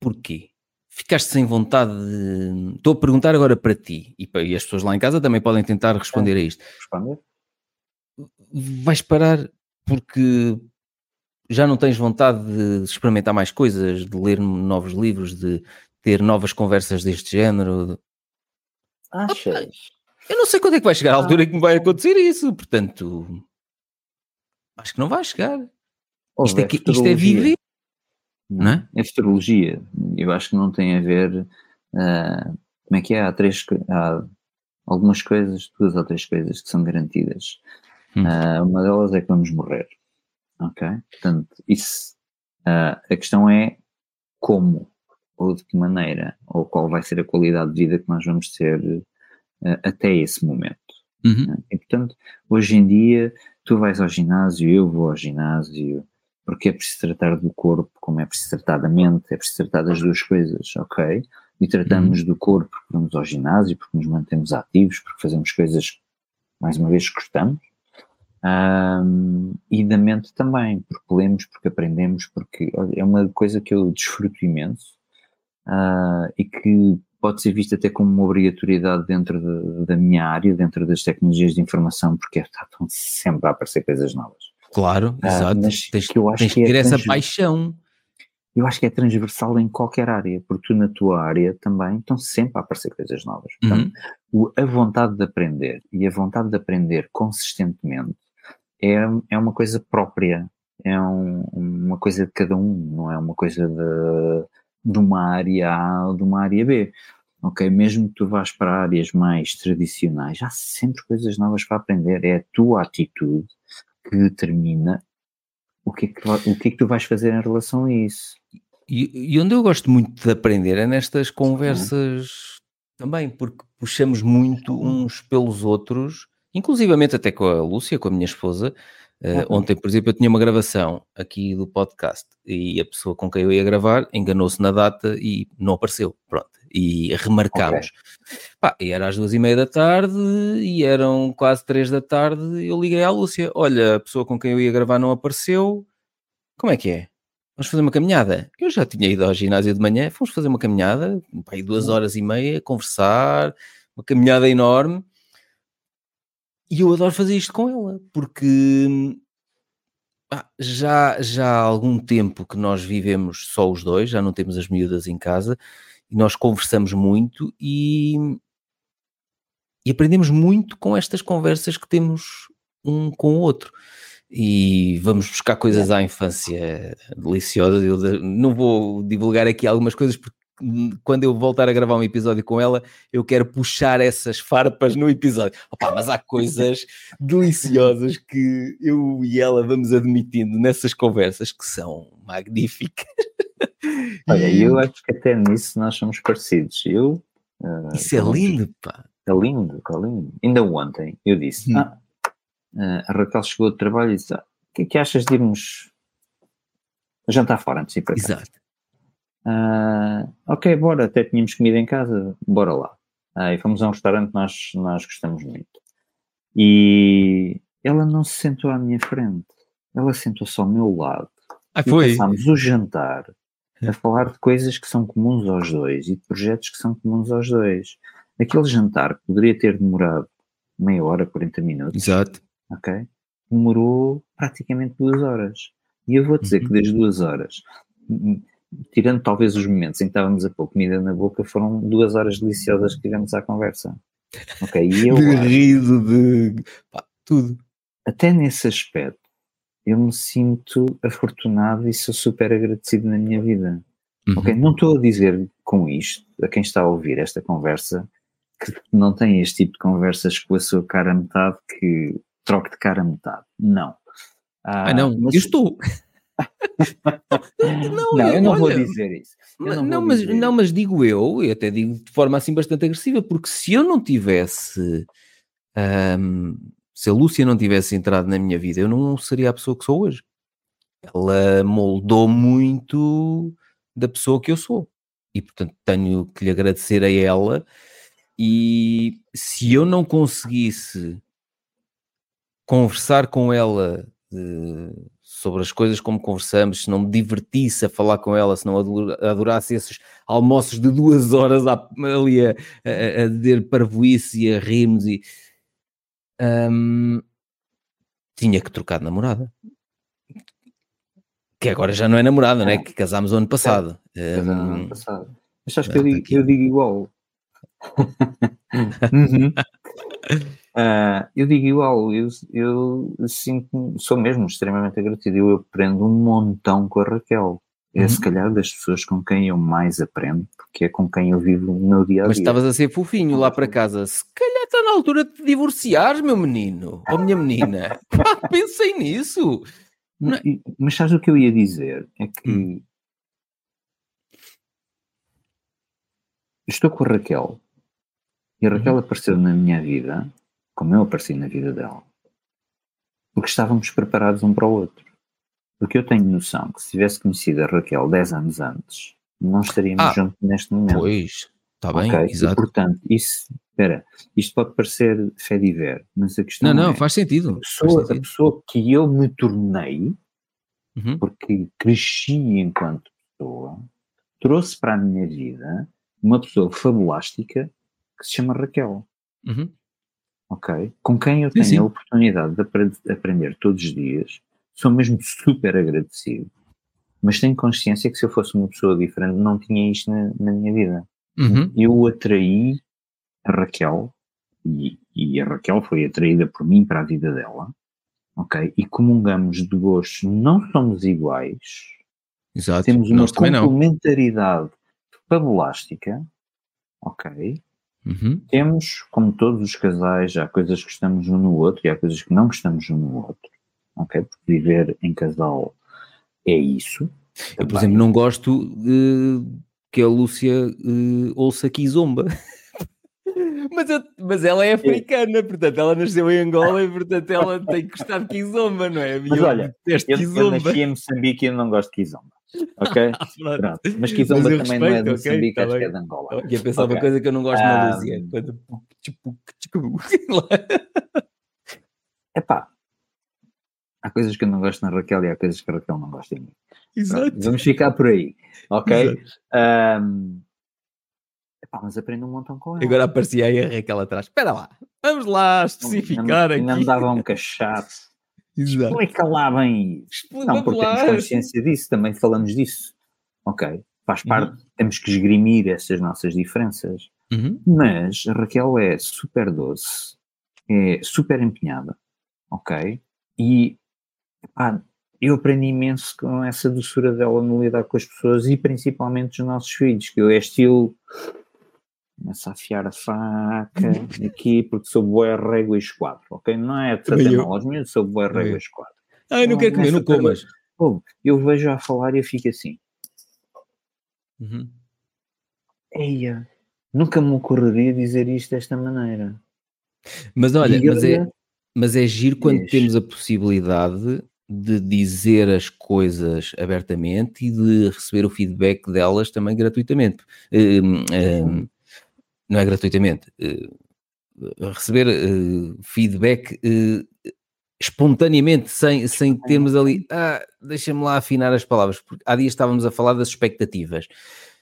porquê? Ficaste sem vontade de... Estou a perguntar agora para ti e, para, e as pessoas lá em casa também podem tentar responder a isto. Responder? Vais parar porque já não tens vontade de experimentar mais coisas, de ler novos livros, de ter novas conversas deste género. Achas? Eu não sei quando é que vai chegar a altura em que me vai acontecer isso, portanto, acho que não vai chegar. Isto é, isto é viver, não é? É futurologia. Eu acho que não tem a ver. ah, como é que é? Há três. Há algumas coisas, duas ou três coisas que são garantidas. Hum. Ah, uma delas é que vamos morrer. Ok? Portanto, isso. ah, a questão é como ou de que maneira ou qual vai ser a qualidade de vida que nós vamos ter até esse momento. Uhum. né? E portanto, hoje em dia, tu vais ao ginásio, eu vou ao ginásio, porque é preciso tratar do corpo como é preciso tratar da mente, é preciso tratar das duas coisas, ok? E tratamos do corpo porque vamos ao ginásio, porque nos mantemos ativos, porque fazemos coisas, mais uma vez, que gostamos. Ahm, e da mente também, porque lemos, porque aprendemos, porque é uma coisa que eu desfruto imenso ah, e que pode ser vista até como uma obrigatoriedade dentro de- da minha área, dentro das tecnologias de informação, porque estão sempre a aparecer coisas novas. Claro, Ah, exato. mas Tens, que eu acho tens que é ter essa paixão. Eu acho que é transversal em qualquer área, porque tu na tua área também estão sempre a aparecer coisas novas. Portanto, Uhum. o- a vontade de aprender e a vontade de aprender consistentemente é, é uma coisa própria, é um- uma coisa de cada um, não é uma coisa de, de uma área A ou de uma área B. Ok, mesmo que tu vás para áreas mais tradicionais, há sempre coisas novas para aprender. É a tua atitude que determina o que é que, o que, é que tu vais fazer em relação a isso. E, e onde eu gosto muito de aprender é nestas conversas também, porque puxamos muito uns pelos outros, inclusivamente até com a Lúcia, com a minha esposa. Uhum. ontem, por exemplo, eu tinha uma gravação aqui do podcast e a pessoa com quem eu ia gravar enganou-se na data e não apareceu. Pronto. E remarcámos. Pá, e era às duas e meia da tarde e eram quase três da tarde. Eu liguei à Lúcia: Olha, a pessoa com quem eu ia gravar não apareceu. Como é que é? Vamos fazer uma caminhada. Eu já tinha ido ao ginásio de manhã, fomos fazer uma caminhada, pá, duas horas e meia, conversar, uma caminhada enorme. E eu adoro fazer isto com ela, porque pá, já, já há algum tempo que nós vivemos só os dois, já não temos as miúdas em casa, e nós conversamos muito e, e aprendemos muito com estas conversas que temos um com o outro. E vamos buscar coisas à infância deliciosas. Eu não vou divulgar aqui algumas coisas porque quando eu voltar a gravar um episódio com ela, eu quero puxar essas farpas no episódio. Opa, mas há coisas deliciosas que eu e ela vamos admitindo nessas conversas que são magníficas. Olha, eu acho que até nisso nós somos parecidos. Eu. ah, Isso é lindo, pá. É lindo, é lindo. Ainda ontem eu disse: Hum. ah, ah, a Raquel chegou do trabalho e disse: ah, o que é que achas de irmos jantar fora antes de ir para casa? Exato. Ah, ok, bora, até tínhamos comida em casa, bora lá. Ah, e fomos a um restaurante que nós, nós gostamos muito. E ela não se sentou à minha frente, ela sentou-se ao meu lado. Ah, E foi. passámos o jantar a falar de coisas que são comuns aos dois e de projetos que são comuns aos dois. Aquele jantar que poderia ter demorado meia hora, 40 minutos, Exato. ok? Demorou praticamente duas horas. E eu vou dizer Uhum. que das duas horas, tirando talvez os momentos em que estávamos a pôr comida na boca, foram duas horas deliciosas que tivemos à conversa. Ok? E eu de acho, riso, de pá, tudo. até nesse aspecto, eu me sinto afortunado e sou super agradecido na minha vida. Uhum. Ok? Não estou a dizer com isto, a quem está a ouvir esta conversa, que não tem este tipo de conversas com a sua cara a metade, que troque de cara a metade. Não. Ah, não, mas- eu estou. não, eu não vou olha, dizer isso. Não Não, vou mas, dizer não, mas digo eu, e até digo de forma assim bastante agressiva, porque se eu não tivesse, ahm, se a Lúcia não tivesse entrado na minha vida, eu não seria a pessoa que sou hoje. Ela moldou muito da pessoa que eu sou. E portanto tenho que lhe agradecer a ela. E se eu não conseguisse conversar com ela eh, sobre as coisas como conversamos, se não me divertisse a falar com ela, se não ador- adorasse esses almoços de duas horas ali a, a, a dizer parvoíce e a rirmos e hum, tinha que trocar de namorada. Que agora já não é namorada, né? Que casámos o ano passado. Mas no ano Hum, passado. Mas sabes que eu digo, eu digo igual. Uhum. Ah, eu digo igual, eu, eu sinto, sou mesmo extremamente agradecido. Eu aprendo um montão com a Raquel. É Uhum. se calhar das pessoas com quem eu mais aprendo, porque é com quem eu vivo o meu dia a dia. Mas estavas a ser fofinho lá para casa. Se calhar está na altura de te divorciares, meu menino. Ou minha menina. Pá, pensei nisso. Não, é? Mas sabes o que eu ia dizer? É que Hum. estou com a Raquel e a Raquel Uhum. apareceu na minha vida, como eu apareci na vida dela, porque estávamos preparados um para o outro. Porque eu tenho noção que se tivesse conhecido a Raquel 10 anos antes, não estaríamos Ah, juntos neste momento. Pois, está bem, ok? E, exato. portanto, isso, espera, isto pode parecer fé diver, mas a questão Não, não, é, faz sentido. a Faz pessoa, a sentido. pessoa que eu me tornei Uhum. porque cresci enquanto pessoa, trouxe para a minha vida uma pessoa fabulástica que se chama Raquel, Uhum. Ok? Com quem eu Sim, tenho sim. a oportunidade de apre- aprender todos os dias, sou mesmo super agradecido, mas tenho consciência que se eu fosse uma pessoa diferente não tinha isto na, na minha vida. Uhum. Eu atraí a Raquel e, e, a Raquel foi atraída por mim para a vida dela, ok? E comungamos de gostos, não somos iguais, Exato. temos uma complementaridade fabulástica, ok? Uhum. Temos, como todos os casais, há coisas que gostamos um no outro e há coisas que não gostamos um no outro, ok? Porque viver em casal é isso. Eu, por exemplo, não gosto que a Lúcia eh, ouça Kizomba. mas, eu- mas ela é africana, portanto, ela nasceu em Angola e, portanto, ela tem que gostar de Kizomba, não é? Mas eu olha, Eu, eu nasci em Moçambique e eu não gosto de Kizomba, ok? Pronto. Pronto. Mas Kizomba eu também não é de respeito, Moçambique, tá acho que bem. é de Angola. Eu ia pensar uma Ok. coisa que eu não gosto na Ah, Lúcia. Quando... Tipo, Epá, há coisas que eu não gosto na Raquel e há coisas que a Raquel não gosta em mim. Exato. Pronto, vamos ficar por aí, ok? Epá, mas aprendo um montão com ela. Agora aparecia aí a Raquel atrás. Espera lá, vamos lá especificar ainda, aqui. me dava um cachaço. Exato. Explica lá bem isso. Explica Não, porque lá. temos consciência disso, também falamos disso. Ok, faz Uhum. parte, temos que esgrimir essas nossas diferenças. Uhum. Mas a Raquel é super doce, é super empenhada, ok? E pá, eu aprendi imenso com essa doçura dela no lidar com as pessoas e principalmente os nossos filhos, que eu é estilo começa a afiar a faca aqui porque sou boa régua e esquadro, ok? Não é eu. mal aos meus, sou Também régua e esquadro. Ai, não Não, quero comer, não comas. Eu vejo a falar e eu fico assim, Uhum. eia, nunca me ocorreria dizer isto desta maneira. Mas olha, mas é, mas é giro quando Diz. temos a possibilidade de dizer as coisas abertamente e de receber o feedback delas também gratuitamente. Hum, hum, não é gratuitamente. eh, receber eh, feedback eh, espontaneamente, sem, sem termos ali, ah, deixa-me lá afinar as palavras, porque há dias estávamos a falar das expectativas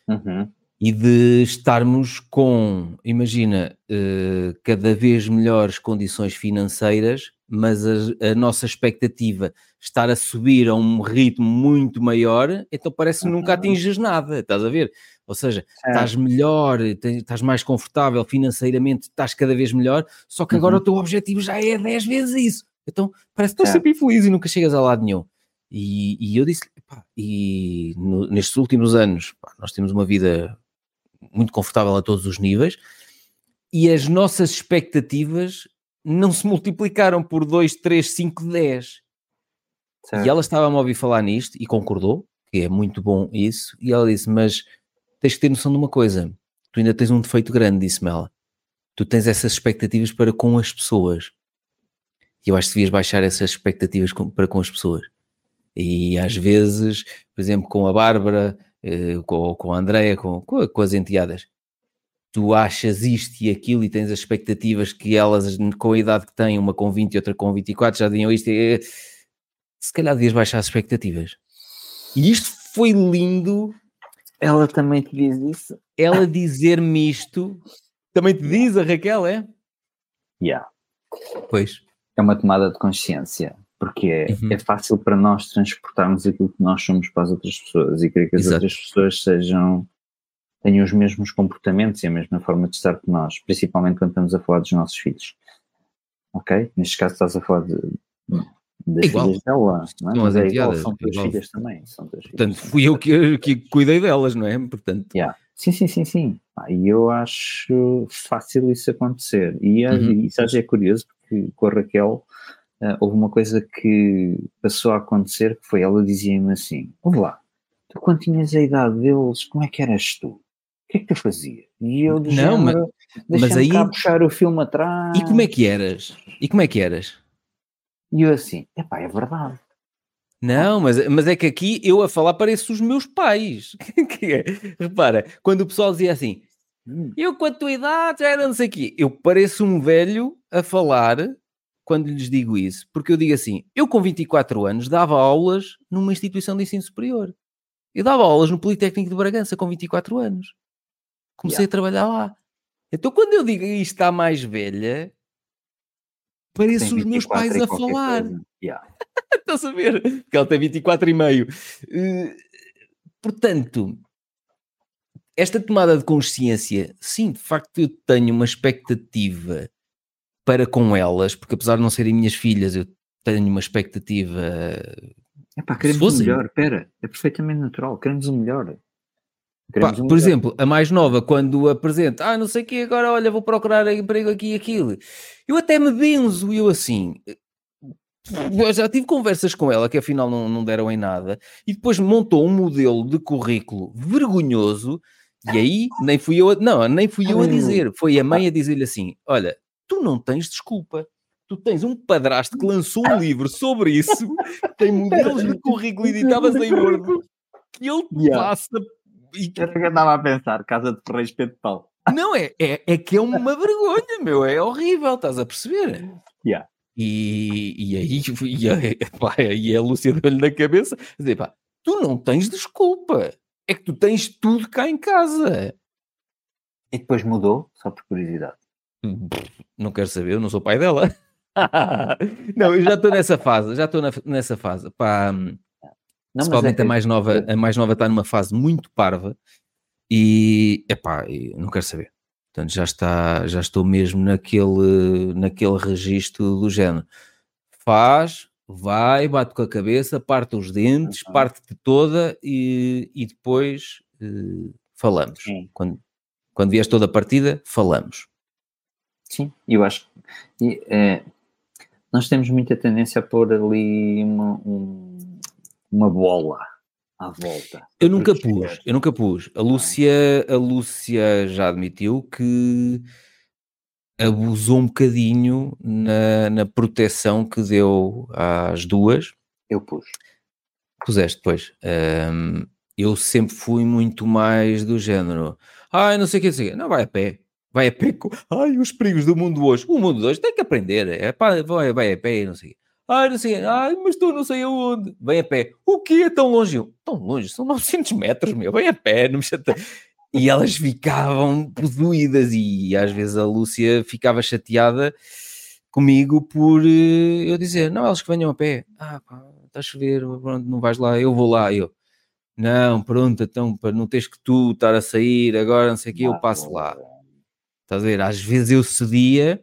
Uhum. E de estarmos com, imagina, eh, cada vez melhores condições financeiras, mas a, a nossa expectativa estar a subir a um ritmo muito maior, então parece que nunca Uhum. atinges nada, estás a ver? Ou seja, estás melhor, estás mais confortável financeiramente, estás cada vez melhor, só que agora Uhum. o teu objetivo já é 10 vezes isso. Então parece que estás Certo. sempre infeliz e nunca chegas a lado nenhum. E, e eu disse, pá, e no- nestes últimos anos, pá, nós temos uma vida muito confortável a todos os níveis e as nossas expectativas não se multiplicaram por 2, 3, 5, 10. Certo. E ela estava-me a ouvir falar nisto e concordou, que é muito bom isso, e ela disse, mas tens que ter noção de uma coisa, tu ainda tens um defeito grande, disse-me ela, tu tens essas expectativas para com as pessoas, e eu acho que devias baixar essas expectativas com- para com as pessoas, e às vezes, por exemplo, com a Bárbara, com, com a Andrea, com, com, com as enteadas, tu achas isto e aquilo e tens as expectativas que elas, com a idade que têm, uma com 20 e outra com 24, já tinham isto e se calhar devias baixar as expectativas. E isto foi lindo, Ela também te diz isso? ela dizer-me isto. Também te diz a Raquel, é? Yeah. Pois. É uma tomada de consciência, porque é, Uhum. é fácil para nós transportarmos aquilo que nós somos para as outras pessoas e querer que as Exato. outras pessoas sejam tenham os mesmos comportamentos e a mesma forma de estar que nós, principalmente quando estamos a falar dos nossos filhos. Ok? Neste caso estás a falar de, das É igual. filhas dela, não é? Mas as é igual, são tuas igual. filhas também. São tuas Portanto, fui eu que, que cuidei delas, não é? Portanto, Yeah. Sim, sim, sim, sim. Ah, E eu acho fácil isso acontecer. E é- Uhum. isso às vezes é curioso, porque com a Raquel ah, houve uma coisa que passou a acontecer, que foi ela dizia-me assim, ouve lá, tu quando tinhas a idade deles, como é que eras tu? O que é que tu fazias? E eu de Não, mas- género, mas deixa-me aí- puxar o filme atrás. e como é que eras? E como é que eras? E eu assim, epá, é verdade. Não, mas, mas é que aqui eu a falar pareço os meus pais. É, Repara, quando o pessoal dizia assim, Hum, eu com a tua idade já era não sei o quê, eu pareço um velho a falar quando lhes digo isso, porque eu digo assim, eu com 24 anos dava aulas numa instituição de ensino superior. Eu dava aulas no Politécnico de Bragança com 24 anos. Comecei a trabalhar lá. Então quando eu digo isto está mais velha, pareço os meus pais a falar. Yeah. Estás a ver? Porque ela tem 24 e meio. Uh, portanto, esta tomada de consciência, sim, de facto eu tenho uma expectativa para com elas, porque apesar de não serem minhas filhas, eu tenho uma expectativa. É pá, queremos o melhor, espera, é perfeitamente natural, queremos o melhor. Pá, por exemplo, a mais nova, quando apresenta, ah, não sei o que, agora olha, vou procurar emprego aqui e aquilo, eu até me benzo, eu assim, eu já tive conversas com ela que afinal não, não deram em nada, e depois montou um modelo de currículo vergonhoso, e aí nem fui eu a, não, nem fui eu a dizer, foi a mãe a dizer-lhe assim: olha, tu não tens desculpa. Tu tens um padrasto que lançou um livro sobre isso, tem modelos de currículo editáveis em Word, que ele yeah. passa e... Eu andava a pensar, casa de Ferreira Espeto de Pau. Não, é, é, é que é uma vergonha, meu, é horrível, estás a perceber? Yeah. E, e aí e a, pá, e a Lúcia deu-lhe na cabeça, dizer, pá, tu não tens desculpa, é que tu tens tudo cá em casa. E depois mudou, só por curiosidade. Não quero saber, eu não sou pai dela. não, eu já estou nessa fase, já estou nessa fase. Pá, não, Principalmente é a mais nova, a mais nova está numa fase muito parva e epá, não quero saber. Portanto, já está, já estou mesmo naquele, naquele registro do género. Faz, vai, bate com a cabeça, parte os dentes, uhum. parte-te toda e, e depois uh, falamos. Sim. Quando, quando vies toda a partida, falamos. Sim, eu acho que é, nós temos muita tendência a pôr ali uma, um, uma bola à volta. Eu nunca pus, eu nunca pus. A Lúcia, a Lúcia já admitiu que abusou um bocadinho na, na proteção que deu às duas. Eu pus. Puseste, depois. Um, eu sempre fui muito mais do género. Ai, não sei o que, não sei o que. Não, vai a pé. Vai a pé. Com... Ai, os perigos do mundo hoje. O mundo hoje tem que aprender. É, pá, vai, vai a pé, não sei. Ai, não sei, ai, mas estou não sei aonde. Vem a pé. O que é tão longe? Eu, tão longe? São 900 metros, meu. Vem a pé, não me chata. E elas ficavam possuídas e às vezes a Lúcia ficava chateada comigo por uh, eu dizer, não, elas que venham a pé. Ah, pá, está a chover, pronto, não vais lá, eu vou lá. Eu, não, pronto, então, para não teres que tu estar a sair agora, não sei o que, eu passo lá. Estás a ver? Às vezes eu cedia,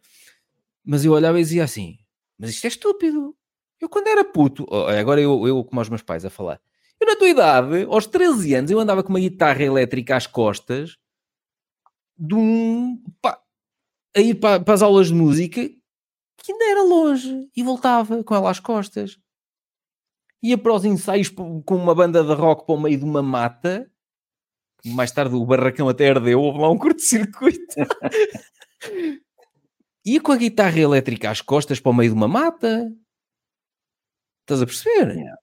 mas eu olhava e dizia assim, mas isto é estúpido. Eu quando era puto, agora eu, eu como aos meus pais a falar, eu na tua idade, aos 13 anos, eu andava com uma guitarra elétrica às costas de um... Pá, a ir para, para as aulas de música que ainda era longe e voltava com ela às costas. Ia para os ensaios com uma banda de rock para o meio de uma mata. Mais tarde o barracão até ardeu, houve lá um curto-circuito. ia com a guitarra elétrica às costas para o meio de uma mata. Estás a perceber? Yeah.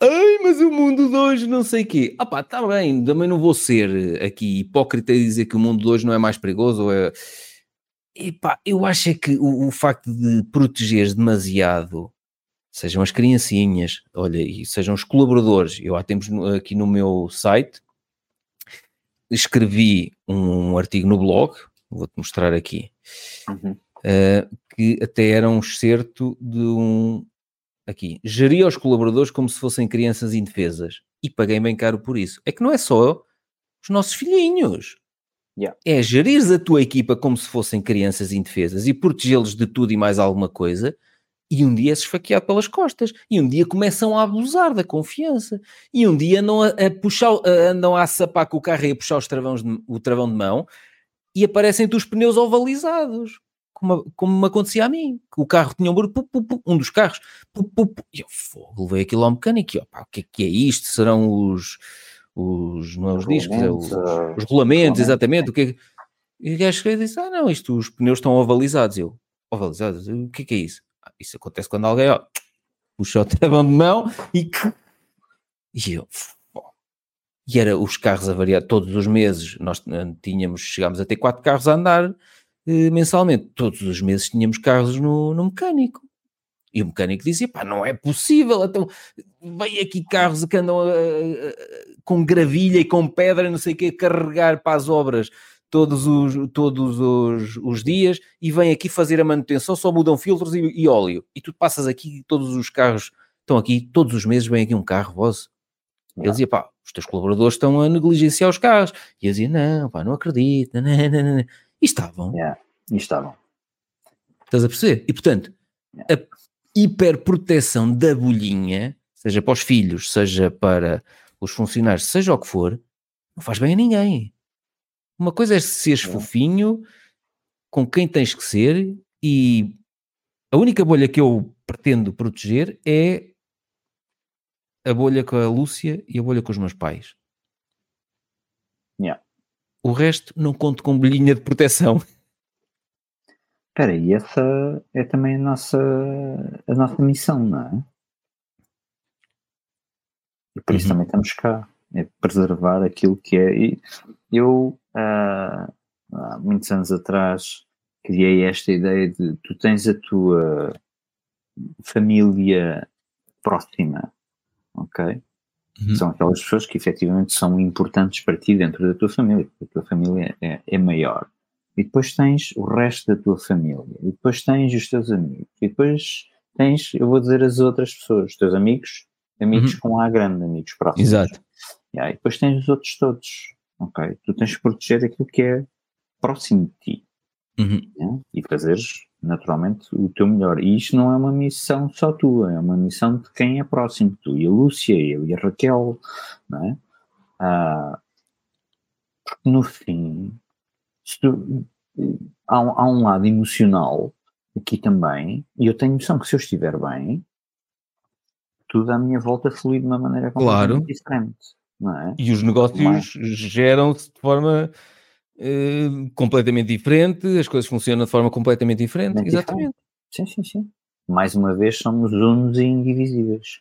Ai, mas o mundo de hoje não sei o quê. Ah pá, está bem, também não vou ser aqui hipócrita e dizer que o mundo de hoje não é mais perigoso. É... Epá, eu acho é que o, o facto de protegeres demasiado, sejam as criancinhas, olha, e sejam os colaboradores, eu há tempos aqui no meu site escrevi um artigo no blog, vou-te mostrar aqui, uhum. uh, que até era um excerto de um. Aqui, geria os colaboradores como se fossem crianças indefesas e paguei bem caro por isso. É que não é só os nossos filhinhos. Yeah. É gerir a tua equipa como se fossem crianças indefesas e protegê-los de tudo e mais alguma coisa e um dia é esfaqueado pelas costas, e um dia começam a abusar da confiança, e um dia andam a, a puxar, andam a sapar com o carro e a puxar os travões de, o travão de mão, e aparecem-te os pneus ovalizados, como, como me acontecia a mim, que o carro tinha um barulho, um dos carros, e eu fogo, levei aquilo ao mecânico, e opa, o que é que é isto? Serão os, os não é os discos, é os, os regulamentos, regulamentos, exatamente, o que é que... E o gajo disse, ah não, isto, os pneus estão ovalizados, eu, ovalizados, o que é que é isso? Isso acontece quando alguém, ó, puxa o travão de mão e... E eu, e era os carros a variar todos os meses. Nós eh, tínhamos, chegámos a ter quatro carros a andar eh, mensalmente. Todos os meses tínhamos carros no, no mecânico. E o mecânico dizia: pá, não é possível. Então, vem aqui carros que andam uh, uh, com gravilha e com pedra, não sei o quê, carregar para as obras todos os, todos os, os dias e vêm aqui fazer a manutenção, só mudam filtros e, e óleo. E tu passas aqui, todos os carros estão aqui, todos os meses vem aqui um carro vosso. Ele dizia, pá, os teus colaboradores estão a negligenciar os carros. E eu dizia, não, pá, não acredito. Não, não, não. E estavam. Yeah. E estavam. Estás a perceber? E portanto, yeah. a hiperproteção da bolhinha, seja para os filhos, seja para os funcionários, seja o que for, não faz bem a ninguém. Uma coisa é seres yeah. fofinho com quem tens que ser e a única bolha que eu pretendo proteger é a bolha com a Lúcia e a bolha com os meus pais. Yeah. O resto não conto com bolhinha de proteção. Espera aí, essa é também a nossa, a nossa missão, não é? E por isso uhum. também estamos cá. É preservar aquilo que é. E eu, uh, há muitos anos atrás, criei esta ideia de tu tens a tua família próxima ok? Uhum. São aquelas pessoas que efetivamente são importantes para ti dentro da tua família, porque a tua família é, é maior. E depois tens o resto da tua família, e depois tens os teus amigos, e depois tens, eu vou dizer, as outras pessoas, os teus amigos, amigos uhum. com A grande, amigos próximos. Exato. Yeah, e depois tens os outros todos, ok? Tu tens que proteger aquilo que é próximo de ti. Uhum. Yeah? E fazeres naturalmente, o teu melhor. E isto não é uma missão só tua, é uma missão de quem é próximo, tu e a Lúcia, eu e a Raquel, não é? Ah, porque no fim, tu, há, há, um lado emocional aqui também, e eu tenho noção que se eu estiver bem, tudo à minha volta flui de uma maneira completamente claro. diferente. É? E os negócios geram-se de forma uh, completamente diferente, as coisas funcionam de forma completamente diferente. Bem Exatamente. Diferente. Sim, sim, sim. Mais uma vez somos unos e indivisíveis.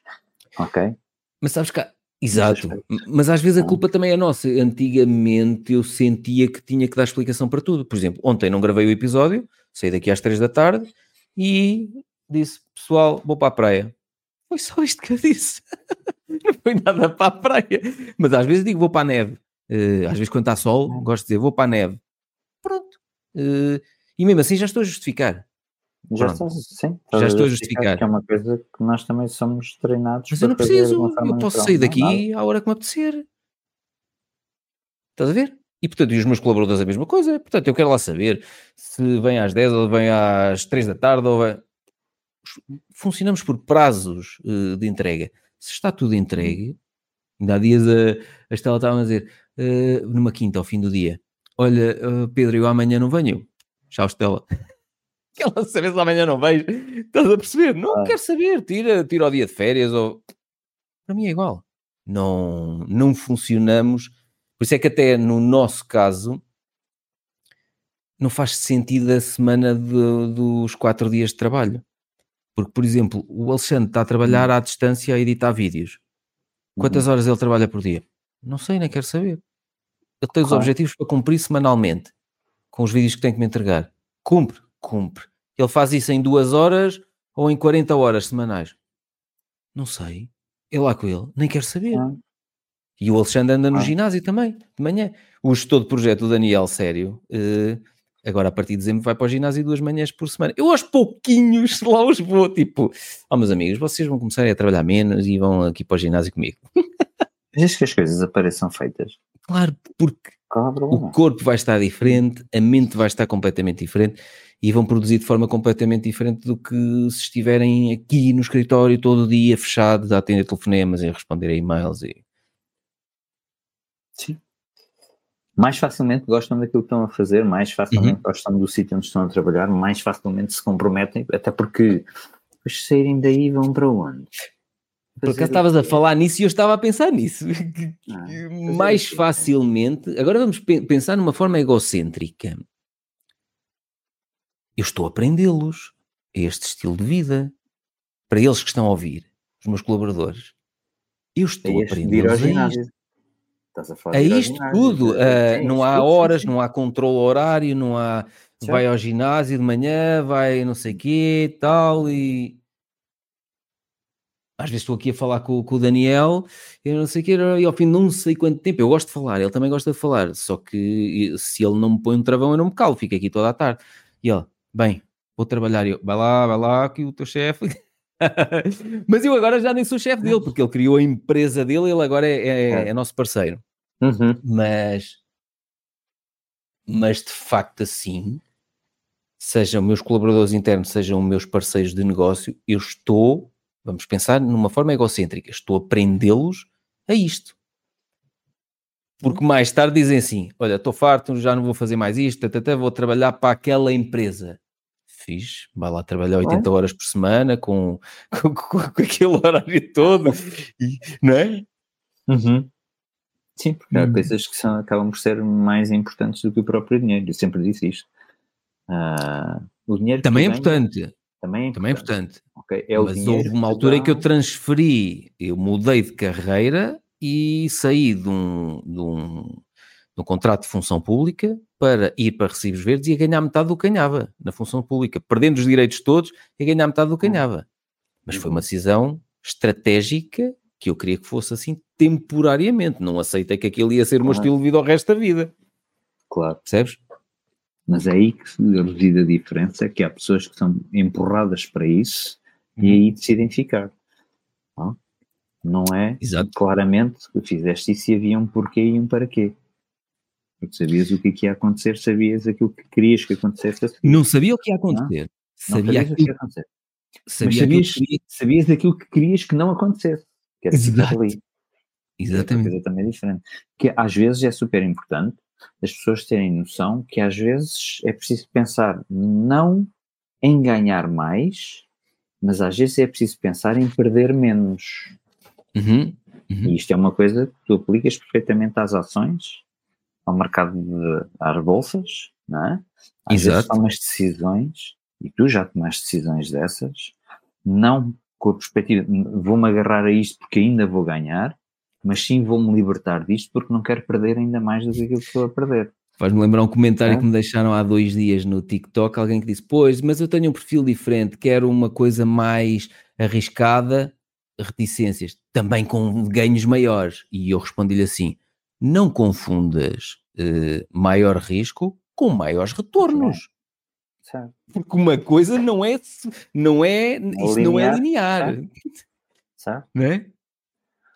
Ok? Mas sabes que. Exato, mas às vezes a culpa também é nossa. Antigamente eu sentia que tinha que dar explicação para tudo. Por exemplo, ontem não gravei o episódio, saí daqui às três da tarde e disse: Pessoal, vou para a praia. Foi só isto que eu disse. não foi nada para a praia. Mas às vezes digo: Vou para a neve. Uh, às vezes, quando está sol, gosto de dizer vou para a neve. Pronto. Uh, e mesmo assim já estou a justificar. Já, estou, sim, já estou a justificar. Que é uma coisa que nós também somos treinados. Mas eu não preciso, eu posso sair daqui à hora que me apetecer. Estás a ver? E portanto, e os meus colaboradores a mesma coisa. Portanto, eu quero lá saber se vem às 10 ou vem às 3 da tarde ou vem... Funcionamos por prazos uh, de entrega. Se está tudo entregue, ainda há dias a, a Estela estava a dizer uh, numa quinta ao fim do dia: Olha, uh, Pedro, eu amanhã não venho. Tchau, Estela. que ela saber se amanhã não vejo. Estás a perceber? Não ah. quero saber. Tira, tira o dia de férias ou. Para mim é igual. Não, não funcionamos. Por isso é que até no nosso caso não faz sentido a semana de, dos quatro dias de trabalho. Porque, por exemplo, o Alexandre está a trabalhar à distância a editar vídeos. Quantas uhum. horas ele trabalha por dia? Não sei, nem quero saber. Ele tem os claro. objetivos para cumprir semanalmente, com os vídeos que tem que me entregar. Cumpre, cumpre. Ele faz isso em duas horas ou em 40 horas semanais? Não sei. Eu lá com ele, nem quero saber. E o Alexandre anda no ginásio também, de manhã. O gestor de projeto, o Daniel Sério, uh, agora a partir de dezembro vai para o ginásio duas manhãs por semana. Eu aos pouquinhos lá os vou, tipo, ó oh, meus amigos, vocês vão começar a trabalhar menos e vão aqui para o ginásio comigo. Deixa que as coisas apareçam feitas. Claro, porque o corpo vai estar diferente, a mente vai estar completamente diferente e vão produzir de forma completamente diferente do que se estiverem aqui no escritório todo dia fechados a atender telefonemas e a responder a e-mails e... Sim. Mais facilmente gostam daquilo que estão a fazer, mais facilmente uhum. gostam do sítio onde estão a trabalhar, mais facilmente se comprometem, até porque depois saírem daí vão para onde? Porque estavas a falar nisso e eu estava a pensar nisso. Ah, mais facilmente. Agora vamos pensar numa forma egocêntrica. Eu estou a aprendê-los a este estilo de vida. Para eles que estão a ouvir, os meus colaboradores, eu estou a aprendê-los a isto. A, a isto tudo. Uh, não há horas, não há controle horário, não há. Vai ao ginásio de manhã, vai não sei o quê, tal, e às vezes estou aqui a falar com, com o Daniel, eu não sei o que, e ao fim de não sei quanto tempo, eu gosto de falar, ele também gosta de falar, só que se ele não me põe um travão, eu não me calo, fico aqui toda a tarde. E ele, bem, vou trabalhar, eu, vai lá, vai lá, que o teu chefe. Mas eu agora já nem sou chefe dele, porque ele criou a empresa dele, ele agora é, é, é. nosso parceiro. Uhum. Mas, mas de facto, assim, sejam meus colaboradores internos, sejam meus parceiros de negócio, eu estou Vamos pensar numa forma egocêntrica. Estou a prendê-los a isto. Porque mais tarde dizem assim: Olha, estou farto, já não vou fazer mais isto, até vou trabalhar para aquela empresa. Fiz, vai lá trabalhar 80 horas por semana com, com, com, com aquele horário todo, e, não é? Uhum. Sim, porque há hum. coisas que são, acabam por ser mais importantes do que o próprio dinheiro. Eu sempre disse isto. Uh, o dinheiro também é importante. Também é Também é importante. Okay. É Mas houve uma altura em que eu transferi, eu mudei de carreira e saí de um, de um, de um contrato de função pública para ir para recibos verdes e a ganhar metade do que ganhava na função pública, perdendo os direitos todos e a ganhar metade do que ganhava. Mas foi uma decisão estratégica que eu queria que fosse assim temporariamente. Não aceitei que aquilo ia ser o meu estilo de vida o resto da vida. Claro. Percebes? Mas é aí que reside a diferença, que há pessoas que são empurradas para isso e aí decidem ficar. Não, não é Exato. claramente que fizeste isso e havia um porquê e um para quê. Porque sabias o que, é que ia acontecer, sabias aquilo que querias que acontecesse. Não sabia o que ia acontecer. Não? Sabia não o que ia acontecer. Sabia sabias, que... sabias aquilo que querias que não acontecesse. Que era Exato. Ali. Exatamente. É coisa também diferente. Que às vezes é super importante as pessoas terem noção que às vezes é preciso pensar não em ganhar mais, mas às vezes é preciso pensar em perder menos. Uhum, uhum. E isto é uma coisa que tu aplicas perfeitamente às ações, ao mercado de, às bolsas, não é? Às Exato. vezes tomas decisões, e tu já tomaste decisões dessas, não com a perspectiva, vou-me agarrar a isto porque ainda vou ganhar, mas sim vou-me libertar disto porque não quero perder ainda mais do que aquilo que estou a perder. Faz-me lembrar um comentário é? que me deixaram há dois dias no TikTok, alguém que disse, pois, mas eu tenho um perfil diferente, quero uma coisa mais arriscada, reticências, também com ganhos maiores. E eu respondi-lhe assim, não confundas uh, maior risco com maiores retornos. Certo. Porque uma coisa não é, não é, isso linear, não é linear. Certo. Não é?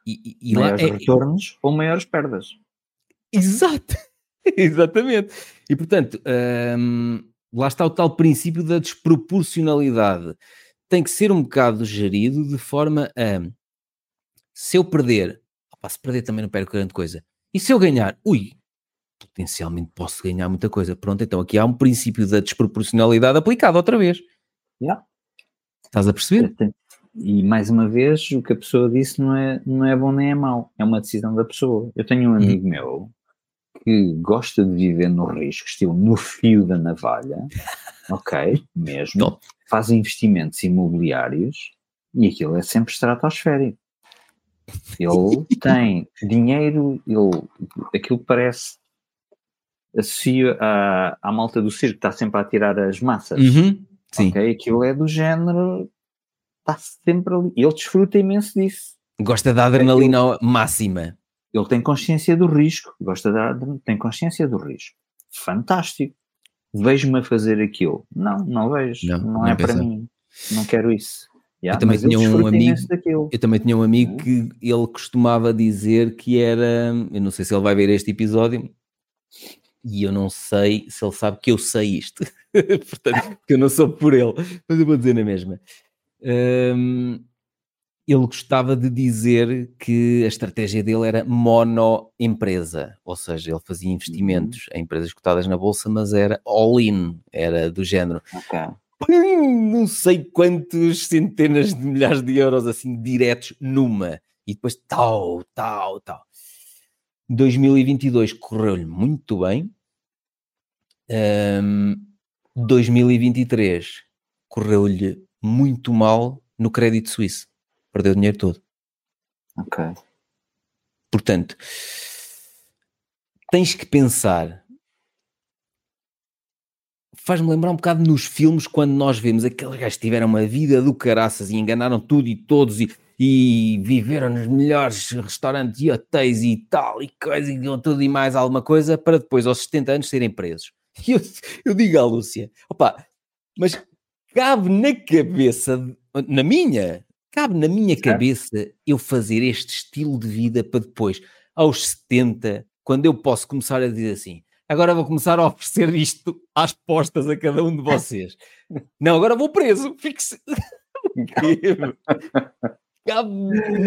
E, e maiores lá, é, retornos ou maiores perdas. Exato, exatamente. E portanto, hum, lá está o tal princípio da desproporcionalidade. Tem que ser um bocado gerido de forma a se eu perder, opa, se perder também não perco grande coisa. E se eu ganhar, ui, potencialmente posso ganhar muita coisa. Pronto, então aqui há um princípio da desproporcionalidade aplicado outra vez. Yeah. Estás a perceber? E mais uma vez, o que a pessoa disse não é, não é bom nem é mau, é uma decisão da pessoa. Eu tenho um amigo uhum. meu que gosta de viver no risco, estilo no fio da navalha, ok, mesmo, não. faz investimentos imobiliários e aquilo é sempre estratosférico. Ele tem dinheiro, ele, aquilo parece associa à, à malta do circo que está sempre a tirar as massas. Uhum, sim. Ok, aquilo é do género está sempre ali. Ele desfruta imenso disso. Gosta da adrenalina ele, máxima. Ele tem consciência do risco, gosta da tem consciência do risco. Fantástico. Vejo-me a fazer aquilo. Não, não vejo. Não, não, não é para mim. Não quero isso. Yeah, eu, também tinha um amigo, eu também tinha um amigo que ele costumava dizer que era. Eu não sei se ele vai ver este episódio, e eu não sei se ele sabe que eu sei isto. Portanto, que eu não sou por ele, mas eu vou dizer na mesma um, ele gostava de dizer que a estratégia dele era mono-empresa, ou seja, ele fazia investimentos uhum. em empresas cotadas na bolsa, mas era all-in, era do género. Okay. Não sei quantos centenas de milhares de euros assim diretos numa, e depois tal, tal, tal. 2022 correu-lhe muito bem. Um, 2023 correu-lhe muito mal no crédito suíço. Perdeu o dinheiro todo. Ok. Portanto, tens que pensar. Faz-me lembrar um bocado nos filmes quando nós vemos aqueles gajos que tiveram uma vida do caraças e enganaram tudo e todos e, e viveram nos melhores restaurantes e hotéis e tal, e coisa, e tudo e mais alguma coisa, para depois, aos 70 anos, serem presos. E eu, eu digo à Lúcia, opa, mas cabe na cabeça, na minha, cabe na minha certo. cabeça eu fazer este estilo de vida para depois, aos 70, quando eu posso começar a dizer assim, agora vou começar a oferecer isto às postas a cada um de vocês. Não, agora vou preso, cabe,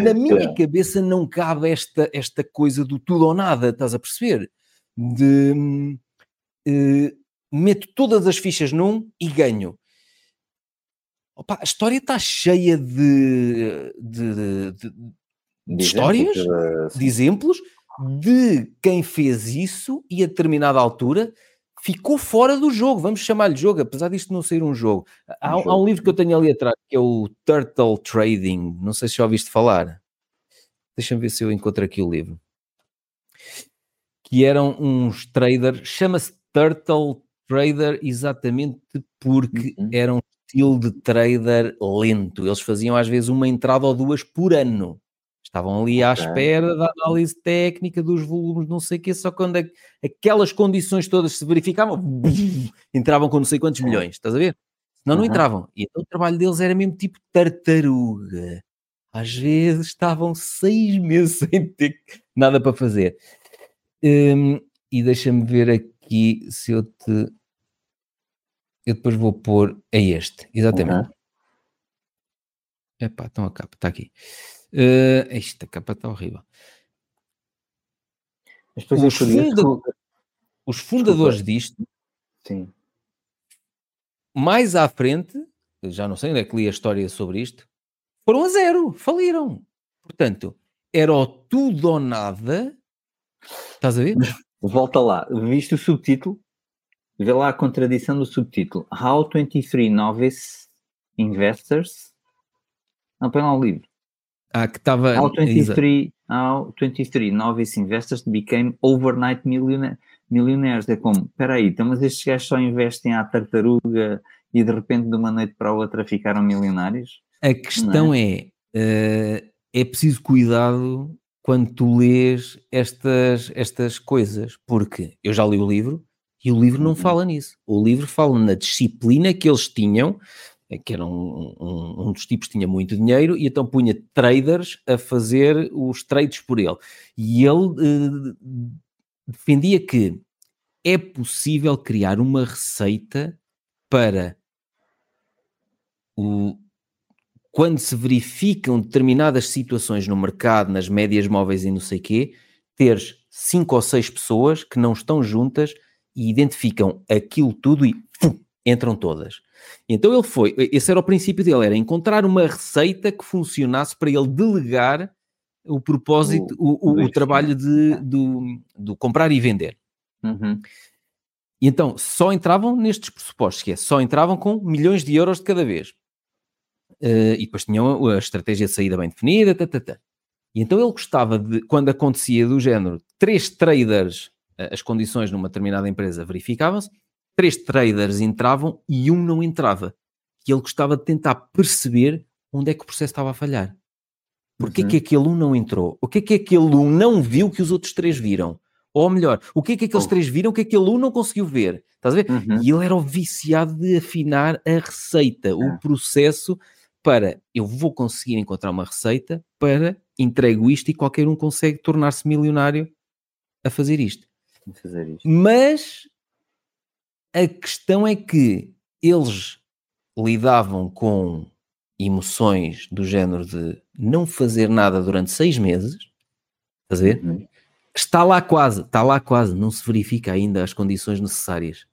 na minha cabeça não cabe esta, esta coisa do tudo ou nada, estás a perceber? De uh, meto todas as fichas num e ganho. Opa, a história está cheia de, de, de, de, de histórias, de exemplos de quem fez isso e a determinada altura ficou fora do jogo, vamos chamar-lhe jogo, apesar disto não ser um jogo. Há, um, há um livro que eu tenho ali atrás, que é o Turtle Trading, não sei se já ouviste falar. Deixa-me ver se eu encontro aqui o livro. Que eram uns traders, chama-se Turtle Trader exatamente porque uhum. era um estilo de trader lento. Eles faziam às vezes uma entrada ou duas por ano. Estavam ali à espera da análise técnica dos volumes, não sei o quê, só quando aquelas condições todas se verificavam, entravam com não sei quantos milhões, estás a ver? Senão não entravam. E então o trabalho deles era mesmo tipo tartaruga. Às vezes estavam seis meses sem ter nada para fazer. Um, e deixa-me ver aqui se eu te. Eu depois vou pôr. É este, exatamente. Uhum. Epá, então a capa está aqui. Uh, esta capa está horrível. Os, funda os, fundadores Desculpa. disto, Sim. mais à frente, já não sei onde é que li a história sobre isto, foram a zero, faliram. Portanto, era o tudo ou nada. Estás a ver? Volta lá, viste o subtítulo? Vê lá a contradição do subtítulo. How 23 Novice Investors. Não, põe lá o livro. Ah, que estava. How 23, how 23 novice investors became overnight millionaires. É como, espera aí, então, mas estes gajos só investem à tartaruga e de repente de uma noite para a outra ficaram milionários? A questão é, é, uh, é preciso cuidado quando tu lês estas, estas coisas, porque eu já li o livro e o livro não uhum. fala nisso. O livro fala na disciplina que eles tinham eh, que era um, um, um, dos tipos que tinha muito dinheiro, e então punha traders a fazer os trades por ele. E ele uh, defendia que é possível criar uma receita para o, quando se verificam determinadas situações no mercado, nas médias móveis e não sei quê, teres cinco ou seis pessoas que não estão juntas e identificam aquilo tudo e entram todas. Então ele foi, esse era o princípio dele, era encontrar uma receita que funcionasse para ele delegar o propósito, o, o, o, o trabalho de, do, do, comprar e vender. Uhum. E então só entravam nestes pressupostos, que é, só entravam com milhões de euros de cada vez. Uh, e depois tinham a estratégia de saída bem definida, tá, tá, tá. E então ele gostava de, quando acontecia do género, três traders, as condições numa determinada empresa verificavam-se, três traders entravam e um não entrava. E ele gostava de tentar perceber onde é que o processo estava a falhar. Porquê uhum. que aquele um não entrou? O que é que aquele um não viu que os outros três viram? Ou melhor, o que é que aqueles oh. três viram que aquele um não conseguiu ver? Estás a ver? Uhum. E ele era o viciado de afinar a receita, o processo para eu vou conseguir encontrar uma receita para entrego isto e qualquer um consegue tornar-se milionário a fazer isto. fazer isto. Mas a questão é que eles lidavam com emoções do género de não fazer nada durante seis meses, estás a ver? Uhum. Está lá quase, está lá quase, não se verifica ainda as condições necessárias.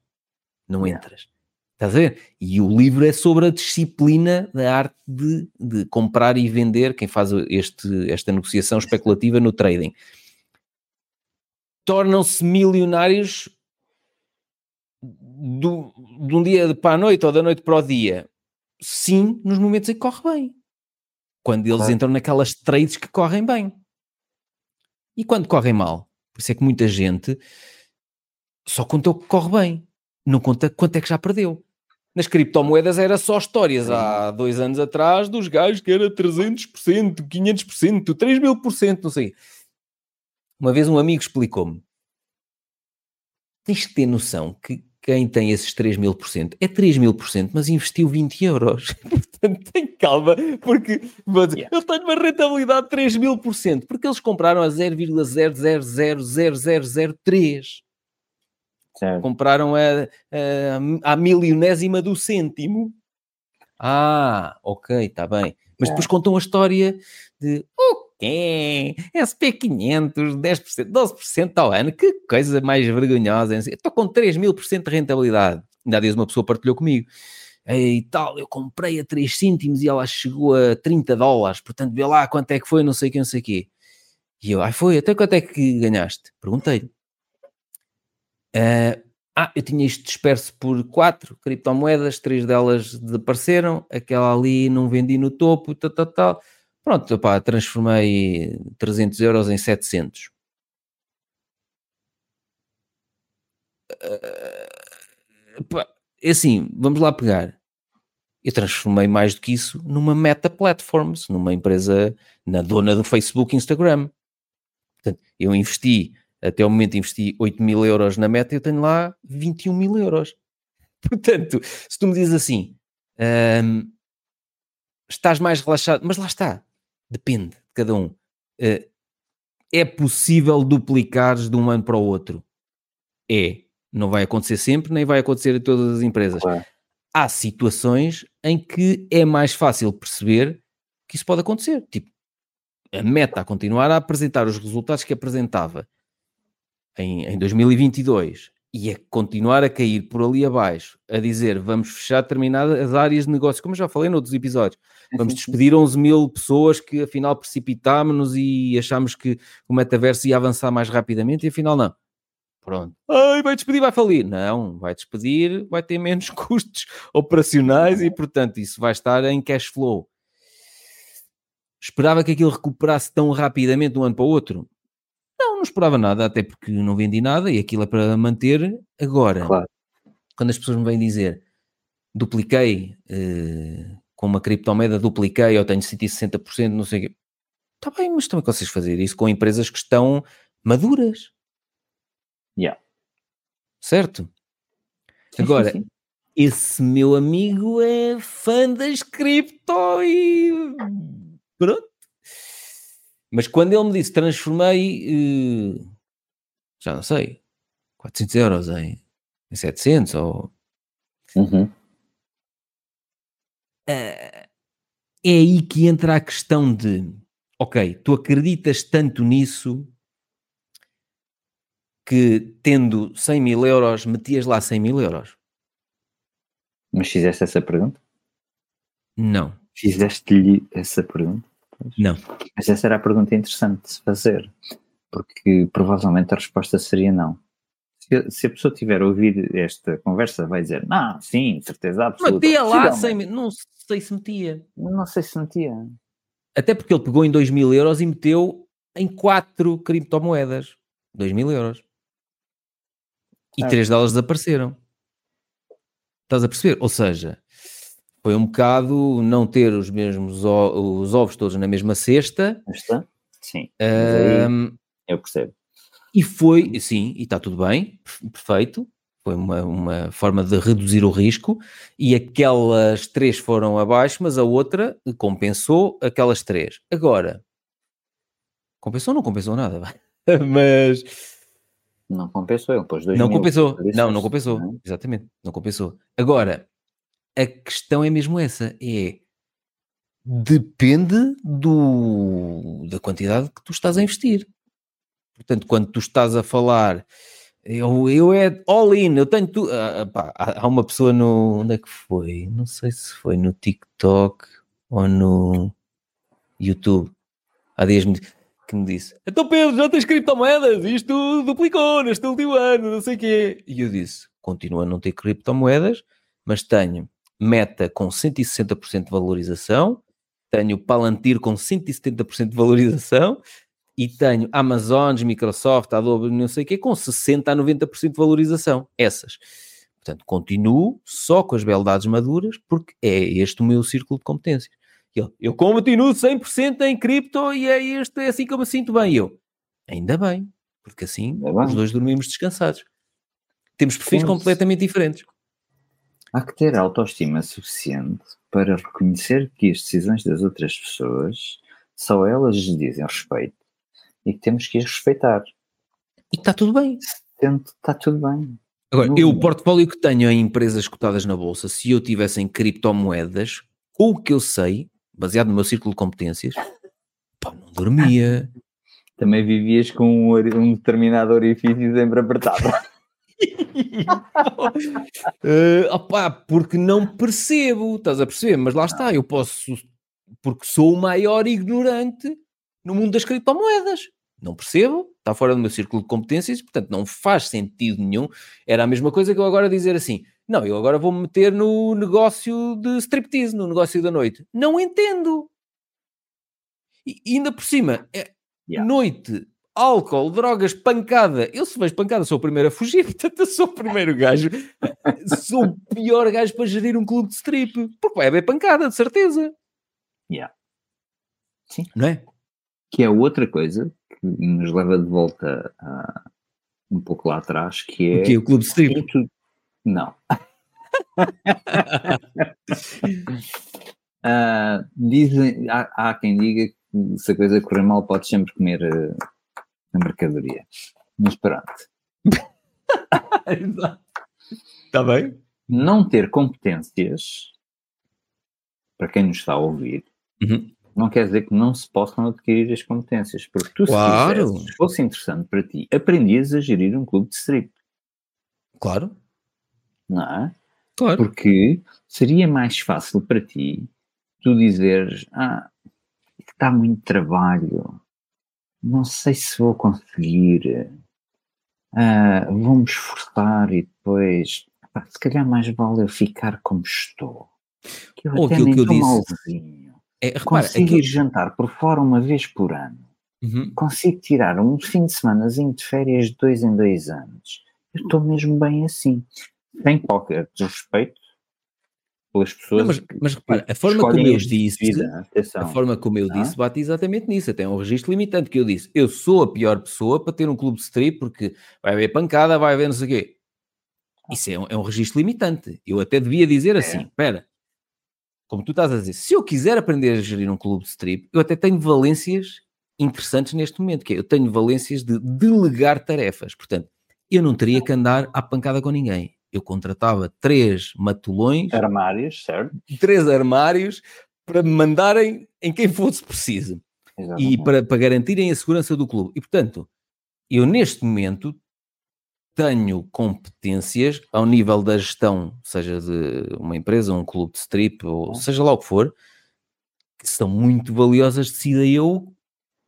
Não entras. Estás a ver? E o livro é sobre a disciplina da arte de, de comprar e vender, quem faz este, esta negociação especulativa no trading. Tornam-se milionários do, de um dia para a noite ou da noite para o dia, sim, nos momentos em que corre bem. Quando eles claro. entram naquelas trades que correm bem. E quando correm mal? Por isso é que muita gente só conta o que corre bem, não conta quanto é que já perdeu. Nas criptomoedas era só histórias há dois anos atrás dos gajos que era 300%, 500%, 3 mil por cento, não sei. Uma vez um amigo explicou-me. Tens que ter noção que quem tem esses 3 mil por cento é 3 mil por cento, mas investiu 20 euros. Portanto, tem calma, porque dizer, yeah. eu tenho uma rentabilidade de 3 mil por cento, porque eles compraram a 0,000003. Compraram a, a, a milionésima do cêntimo. Ah, ok, está bem. Mas depois é. contam a história de o quê? SP500, 10%, 12% ao ano, que coisa mais vergonhosa. Estou com 3 mil por cento de rentabilidade. Ainda dias uma pessoa partilhou comigo. E tal, eu comprei a 3 cêntimos e ela chegou a 30 dólares, portanto vê lá quanto é que foi, não sei o que, não sei o quê. E eu, ai foi, até quanto é que ganhaste? Perguntei. Uh, ah, eu tinha isto disperso por quatro criptomoedas, três delas desapareceram, aquela ali não vendi no topo, tal, tal, tal. Pronto, opá, transformei 300 euros em 700. Uh, é assim, vamos lá pegar. Eu transformei mais do que isso numa Meta Platforms, numa empresa na dona do Facebook e Instagram. Portanto, eu investi até o momento investi 8 mil euros na meta e eu tenho lá 21 mil euros. Portanto, se tu me dizes assim, hum, estás mais relaxado, mas lá está, depende de cada um. Uh, é possível duplicares de um ano para o outro? É. Não vai acontecer sempre, nem vai acontecer em todas as empresas. Há situações em que é mais fácil perceber que isso pode acontecer. Tipo, a meta a continuar a apresentar os resultados que apresentava em, em 2022 e a continuar a cair por ali abaixo, a dizer vamos fechar determinadas áreas de negócio, como já falei noutros episódios, vamos despedir 11 mil pessoas que afinal precipitámos-nos e achámos que o metaverso ia avançar mais rapidamente e afinal não. Pronto. Ai, vai despedir, vai falir. Não, vai despedir, vai ter menos custos operacionais e, portanto, isso vai estar em cash flow. Esperava que aquilo recuperasse tão rapidamente de um ano para o outro? Não, esperava nada, até porque não vendi nada e aquilo é para manter. Agora, claro. quando as pessoas me vêm dizer dupliquei uh, com uma criptomoeda, dupliquei ou tenho 160%, não sei o quê. Está bem, mas também consegues fazer isso com empresas que estão maduras. Yeah. Certo? Agora, sim, sim. esse meu amigo é fã das cripto e pronto. Mas quando ele me disse transformei, uh, já não sei, 400 euros em, em 700 ou. Uhum. Uh, é aí que entra a questão de: ok, tu acreditas tanto nisso que tendo 100 mil euros metias lá 100 mil euros? Mas fizeste essa pergunta? Não. Fizeste-lhe essa pergunta? Não. Mas essa era a pergunta interessante de se fazer, porque provavelmente a resposta seria não. Se, se a pessoa tiver ouvido esta conversa, vai dizer, não, sim, certeza absoluta. Metia lá, sem, não sei se metia. Não sei se metia. Até porque ele pegou em 2 mil euros e meteu em 4 criptomoedas. 2 mil euros. E 3 delas desapareceram. Estás a perceber? Ou seja, foi um bocado não ter os mesmos os ovos todos na mesma cesta. Está? Sim. Um, eu percebo. E foi, sim, e está tudo bem, perfeito. Foi uma, uma forma de reduzir o risco. E aquelas três foram abaixo, mas a outra compensou aquelas três. Agora, compensou ou não compensou nada? mas. Não compensou, ele pôs dois Não mil, compensou, não, não compensou, é? exatamente, não compensou. Agora, a questão é mesmo essa: é depende do, da quantidade que tu estás a investir. Portanto, quando tu estás a falar, eu, eu é all in, eu tenho tudo. Ah, pá, há uma pessoa no. Onde é que foi? Não sei se foi no TikTok ou no YouTube. Há dias que me disse: Então Pedro, já tens criptomoedas? Isto duplicou neste último ano, não sei o quê. E eu disse: Continuo a não ter criptomoedas, mas tenho Meta com 160% de valorização, tenho Palantir com 170% de valorização e tenho Amazon, Microsoft, Adobe, não sei o quê, com 60% a 90% de valorização. Essas. Portanto, continuo só com as beldades maduras, porque é este o meu círculo de competências. Ele, eu continuo 100% em cripto e é este, é assim que eu me sinto bem. E eu, ainda bem, porque assim Ainda bem. os dois dormimos descansados. Temos perfis completamente diferentes. Há que ter autoestima suficiente para reconhecer que as decisões das outras pessoas só elas lhes dizem respeito e que temos que as respeitar. E está tudo bem. Portanto, está tudo bem. Agora, eu, o portfólio que tenho em empresas cotadas na bolsa, se eu tivesse em criptomoedas, ou o que eu sei, baseado no meu círculo de competências, pá, não dormia. Também vivias com um, um determinado orifício sempre apertado. Eh, opá, porque não percebo, estás a perceber? Mas lá está, eu posso, porque sou o maior ignorante no mundo das criptomoedas. Não percebo, está fora do meu círculo de competências, portanto não faz sentido nenhum. Era a mesma coisa que eu agora dizer assim: não, eu agora vou-me meter no negócio de striptease, no negócio da noite. Não entendo. E e ainda por cima, é Yeah. noite, álcool, drogas, pancada. Eu se vejo pancada sou o primeiro a fugir, portanto eu sou o primeiro gajo. sou o pior gajo para gerir um clube de strip. Porque vai haver pancada, de certeza. Yeah. Sim. Não é? Que é outra coisa que nos leva de volta a, um pouco lá atrás, que é. O que O clube de strip. Não. Ah, dizem, há, há quem diga que se a coisa correr mal pode sempre comer eh, a mercadoria. Mas pronto. Está Tá bem? Não ter competências, para quem nos está a ouvir, Uhum. não quer dizer que não se possam adquirir as competências. Porque tu, Claro. se fosse interessante para ti, aprendias a gerir um clube de strip, Claro, não é? claro. Porque seria mais fácil para ti tu dizeres, ah, isto dá muito trabalho, não sei se vou conseguir, ah, vou-me esforçar e depois, pá, se calhar mais vale eu ficar como estou. Que eu Ou até aquilo que eu disse. malzinho. É, repara, Consigo aquilo- ir jantar por fora uma vez por ano. Uhum. Consigo tirar um fim de semanazinho de férias de dois em dois anos. Eu estou mesmo bem assim. Sem qualquer desrespeito pelas pessoas. Não, mas, mas repara, que a forma como eu disse, vida. A forma como eu disse bate exatamente nisso. Até um registro limitante que eu disse. Eu sou a pior pessoa para ter um clube de strip porque vai haver pancada, vai haver não sei o quê. Isso é um, é um registro limitante. Eu até devia dizer É. assim: espera, como tu estás a dizer, se eu quiser aprender a gerir um clube de strip, eu até tenho valências interessantes neste momento, que é, eu tenho valências de delegar tarefas. Portanto, eu não teria que andar à pancada com ninguém. Eu contratava três matulões Armários, certo? três armários para me mandarem em quem fosse preciso e Exatamente. para, para garantirem a segurança do clube. E portanto, eu neste momento tenho competências ao nível da gestão, seja de uma empresa, um clube de strip, ou seja lá o que for, que são muito valiosas. Decida eu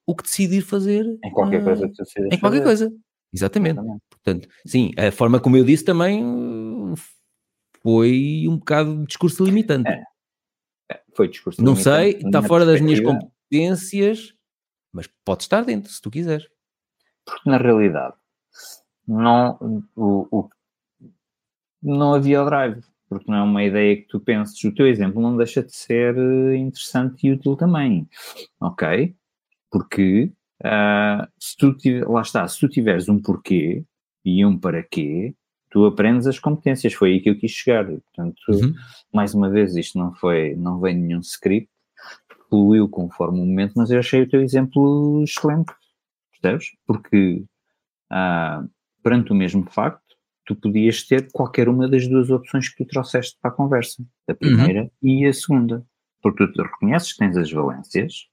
o que decidir fazer Em qualquer ah, coisa que decidas em qualquer fazer. coisa. Exatamente. Exatamente. Portanto, sim, a forma como eu disse também uh, foi um bocado de discurso limitante. É, Foi discurso Não limitante, sei, está fora das minhas competências, mas pode estar dentro, se tu quiseres. Porque na realidade não, o, o- não havia o drive, porque não é uma ideia que tu penses. O teu exemplo não deixa de ser eh, interessante e útil também, ok? Porque ah, se tu lá está, se tu tiveres um porquê e um para quê, tu aprendes as competências. Foi aí que eu quis chegar. Portanto, Uhum. mais uma vez, isto não foi, não vem nenhum script, fluiu conforme o momento, mas eu achei o teu exemplo excelente, percebes? Porque ah, perante o mesmo facto, tu podias ter qualquer uma das duas opções que tu trouxeste para a conversa, a primeira e a segunda, porque tu te reconheces que tens as valências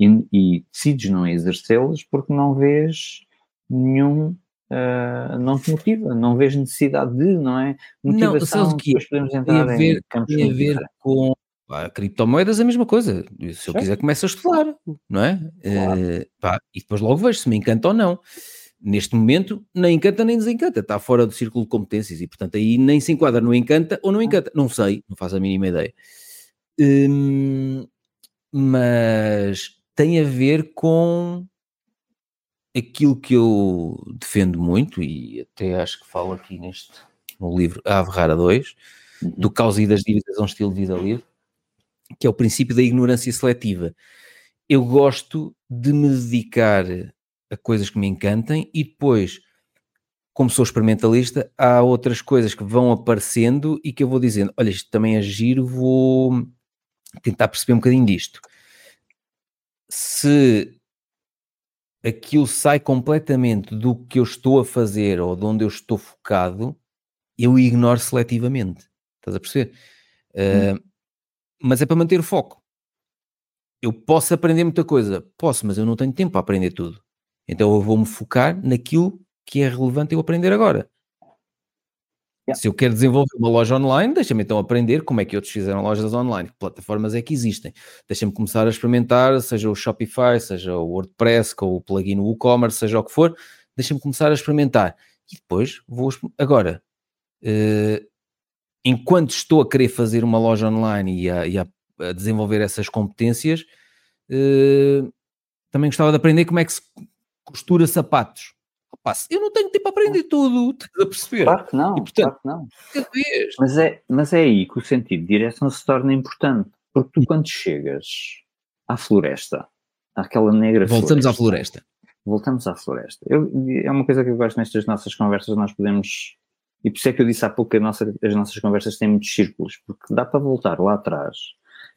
e, e decides não exercê-las porque não vês nenhum ah, não te motiva, não vês necessidade de, não é? Não, Motivação, sabes o quê? depois podemos Tem entrar a em ver, tem a ver com pá, criptomoedas, a mesma coisa. Se eu quiser, começo a estudar, não é? Claro. Eh, pá, e depois logo vejo se me encanta ou não. Neste momento, nem encanta nem desencanta, está fora do círculo de competências e, portanto, aí nem se enquadra no encanta ou não encanta. Não sei, não faço a mínima ideia. Hum, mas tem a ver com aquilo que eu defendo muito e até acho que falo aqui neste, no livro A Averrara 2, Uhum. do Causa e das Dívidas a um Estilo de Vida Livre, que é o princípio da ignorância seletiva. Eu gosto de me dedicar a coisas que me encantem e depois, como sou experimentalista, há outras coisas que vão aparecendo e que eu vou dizendo: olha, isto também é giro, vou tentar perceber um bocadinho disto. Se aquilo sai completamente do que eu estou a fazer ou de onde eu estou focado, eu ignoro seletivamente. Estás a perceber? Uh, mas é para manter o foco. Eu posso aprender muita coisa, posso, mas eu não tenho tempo para aprender tudo. Então eu vou-me focar naquilo que é relevante eu aprender agora. Se eu quero desenvolver uma loja online, deixa-me então aprender como é que outros fizeram lojas online, que plataformas é que existem. Deixa-me começar a experimentar, seja o Shopify, seja o WordPress, ou o plugin WooCommerce, seja o que for, deixa-me começar a experimentar. E depois vou. Agora, uh, enquanto estou a querer fazer uma loja online e a, e a, a desenvolver essas competências, uh, também gostava de aprender como é que se costura sapatos. Opa, eu não tenho tempo para aprender tudo, estás a perceber? Claro que não, E, portanto, claro que não. Mas é, mas é aí que o sentido de direção se torna importante. Porque tu, quando chegas à floresta, àquela negra Voltamos à floresta. Voltamos à floresta. Eu, é uma coisa que eu gosto nestas nossas conversas, nós podemos. E por isso é que eu disse há pouco que a nossa, as nossas conversas têm muitos círculos, porque dá para voltar lá atrás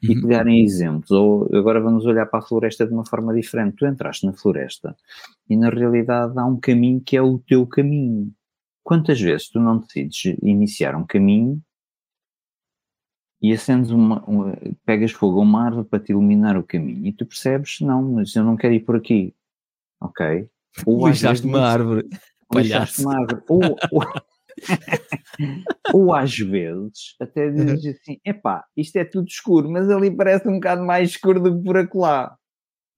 Uhum. pegar em exemplos. Ou agora vamos olhar para a floresta de uma forma diferente. Tu entraste na floresta e na realidade há um caminho que é o teu caminho. Quantas vezes tu não decides iniciar um caminho e acendes uma, uma pegas fogo a uma árvore para te iluminar o caminho e tu percebes, não, mas eu não quero ir por aqui. Ok? Ou Lixaste uma árvore. lixaste uma árvore. Ou, ou, ou às vezes até Uhum. dizes assim, epá, isto é tudo escuro, mas ali parece um bocado mais escuro do que por acolá.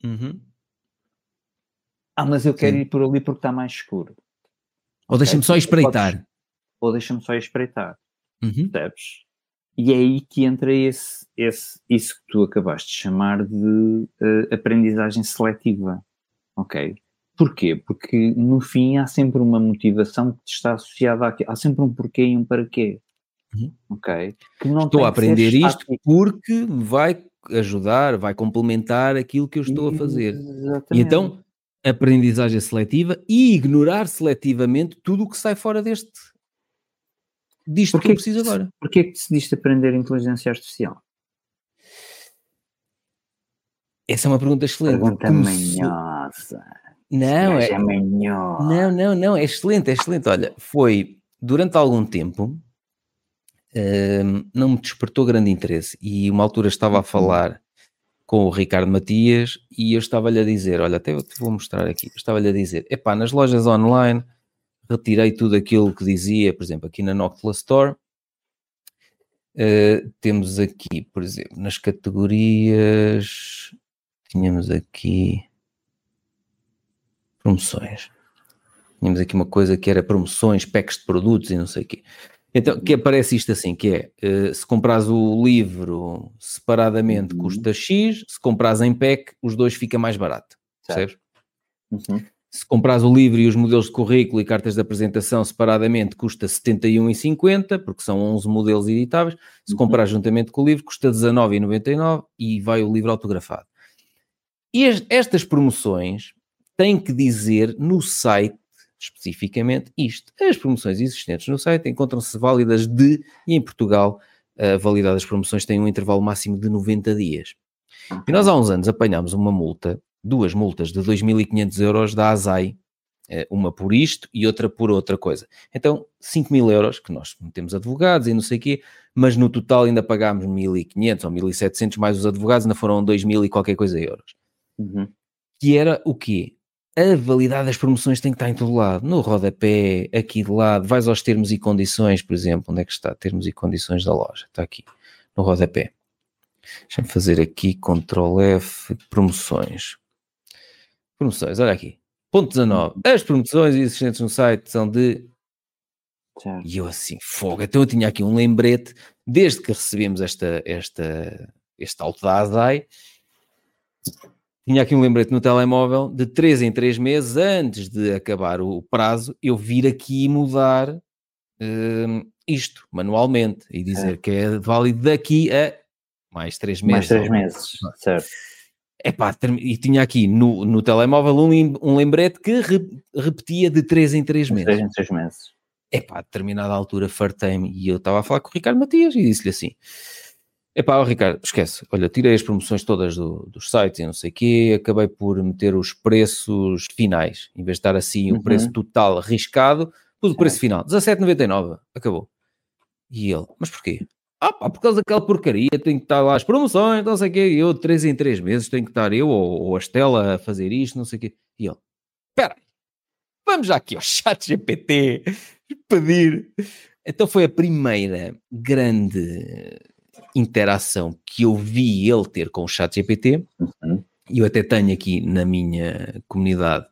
Uhum. Ah, mas eu quero Sim. ir por ali porque está mais escuro. Ou deixa-me só Podes- espreitar. Ou deixa-me só espreitar, Uhum. percebes? E é aí que entra esse, esse, isso que tu acabaste de chamar de eh, aprendizagem seletiva. Ok? Porquê? Porque no fim há sempre uma motivação que está associada àquilo. Há sempre um porquê e um para quê. Uhum. Ok? Que Estou a que aprender isto estático. porque vai ajudar, vai complementar aquilo que eu estou a fazer. E Exatamente. então, aprendizagem seletiva e ignorar seletivamente tudo o que sai fora deste disto que Porquê eu preciso que- agora. Porquê que decidiste aprender inteligência artificial? Essa é uma pergunta excelente. Pergunta Começou- manhosa. Não, é, é não, não, não, é excelente, é excelente. Olha, foi durante algum tempo, hum, não me despertou grande interesse. E uma altura estava a falar com o Ricardo Matias e eu estava-lhe a dizer, olha, até eu te vou mostrar aqui, estava-lhe a dizer, epá, nas lojas online retirei tudo aquilo que dizia, por exemplo, aqui na Noctula Store, eh, temos aqui, por exemplo, nas categorias, tínhamos aqui promoções. Tínhamos aqui uma coisa que era promoções, packs de produtos e não sei o quê. Então, que aparece isto assim, que é, eh, se compras o livro separadamente Uhum. custa X, se compras em pack, os dois fica mais barato. Certo. Percebes? Uhum. Se compras o livro e os modelos de currículo e cartas de apresentação separadamente, custa 71,50, porque são 11 modelos editáveis. Se Uhum. comprar juntamente com o livro, custa 19,99 e vai o livro autografado. E as- estas promoções têm que dizer no site, especificamente, isto. As promoções existentes no site encontram-se válidas de, e em Portugal, a validade das promoções tem um intervalo máximo de 90 dias. E nós há uns anos apanhámos uma multa, duas multas de 2.500 euros da ASAI, eh, uma por isto e outra por outra coisa. Então, 5 mil euros, que nós temos advogados e não sei o quê, mas no total ainda pagámos 1.500 ou 1.700 mais os advogados, ainda foram 2.000 e qualquer coisa euros. Uhum. Que era o quê? A validade das promoções tem que estar em todo lado, no rodapé, aqui de lado, vais aos termos e condições, por exemplo, onde é que está? Termos e condições da loja, está aqui, no rodapé. Deixa-me fazer aqui, Ctrl F, promoções. Promoções, olha aqui. Ponto 19. As promoções existentes no site são de. Certo. E eu assim, fogo. Então eu tinha aqui um lembrete, desde que recebemos esta, esta, este auto da ASAI, tinha aqui um lembrete no telemóvel, de 3 em 3 meses, antes de acabar o prazo, eu vir aqui e mudar uh, isto manualmente e dizer é. que é válido daqui a mais três meses. Mais três meses, certo. Epá, e tinha aqui no, no telemóvel um, um lembrete que re, repetia de 3 em 3 meses. 3 em 3 meses. Epá, a determinada altura fartei-me e eu estava a falar com o Ricardo Matias e disse-lhe assim: Epá, oh, Ricardo, esquece, olha, tirei as promoções todas do, dos sites e não sei o quê, acabei por meter os preços finais, em vez de estar assim uhum. o preço total arriscado, pus o preço final, 17,99, acabou. E ele, mas porquê? Ah, pá, por causa daquela porcaria, tem que estar lá as promoções, não sei o quê, eu, três em três meses, tenho que estar eu ou, ou a Estela a fazer isto, não sei o quê. E ele, espera vamos já aqui ao chat GPT pedir. Então foi a primeira grande interação que eu vi ele ter com o chat GPT, uhum. e eu até tenho aqui na minha comunidade,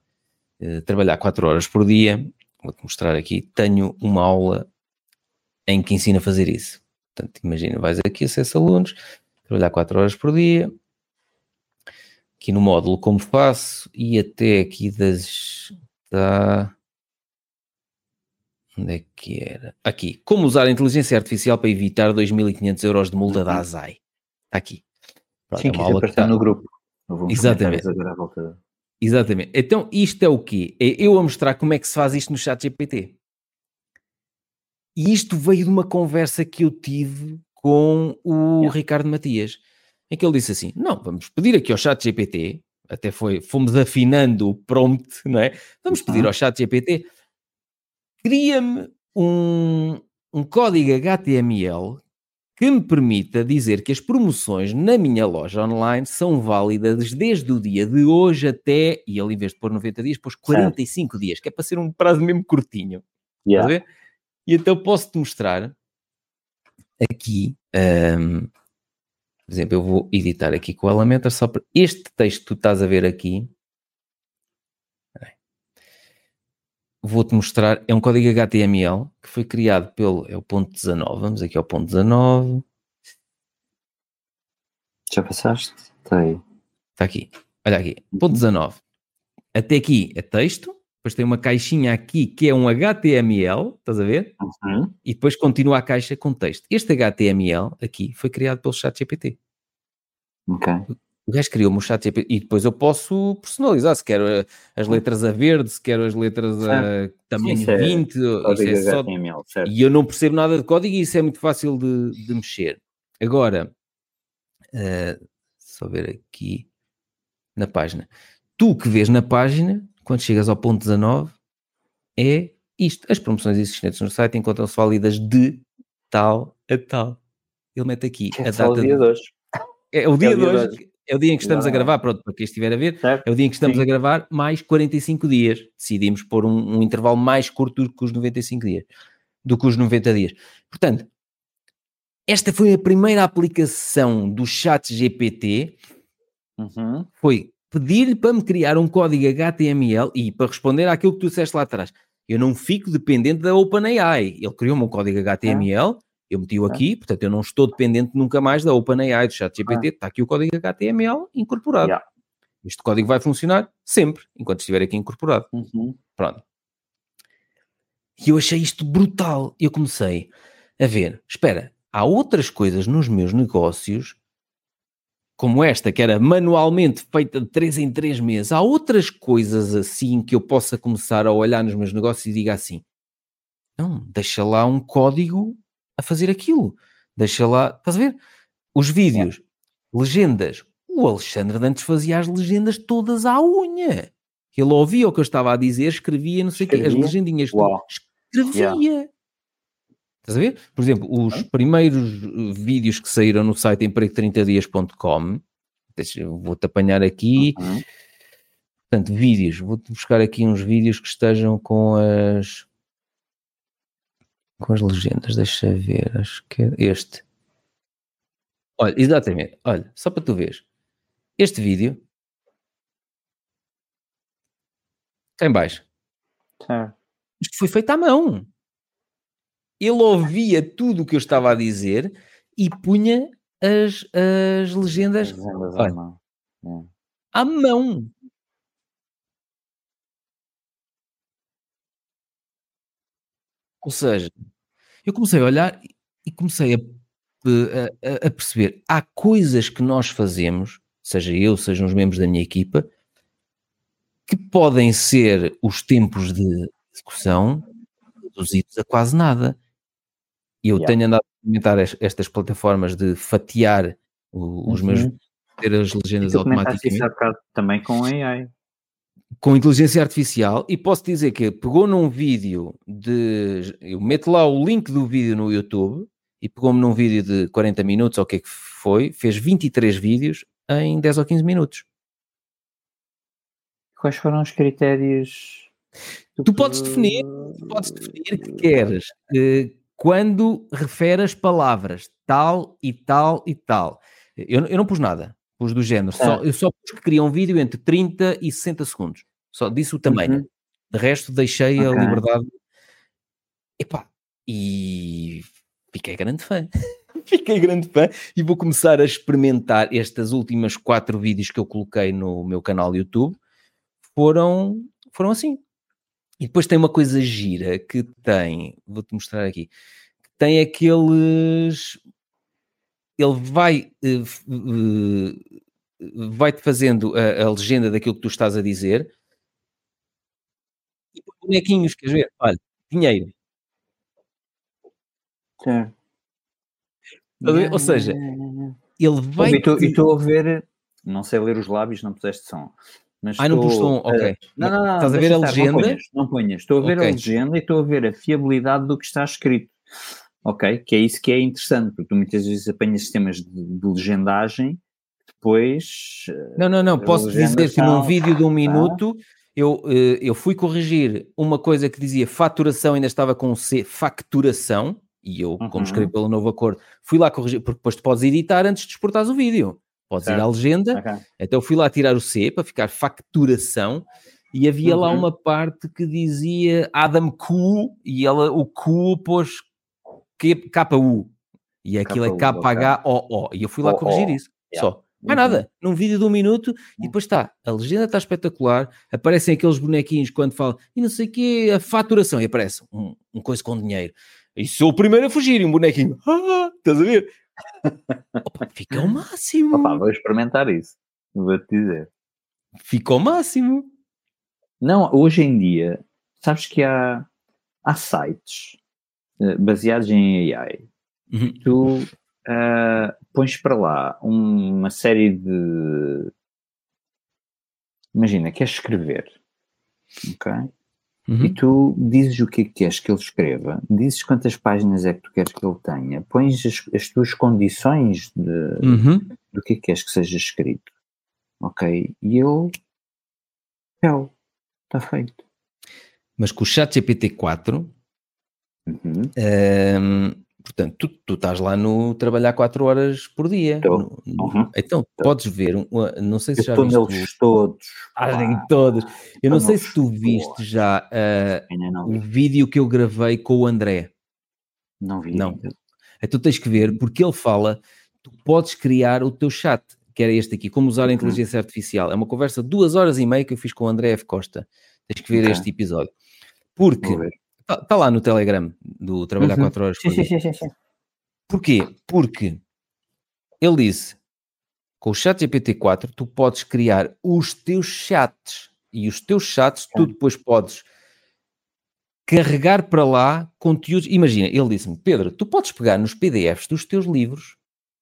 uh, trabalhar 4 horas por dia, vou-te mostrar aqui, tenho uma aula em que ensina a fazer isso. Portanto, imagina, vais aqui, acesso alunos, trabalhar 4 horas por dia, aqui no módulo como faço, e até aqui das... Da, onde é que era? Aqui, como usar a inteligência artificial para evitar 2.500 euros de multa da ASAI. Está aqui. Pronto, Sim, é uma aula que está... no grupo. Exatamente. Exatamente. Então, isto é o quê? É eu a mostrar como é que se faz isto no chat GPT. E isto veio de uma conversa que eu tive com o yeah. Ricardo Matias, em que ele disse assim: não, vamos pedir aqui ao chat GPT, até foi, fomos afinando o prompt, não é? Vamos pedir ao chat GPT, cria-me um, um código HTML que me permita dizer que as promoções na minha loja online são válidas desde o dia de hoje até, e ele em vez de pôr 90 dias, pôs 45 dias, que é para ser um prazo mesmo curtinho. Yeah. E então posso-te mostrar aqui, um, por exemplo, eu vou editar aqui com o Elementor só para este texto que tu estás a ver aqui. Vou-te mostrar, é um código HTML que foi criado pelo, é o ponto 19, vamos aqui ao ponto 19. Já passaste? Está aí. Está aqui, olha aqui, ponto 19. Até aqui é texto, depois tem uma caixinha aqui que é um HTML, estás a ver? Uhum. E depois continua a caixa com texto. Este HTML aqui foi criado pelo ChatGPT. Ok. O gajo criou-me o ChatGPT e depois eu posso personalizar, se quero eh, as letras a verde, se quero as letras a tamanho Sim, 20, é, isso é só... HTML, e eu não percebo nada de código e isso é muito fácil de, de mexer. Agora, uh, só ver aqui na página. Tu que vês na página quando chegas ao ponto 19, é isto. As promoções existentes no site encontram-se válidas de tal a tal. Ele mete aqui é a data. O dia de hoje. É o dia, é É o dia em que estamos Não. a gravar, pronto, para quem estiver a ver, certo. é o dia em que estamos Sim. a gravar, mais 45 dias. Decidimos pôr um, um, intervalo mais curto do que os 95 dias, do que os 90 dias. Portanto, esta foi a primeira aplicação do chat GPT, uhum. foi pedir-lhe para me criar um código HTML e para responder àquilo que tu disseste lá atrás. Eu não fico dependente da OpenAI. Ele criou-me um código HTML, eu meti-o aqui, portanto eu não estou dependente nunca mais da OpenAI, do ChatGPT. Está aqui o código HTML incorporado. Yeah. Este código vai funcionar sempre, enquanto estiver aqui incorporado. Uhum. Pronto. E eu achei isto brutal. Eu comecei a ver, espera, há outras coisas nos meus negócios como esta, que era manualmente feita de 3 em 3 meses, há outras coisas assim que eu possa começar a olhar nos meus negócios e diga assim: não, deixa lá um código a fazer aquilo, deixa lá, estás a ver? Os vídeos, é. legendas. O Alexandre antes fazia as legendas todas à unha. Ele ouvia o que eu estava a dizer, escrevia, não sei o quê, as legendinhas todas. Escrevia. Yeah. Estás a ver? Por exemplo, os primeiros uh, vídeos que saíram no site emprego30dias.com, vou-te apanhar aqui. Uhum. Portanto, vídeos, vou-te buscar aqui uns vídeos que estejam com as com as legendas, deixa ver, acho que é este. Olha, exatamente, olha, só para tu veres. Este vídeo cá em baixo. Isto foi feito à mão ele ouvia tudo o que eu estava a dizer e punha as, as legendas, as legendas olha, à mão. É. À mão. Ou seja, eu comecei a olhar e comecei a, a, a perceber, há coisas que nós fazemos, seja eu, sejam os membros da minha equipa, que podem ser os tempos de execução reduzidos a quase nada. E eu yeah. tenho andado a implementar estas plataformas de fatiar os uhum. meus ter as legendas automaticamente. Isso também com AI. Com inteligência artificial, e posso dizer que pegou num vídeo de. Eu meto lá o link do vídeo no YouTube e pegou-me num vídeo de 40 minutos, ou o que é que foi, fez 23 vídeos em 10 ou 15 minutos. Quais foram os critérios? Tu podes definir, tu podes definir que queres eh, quando refere as palavras tal e tal e tal. Eu, eu não pus nada, pus do género. Só, eu só pus que queria um vídeo entre 30 e 60 segundos. Só disse o tamanho. Uhum. De resto, deixei okay. a liberdade. Epá, e fiquei grande fã. fiquei grande fã e vou começar a experimentar estas últimas quatro vídeos que eu coloquei no meu canal YouTube. Foram, foram assim. E depois tem uma coisa gira que tem, vou-te mostrar aqui, tem aqueles ele vai uh, uh, vai-te fazendo a, a, legenda daquilo que tu estás a dizer e bonequinhos, queres ver? Olha, dinheiro. Certo. Ou seja, ele vai. E estou a ver, não sei ler os lábios, não puseste som. Mas ah, não pus som, ok. Não, não, não. Estás a ver a legenda? Não ponhas. Estou a ver a legenda e estou a ver a fiabilidade do que está escrito ok? Que é isso que é interessante, porque tu muitas vezes apanhas sistemas de, de legendagem, depois... Eh, não, não, não, posso dizer que num vídeo de um minuto eu, eh, eu fui corrigir uma coisa que dizia faturação, ainda estava com C, facturação, e eu, uhum. como escrevo pelo novo acordo, fui lá corrigir, porque depois tu podes editar antes de exportares o vídeo. Podes certo. ir à legenda, okay. então fui lá tirar o C para ficar facturação, e havia uhum. lá uma parte que dizia Adam Q, e ela, o Q pôs KU. E aquilo é K-H-O-O. E eu fui lá corrigir isso. Só. Não é nada. Num vídeo de um minuto e depois está. A legenda está espetacular. Aparecem aqueles bonequinhos quando falam e não sei o que, a faturação. E aparece um, um coisa com dinheiro. E sou o primeiro a fugir. E um bonequinho. Ah, estás a ver? Opa, fica o máximo. Opa, vou experimentar isso. Vou-te dizer. Fica o máximo. Não, hoje em dia, sabes que há, há sites baseados em AI, uhum. tu uh, pões para lá uma série de. Imagina, queres escrever, ok? Uhum. E tu dizes o que é que queres que ele escreva, dizes quantas páginas é que tu queres que ele tenha, pões as, as tuas condições de, uhum. do que é que queres que seja escrito, ok? E ele, está feito. Mas com o chat GPT-4 Uhum. Um, portanto, tu, tu, estás lá no trabalhar 4 horas por dia. No, uhum. Então, podes ver, não sei se eu já viste. neles todos. Ah, todos. Eu não sei se tu viste já uh, o vídeo que eu gravei com o André. Não vi. Não. Então tens que ver, porque ele fala, tu podes criar o teu chat, que era este aqui, como usar a uhum. inteligência artificial. É uma conversa de duas horas e meia que eu fiz com o André F. Costa. Tens que ver okay. este episódio. Porque Está tá lá no Telegram do Trabalhar uhum. 4 horas. Sim, sim, sim, sim. Porquê? Porque ele disse com o chat GPT-4 tu podes criar os teus chats e os teus chats tu depois podes carregar para lá conteúdos. Imagina, ele disse-me, Pedro, tu podes pegar nos PDFs dos teus livros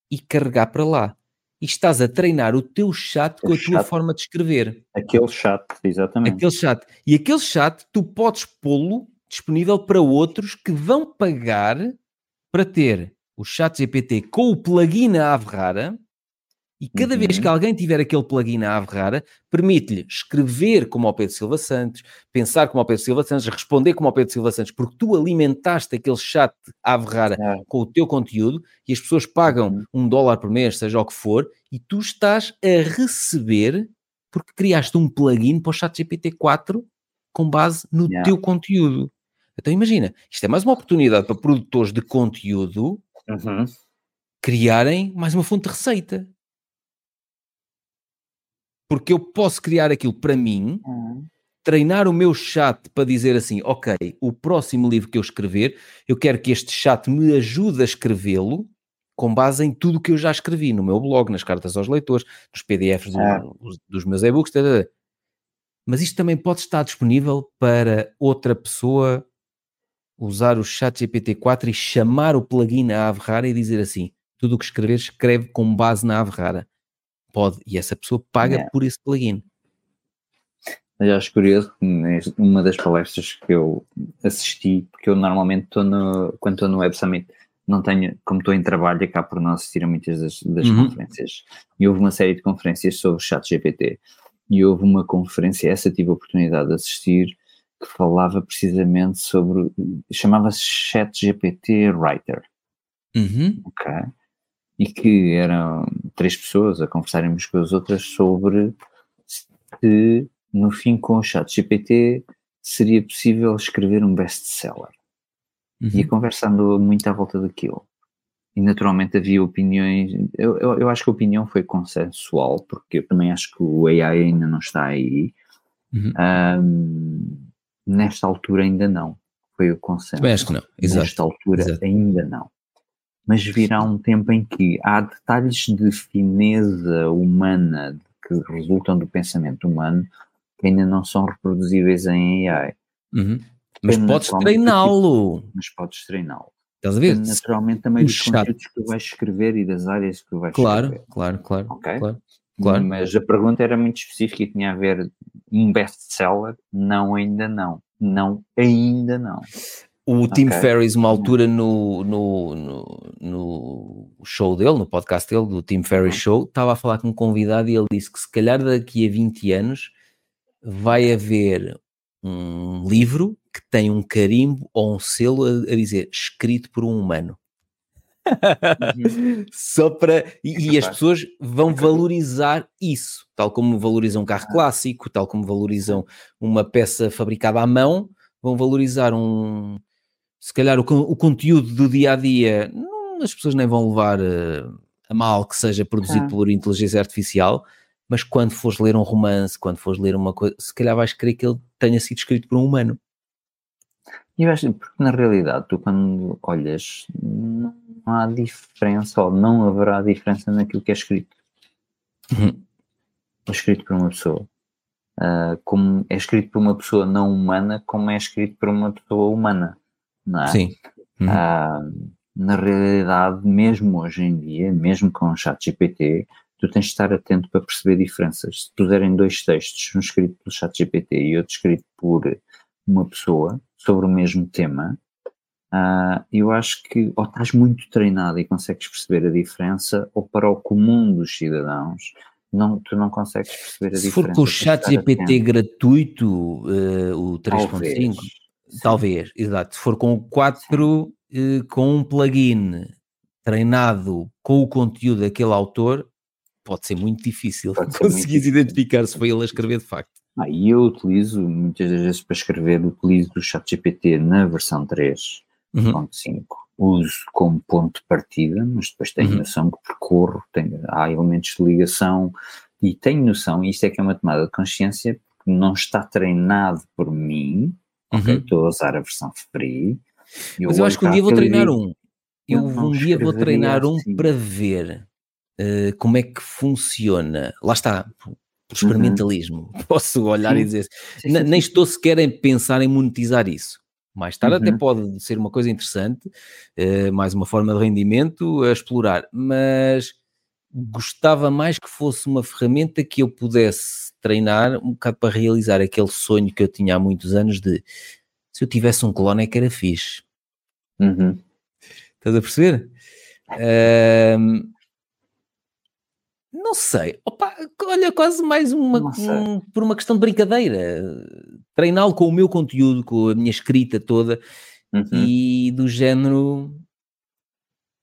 e carregar para lá. E estás a treinar o teu chat com a chat. tua forma de escrever. Aquele chat, exatamente. Aquele chat. E aquele chat tu podes pô-lo disponível para outros que vão pagar para ter o chat GPT com o plugin a Averrara e cada uhum. vez que alguém tiver aquele plugin a Averrara, permite-lhe escrever como ao Pedro Silva Santos, pensar como ao Pedro Silva Santos, responder como ao Pedro Silva Santos, porque tu alimentaste aquele chat a Averrara é. com o teu conteúdo e as pessoas pagam uhum. um dólar por mês, seja o que for, e tu estás a receber porque criaste um plugin para o chat GPT 4 com base no yeah. teu conteúdo. Então imagina, isto é mais uma oportunidade para produtores de conteúdo uhum. criarem mais uma fonte de receita. Porque eu posso criar aquilo para mim, uhum. treinar o meu chat para dizer assim, ok, o próximo livro que eu escrever, eu quero que este chat me ajude a escrevê-lo com base em tudo que eu já escrevi no meu blog, nas cartas aos leitores, nos PDFs do, Ah. dos meus e-books, mas isto também pode estar disponível para outra pessoa usar o chat GPT-4 e chamar o plugin à ave rara e dizer assim, tudo o que escrever, escreve com base na ave rara. Pode, e essa pessoa paga Yeah. por esse plugin. Mas eu acho curioso uma das palestras que eu assisti, porque eu normalmente estou no, quando estou no Web Summit, não tenho, como estou em trabalho, acabo por não assistir a muitas das, das Uhum. conferências. E houve uma série de conferências sobre o chat GPT. E houve uma conferência, essa tive a oportunidade de assistir, que falava precisamente sobre, chamava-se Chat GPT Writer. Uhum. ok? E que eram três pessoas a conversarem umas com as outras sobre se no fim com o chat GPT seria possível escrever um best-seller. E a Uhum. conversa andou muito à volta daquilo. E naturalmente havia opiniões, eu, eu, eu acho que a opinião foi consensual, porque eu também acho que o AI ainda não está aí. Uhum. Ahm, nesta altura ainda não. Foi o consenso. Também acho que não. Exato. Nesta altura Exato. ainda não. Mas virá um tempo em que há detalhes de fineza humana que resultam do pensamento humano que ainda não são reproduzíveis em AI, Uhum. Mas podes do tipo treiná-lo. mas podes treiná-lo. Estás a ver? Naturalmente também o dos conteúdos que tu vais escrever e das áreas que tu vais Claro, escrever. claro, claro, Ok. claro. Claro. Mas a pergunta era muito específica e tinha a ver um best-seller? Não, ainda não. Não, ainda não. O Tim Ok. Ferriss, uma altura no, no, no, no show dele, no podcast dele, do Tim Ferriss Uhum. Show, estava a falar com um convidado e ele disse que se calhar daqui a 20 anos vai haver um livro que tem um carimbo ou um selo a, a dizer escrito por um humano. Só para. E, e as pessoas vão valorizar isso, tal como valorizam um carro clássico, tal como valorizam uma peça fabricada à mão, vão valorizar um. Se calhar o, o conteúdo do dia a dia, não, as pessoas nem vão levar eh, a mal que seja produzido Ah. por inteligência artificial, mas quando fores ler um romance, quando fores ler uma coisa, se calhar vais querer que ele tenha sido escrito por um humano. E eu acho, porque na realidade, tu quando olhas, há diferença, ou não haverá diferença naquilo que é escrito. Uhum. É escrito por uma pessoa. Ah, como é escrito por uma pessoa não humana, como é escrito por uma pessoa humana. Não é? Sim. Uhum. Ah, na realidade, mesmo hoje em dia, mesmo com o chat GPT, tu tens de estar atento para perceber diferenças. Se puserem dois textos, um escrito pelo chat GPT e outro escrito por uma pessoa sobre o mesmo tema, ah, eu acho que ou estás muito treinado e consegues perceber a diferença, ou para o comum dos cidadãos, não, tu não consegues perceber a Se diferença. for com o chat GPT gratuito, eh, o 3.5, Talvez. talvez, exato. Se for com o 4, eh, com um plugin treinado com o conteúdo daquele autor, pode ser muito difícil Pode conseguires difícil. identificar se foi ele a escrever de facto. Ah, e eu utilizo, muitas das vezes para escrever, utilizo o chat GPT na versão 3. Uhum. ponto 5 uso como ponto de partida, mas depois tenho Uhum. noção que percorro, tenho, há elementos de ligação e tenho noção, e isto é que é uma tomada de consciência, porque não está treinado por mim? Uhum. Estou a usar a versão free. e Mas eu acho que um dia vou e treinar digo, um. Eu eu um dia vou treinar um assim. para ver eh, como é que funciona. Lá está, por Uhum. experimentalismo. Posso olhar e Sim. dizer Sim, sim, nem estou sequer em pensar em monetizar isso. Mais tarde até Uhum. pode ser uma coisa interessante, eh, mais uma forma de rendimento a explorar, mas gostava mais que fosse uma ferramenta que eu pudesse treinar um bocado para realizar aquele sonho que eu tinha há muitos anos de se eu tivesse um clone é que era fixe. Uhum. Estás a perceber? Ahm, não sei. Opa, olha, quase mais uma, um- por uma questão de brincadeira. Treiná-lo com o meu conteúdo, com a minha escrita toda Uhum. e do género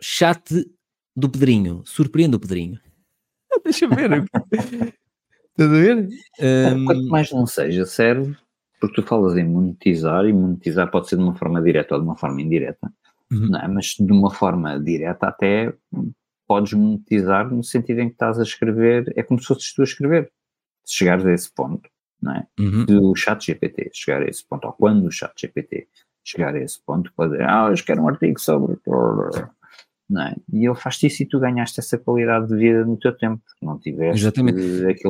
chat do Pedrinho. Surpreende o Pedrinho. Deixa eu ver. Estás a ver? Ahm, Quanto mais não seja, serve, porque tu falas em monetizar, e monetizar pode ser de uma forma direta ou de uma forma indireta, Uhum. não é? mas de uma forma direta até podes monetizar no sentido em que estás a escrever, é como se fosses tu a escrever. Se chegares a esse ponto, não é? Uhum. Se o chat GPT chegar a esse ponto, ou quando o chat GPT chegar a esse ponto, pode dizer, ah, eu quero um artigo sobre... Não é? E ele faz isso e tu ganhaste essa qualidade de vida no teu tempo, não tiveste Exatamente.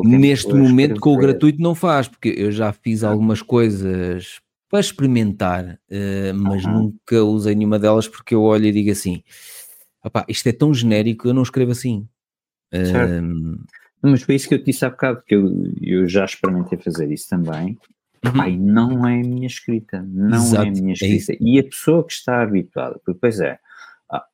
Neste momento, com o gratuito, não faz, porque eu já fiz algumas coisas para experimentar, eh, mas Aham. nunca usei nenhuma delas porque eu olho e digo assim: opá, isto é tão genérico, eu não escrevo assim. Certo. Mas foi isso que eu te disse há bocado, que eu, eu já experimentei fazer isso também. Uhum. Pai, não é a minha escrita, não é a Exato, minha é escrita. e a pessoa que está habituada, porque depois é, ah,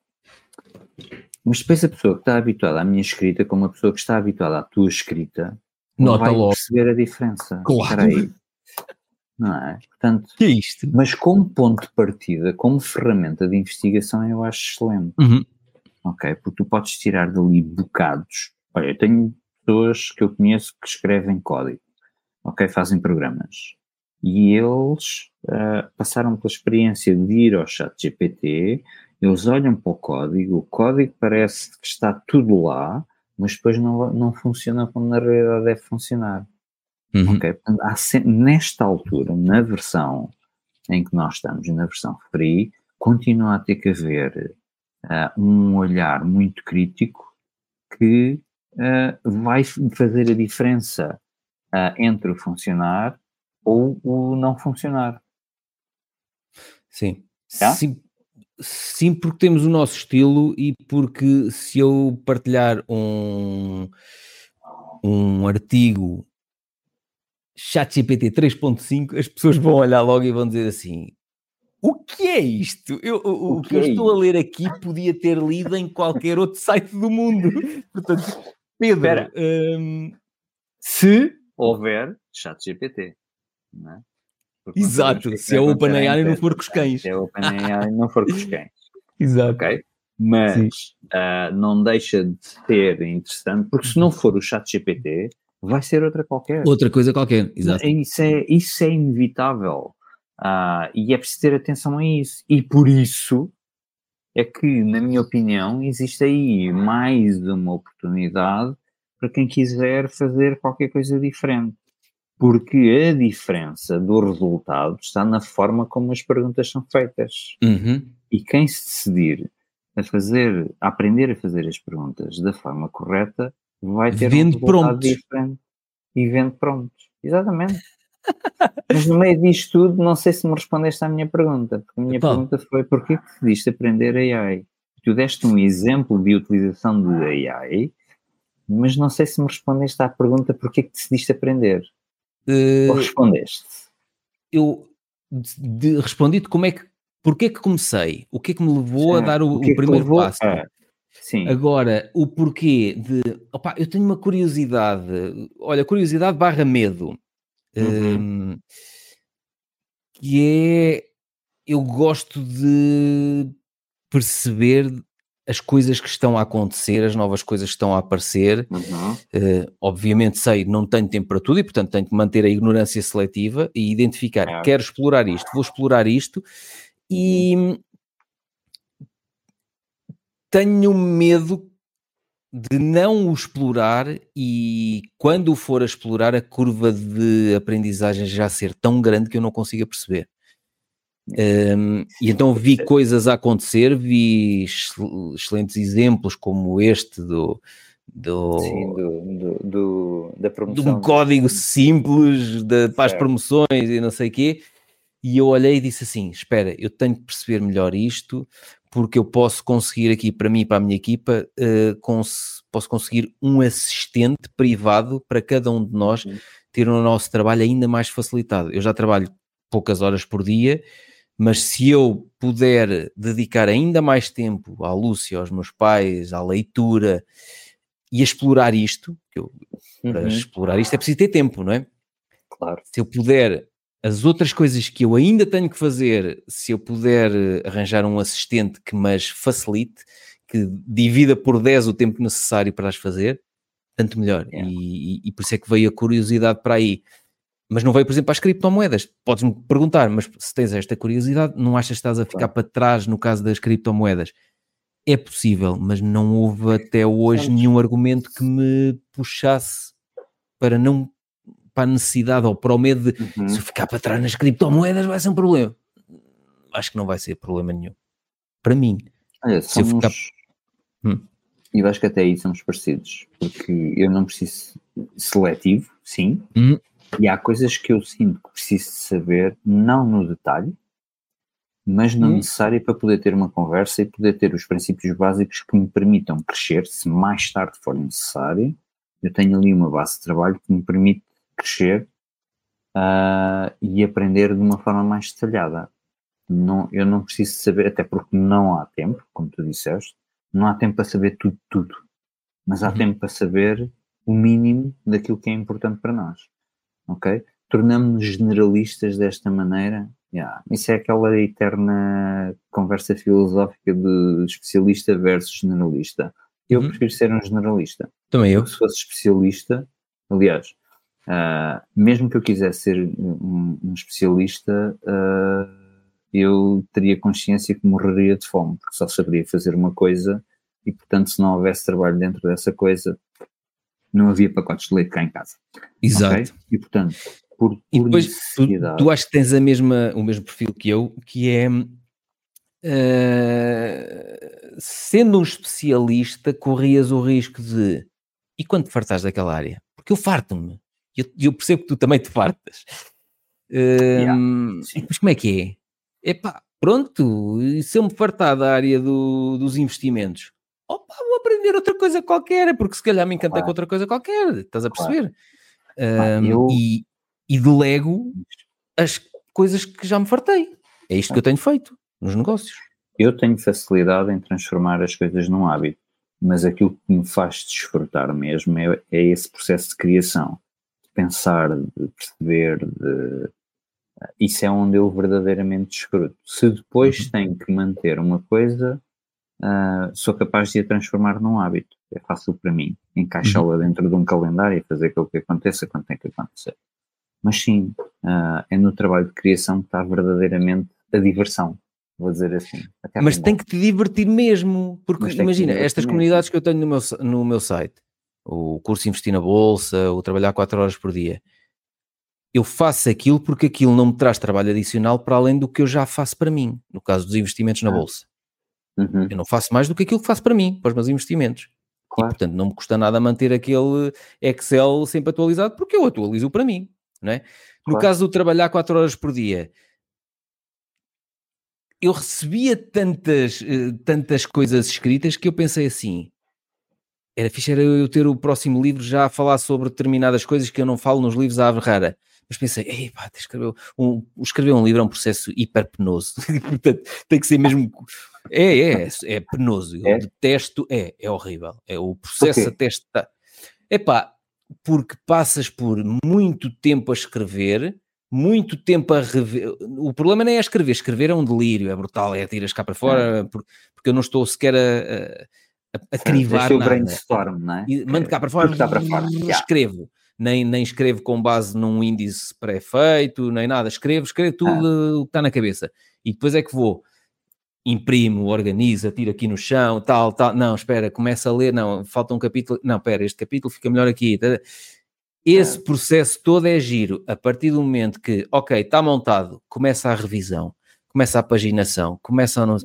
mas depois a pessoa que está habituada à minha escrita, como a pessoa que está habituada à tua escrita, Nota vai logo. perceber a diferença. Claro. Aí. Não é? Portanto, que é isto? mas como ponto de partida, como ferramenta de investigação, eu acho excelente. Uhum. Ok? Porque tu podes tirar dali bocados. Olha, eu tenho pessoas que eu conheço que escrevem código, ok? Fazem programas. E eles ah, passaram pela experiência de ir ao chat GPT, eles olham para o código, o código parece que está tudo lá, mas depois não, não funciona como na realidade deve funcionar. Uhum. Ok? Portanto, nesta altura, na versão em que nós estamos, na versão free, continua a ter que haver ah, um olhar muito crítico que ah, vai fazer a diferença ah, entre o funcionar ou o não funcionar. Sim. Tá? Sim. Sim, porque temos o nosso estilo e porque se eu partilhar um, um artigo ChatGPT 3.5, as pessoas vão olhar logo e vão dizer assim: o que é isto? Eu, o, o que que eu é estou a ler aqui podia ter lido em qualquer outro site do mundo. Portanto, Pedro, hum, Se houver chat GPT. Não é? Porque Exato, é se é o OpenAI e não for com os cães. Se é o OpenAI e não for com os cães. exato. ok? Mas ah, não deixa de ser interessante, porque se não for o chat GPT, vai ser outra qualquer. Outra coisa qualquer, exato. Isso é, isso é inevitável. Ah, e é preciso ter atenção a isso. E por isso é que, na minha opinião, existe aí mais uma oportunidade para quem quiser fazer qualquer coisa diferente. Porque a diferença do resultado está na forma como as perguntas são feitas. Uhum. E quem se decidir a fazer, a aprender a fazer as perguntas da forma correta, vai ter Vende um resultado diferente. E vende prontos. Exatamente. Mas no meio disto tudo, não sei se me respondeste à minha pergunta. Porque a minha pergunta foi: porquê que decidiste aprender AI? Tu deste um exemplo de utilização de AI, mas não sei se me respondeste à pergunta porquê que decidiste aprender. Eh, Ou respondeste? eu respondi-te como é que, porque é que comecei, o que é que me levou a Certo. dar o, O é o que primeiro passo. a- Sim. Agora, o porquê de, opá, eu tenho uma curiosidade, olha, curiosidade barra medo, Uhum. hum, que é, eu gosto de perceber as coisas que estão a acontecer, as novas coisas que estão a aparecer, Uhum. Uh, obviamente sei, não tenho tempo para tudo e portanto tenho que manter a ignorância seletiva e identificar, quero explorar isto, vou explorar isto e tenho medo de não o explorar e quando o for a explorar a curva de aprendizagem já ser tão grande que eu não consiga perceber. Um, e então vi coisas a acontecer, vi excel- excelentes exemplos como este do, do, Sim, do, do, do- da de promoção. um código simples de, para as promoções e não sei o quê. E eu olhei e disse assim: Espera, eu tenho que perceber melhor isto, porque eu posso conseguir aqui para mim e para a minha equipa, eh, cons- posso conseguir um assistente privado para cada um de nós Uhum. ter o nosso trabalho ainda mais facilitado. Eu já trabalho poucas horas por dia, mas se eu puder dedicar ainda mais tempo à Lúcia, aos meus pais, à leitura e a explorar isto, eu, para Uhum, explorar isto é preciso ter tempo, não é? claro. Se eu puder, as outras coisas que eu ainda tenho que fazer, se eu puder eh, arranjar um assistente que me as facilite, que divida por 10 o tempo necessário para as fazer, tanto melhor. Yeah. E, e- por isso é que veio a curiosidade para aí. Mas não veio, por exemplo, para as criptomoedas. Podes-me perguntar, mas se tens esta curiosidade, não achas que estás a ficar para trás no caso das criptomoedas? É possível, mas não houve até hoje nenhum argumento que me puxasse para não para a necessidade ou para o medo de Uhum. se eu ficar para trás nas criptomoedas vai ser um problema. Acho que não vai ser problema nenhum. Para mim. Olha, Se eu ficar- Hum. E eu acho que até aí somos parecidos, porque eu não preciso seletivo, sim, Hum. e há coisas que eu sinto que preciso saber, não no detalhe, mas no Hum. necessário para poder ter uma conversa e poder ter os princípios básicos que me permitam crescer, se mais tarde for necessário, eu tenho ali uma base de trabalho que me permite crescer ah, e aprender de uma forma mais detalhada. Não, eu não preciso saber, até porque não há tempo, como tu disseste, não há tempo para saber tudo, tudo, mas há Uhum. tempo para saber o mínimo daquilo que é importante para nós, ok? Tornamos-nos generalistas desta maneira, yeah, isso é aquela eterna conversa filosófica de especialista versus generalista. Eu Uhum. prefiro ser um generalista. Também eu. Eu, se fosse especialista, aliás, ah, mesmo que eu quisesse ser um, um especialista, ah, eu teria consciência que morreria de fome, porque só saberia fazer uma coisa e, portanto, se não houvesse trabalho dentro dessa coisa, não havia pacotes de leite cá em casa. Exato. ok? E, portanto, por, E por depois tu, necessidade. tu acho que tens a mesma, o mesmo perfil que eu, que é eh, sendo um especialista, corrias o risco de e quando te fartares daquela área? Porque eu farto-me. E eu, eu percebo que tu também te fartas. Hum, e depois como é que é? Epá, pronto, e se eu me fartar da área do- dos investimentos, opa, vou aprender outra coisa qualquer, porque se calhar me encantei Claro. com outra coisa qualquer, estás a Claro. perceber? Hum, eu- e, e delego as coisas que já me fartei. É isto que eu tenho feito nos negócios. Eu tenho facilidade em transformar as coisas num hábito, mas aquilo que me faz desfrutar mesmo é, é esse processo de criação, pensar, de perceber, de... isso é onde eu verdadeiramente desfruto. Se depois Uhum. tenho que manter uma coisa, ah, sou capaz de a transformar num hábito. É fácil para mim encaixá-la dentro de um calendário e fazer aquilo que aconteça quando tem que acontecer. Mas sim, ah, é no trabalho de criação que está verdadeiramente a diversão, vou dizer assim. Mas tem bom. que te divertir mesmo, porque imagina, estas mesmo. comunidades que eu tenho no meu, no meu site, o curso Investir na Bolsa, o trabalhar 4 horas por dia, eu faço aquilo porque aquilo não me traz trabalho adicional para além do que eu já faço para mim, no caso dos investimentos na Ah. Bolsa. Uhum, Eu não faço mais do que aquilo que faço para mim, para os meus investimentos. E, claro. portanto, não me custa nada manter aquele Excel sempre atualizado, porque eu atualizo para mim, não é? No Claro. caso do trabalhar 4 horas por dia, eu recebia tantas, eh, tantas coisas escritas que eu pensei assim, era fixe era eu ter o próximo livro já a falar sobre determinadas coisas que eu não falo nos livros à ave rara. Mas pensei, ei, pá, escrever um, escrever um livro é um processo hiper penoso. Portanto, tem que ser mesmo. É, é, é penoso. Eu É? detesto, é, é horrível. É o processo Porquê? até está. É pá, porque passas por muito tempo a escrever, muito tempo a rever. O problema não é escrever, escrever é um delírio, é brutal, é tiras cá para fora, por- porque eu não estou sequer a, a, a crivar é o nada. brainstorm, não é? E mando cá para fora, está para fora. Escrevo. Nem, nem escrevo com base num índice pré-feito, nem nada. Escrevo, escrevo tudo Ah. o que está na cabeça. E depois é que vou, imprimo, organizo, tiro aqui no chão, tal, tal. Não, espera, começa a ler. Não, falta um capítulo. Não, espera, este capítulo fica melhor aqui. tá? Esse processo todo é giro. A partir do momento que, ok, está montado, começa a revisão, começa a paginação, começa a. não-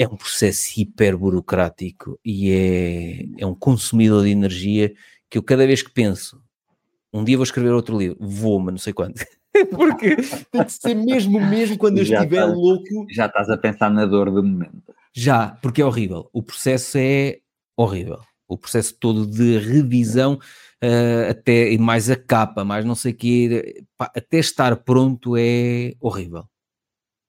É um processo hiper burocrático e é, é um consumidor de energia que eu cada vez que penso, um dia vou escrever outro livro, vou, mas não sei quando. Porque tem que ser mesmo, mesmo quando eu Já estiver tá. louco, Já estás a pensar na dor do momento. já, porque é horrível. O processo é horrível. O processo todo de revisão, eh, até e mais a capa, mais não sei o quê, pá, até estar pronto é horrível.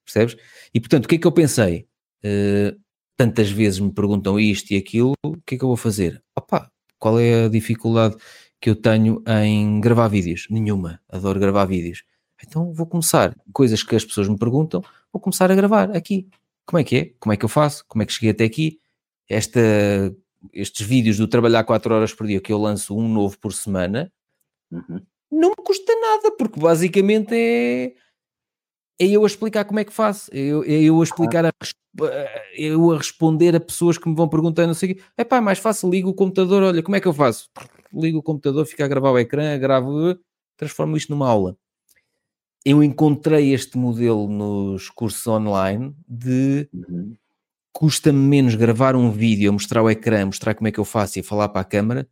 Percebes? E portanto, o que é que eu pensei? Eh, tantas vezes me perguntam isto e aquilo, o que é que eu vou fazer? Opa, qual é a dificuldade que eu tenho em gravar vídeos? Nenhuma. Adoro gravar vídeos. Então vou começar. Coisas que as pessoas me perguntam, vou começar a gravar aqui. Como é que é? Como é que eu faço? Como é que cheguei até aqui? Esta, estes vídeos do trabalhar 4 horas por dia que eu lanço um novo por semana, Uhum. não me custa nada, porque basicamente é, é eu a explicar como é que faço, é eu, é eu a explicar, a, é eu a responder a pessoas que me vão perguntando, não sei o quê. É pá, mais fácil, ligo o computador, olha, como é que eu faço? ligo o computador, fico a gravar o ecrã, gravo, transformo isto numa aula. Eu encontrei este modelo nos cursos online de Uhum. custa-me menos gravar um vídeo, mostrar o ecrã, mostrar como é que eu faço e falar para a câmara,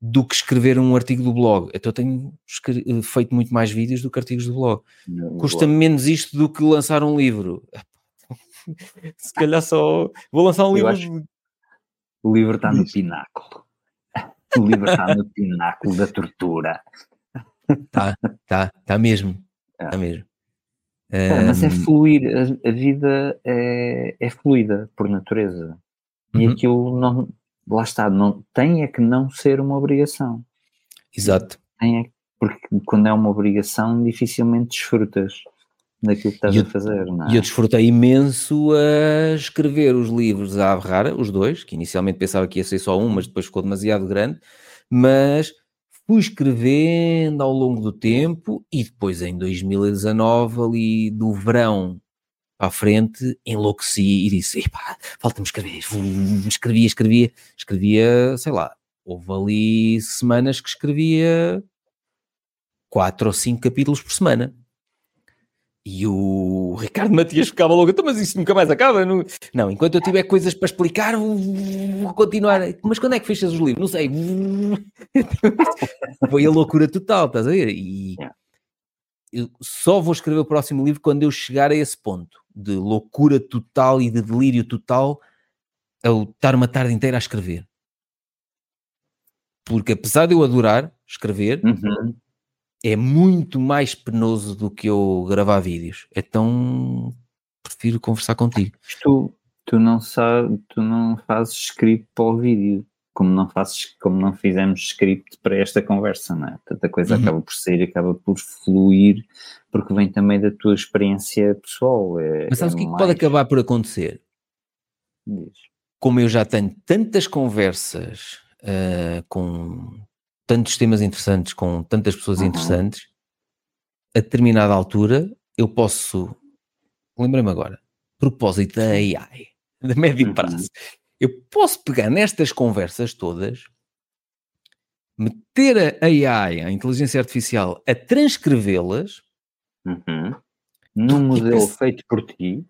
do que escrever um artigo do blog. Então eu tenho eh, feito muito mais vídeos do que artigos do blog. No Custa-me menos isto do que lançar um livro. Se calhar só vou lançar um Eu livro. O livro está no pináculo. O livro está no pináculo da tortura. Tá, tá, tá mesmo. É. Tá mesmo. É, mas é fluir, a, a vida é, é fluida por natureza. E Uhum. aquilo não, lá está, não, tem é que não ser uma obrigação. exato. Tem é, porque quando é uma obrigação, dificilmente desfrutas daquilo que estás eu- a fazer, não é? E eu desfrutei imenso a escrever os livros à Averrara, os dois, que inicialmente pensava que ia ser só um, mas depois ficou demasiado grande, mas fui escrevendo ao longo do tempo e depois em 2019, ali do verão para a frente, enlouqueci e disse, epá, falta-me escrever, escrevia, escrevia, escrevia, sei lá, houve ali semanas que escrevia quatro ou cinco capítulos por semana. E o Ricardo Matias ficava logo, "Então, mas isso nunca mais acaba. Não, não enquanto eu tiver coisas para explicar, vou, vou continuar. Mas quando é que fechas os livros? Não sei. Foi a loucura total, estás a ver? E eu só vou escrever o próximo livro quando eu chegar a esse ponto de loucura total e de delírio total, ao estar uma tarde inteira a escrever. Porque apesar de eu adorar escrever, Uhum. é muito mais penoso do que eu gravar vídeos. Então prefiro conversar contigo. Tu, tu não sabes, tu não fazes script para o vídeo, como não fazes, como não fizemos script para esta conversa, não é? Tanta coisa Uhum. acaba por sair, acaba por fluir, porque vem também da tua experiência pessoal. É, Mas sabes é o que é que mais- pode acabar por acontecer? Diz. Como eu já tenho tantas conversas ah, com tantos temas interessantes, com tantas pessoas Uhum. interessantes, a determinada altura eu posso. Lembrei-me agora, propósito da AI, de médio Uhum. Eu posso pegar nestas conversas todas, meter a AI, a inteligência artificial, a transcrevê-las Uhum. Num modelo feito por ti.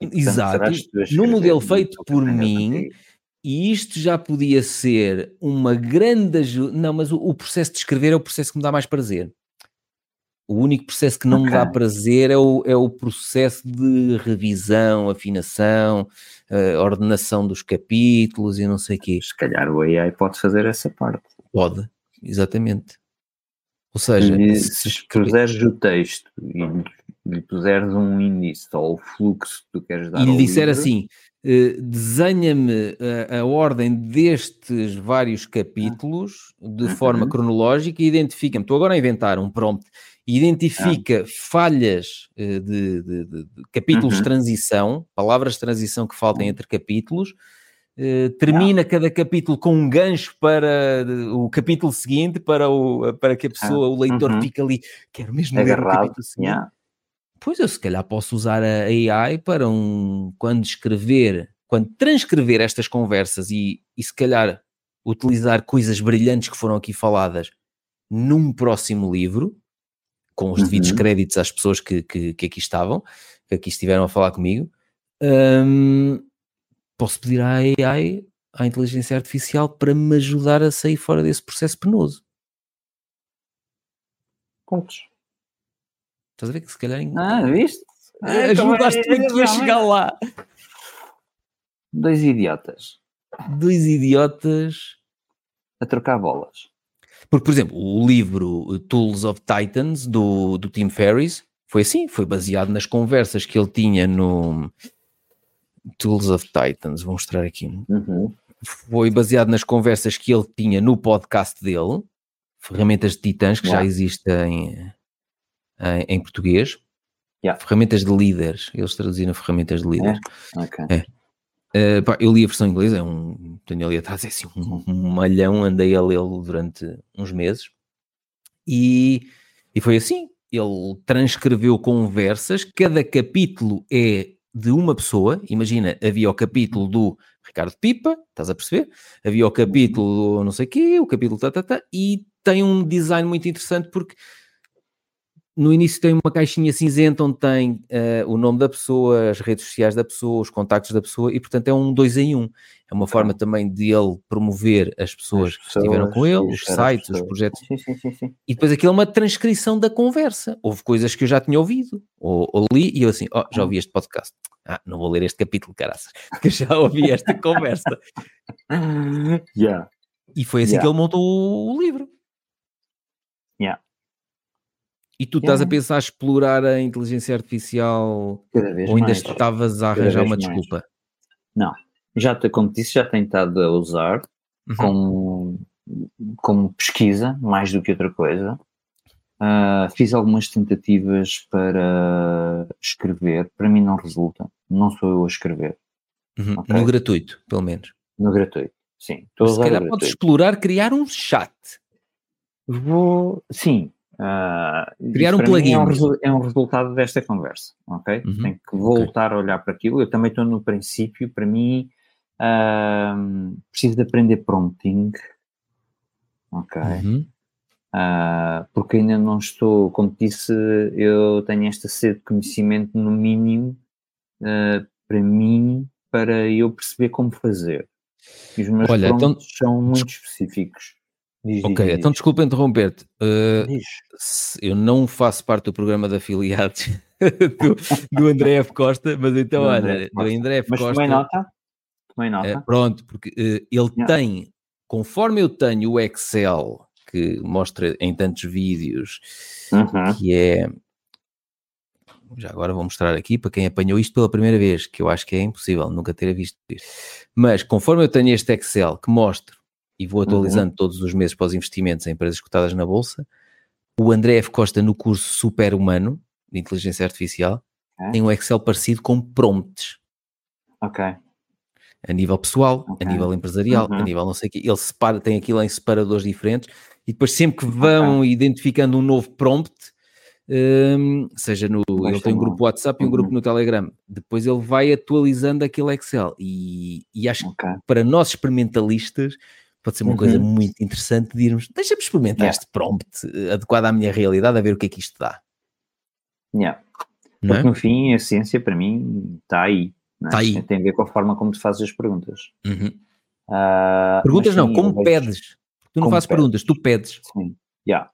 Exato, num modelo feito por mim. E isto já podia ser uma grande ajuda. Não, mas o, o processo de escrever é o processo que me dá mais prazer. O único processo que não me dá prazer é o, é o processo de revisão, afinação, eh, ordenação dos capítulos e não sei o quê. Se calhar o AI pode fazer essa parte. Pode, exatamente. Ou seja, E se se puseres o texto e lhe puseres um índice ou o fluxo que tu queres dar e disser livro, assim: eh, desenha-me a, a ordem destes vários capítulos de forma Uhum. cronológica e identifica-me. Estou agora a inventar um prompt. Identifica falhas eh, de, de- de- capítulos de Uhum. transição, palavras de transição que faltem entre capítulos. eh, termina cada capítulo com um gancho para o capítulo seguinte, para, o, para que a pessoa, o leitor, Uhum. fique ali. Quero mesmo ler o capítulo seguinte. yeah. Pois eu se calhar posso usar a AI para um quando escrever, quando transcrever estas conversas e, e se calhar utilizar coisas brilhantes que foram aqui faladas num próximo livro, com os devidos Uhum. créditos às pessoas que, que, que aqui estavam, que aqui estiveram a falar comigo, hum, posso pedir à AI, à inteligência artificial, para me ajudar a sair fora desse processo penoso. Pontos. Estás a ver que se calhar Ah, viste? Ah, ajudaste-me como é- aqui a chegar lá. Dois idiotas Dois idiotas a trocar bolas. Porque, por exemplo, o livro Tools of Titans do, do Tim Ferriss foi assim, foi baseado nas conversas que ele tinha no Tools of Titans, vou mostrar aqui. Uhum. Foi baseado nas conversas que ele tinha no podcast dele, Ferramentas de Titãs, que já Yeah. existem em, em português. Yeah. Ferramentas de líderes, eles traduziram ferramentas de líderes. Ok. Uh, pá, eu li a versão inglesa, é um, tenho ali atrás, é assim, um, um malhão, andei a lê-lo durante uns meses e, e foi assim. Ele transcreveu conversas, cada capítulo é de uma pessoa. Imagina, havia o capítulo do Ricardo Pipa, estás a perceber? Havia o capítulo não sei o quê, o capítulo tá, tá, tá, e tem um design muito interessante porque no início tem uma caixinha cinzenta onde tem uh, o nome da pessoa, as redes sociais da pessoa, os contactos da pessoa e portanto é um dois em um. É uma forma também de ele promover as pessoas, as pessoas que estiveram com ele, os sites, os projetos. Sim, sim, sim, sim, E depois aquilo é uma transcrição da conversa. Houve coisas que eu já tinha ouvido, ou, ou li, e eu assim, oh, já ouvi este podcast. Ah, não vou ler este capítulo, caraças, porque já ouvi esta conversa. Yeah. E foi assim Yeah. que ele montou o, o livro. Yeah. E tu estás a pensar explorar a inteligência artificial Cada vez ou ainda mais. estavas a arranjar uma mais. desculpa? Já, te- como disse, já tenho estado a usar Uhum. como, como pesquisa, mais do que outra coisa. Ah, fiz algumas tentativas para escrever, para mim não resulta, não sou eu a escrever, Uhum. ok. No gratuito, pelo menos. no gratuito. Sim, estou a Se calhar podes explorar criar um chat. Vou, sim. Ah, Criar um para mim É um, plugin. é um resultado desta conversa, ok? Uhum, Tenho que voltar a olhar para aquilo. Eu também estou no princípio, para mim, ah, preciso de aprender prompting, ok? Uhum. Ah, porque ainda não estou, como disse, eu tenho esta sede de conhecimento no mínimo para mim, para eu perceber como fazer. E os meus Olha, então- são muito específicos. Diz, diz, Ok, diz, então desculpa interromper-te. Uh, diz. eu não faço parte do programa de afiliados do, do André F. Costa, mas então, Do olha, André F. do Costa. André F. Mas Costa. tomei nota. Tomei nota. É, pronto, porque eh, ele Yeah. tem, conforme eu tenho o Excel que mostra em tantos vídeos, Uhum. que é. Já agora vou mostrar aqui para quem apanhou isto pela primeira vez, que eu acho que é impossível nunca ter visto isto. Mas conforme eu tenho este Excel que mostro e vou atualizando todos os meses para os investimentos em empresas cotadas na Bolsa, o André F. Costa no curso Super Humano de Inteligência Artificial Ok. tem um Excel parecido com prompts Ok. a nível pessoal, Ok. a nível empresarial, a Uhum. nível não sei o quê. Ele separa, tem aquilo em separadores diferentes e depois sempre que vão identificando um novo prompt, hum, seja no. Vai ele tem um grupo WhatsApp e um Uhum. grupo no Telegram. Depois ele vai atualizando aquele Excel. E, e acho que Ok. para nós experimentalistas pode ser uma coisa Uhum. muito interessante de irmos. Deixa-me experimentar Yeah. este prompt eh, adequado à minha realidade, a ver o que é que isto dá. Yeah. Não é? Porque no fim a ciência para mim está aí. é? Tá aí. Tem a ver com a forma como tu fazes as perguntas. Uhum. Ah, Perguntas não, sim, como pedes. Tu não fazes perguntas, tu pedes. Sim, já.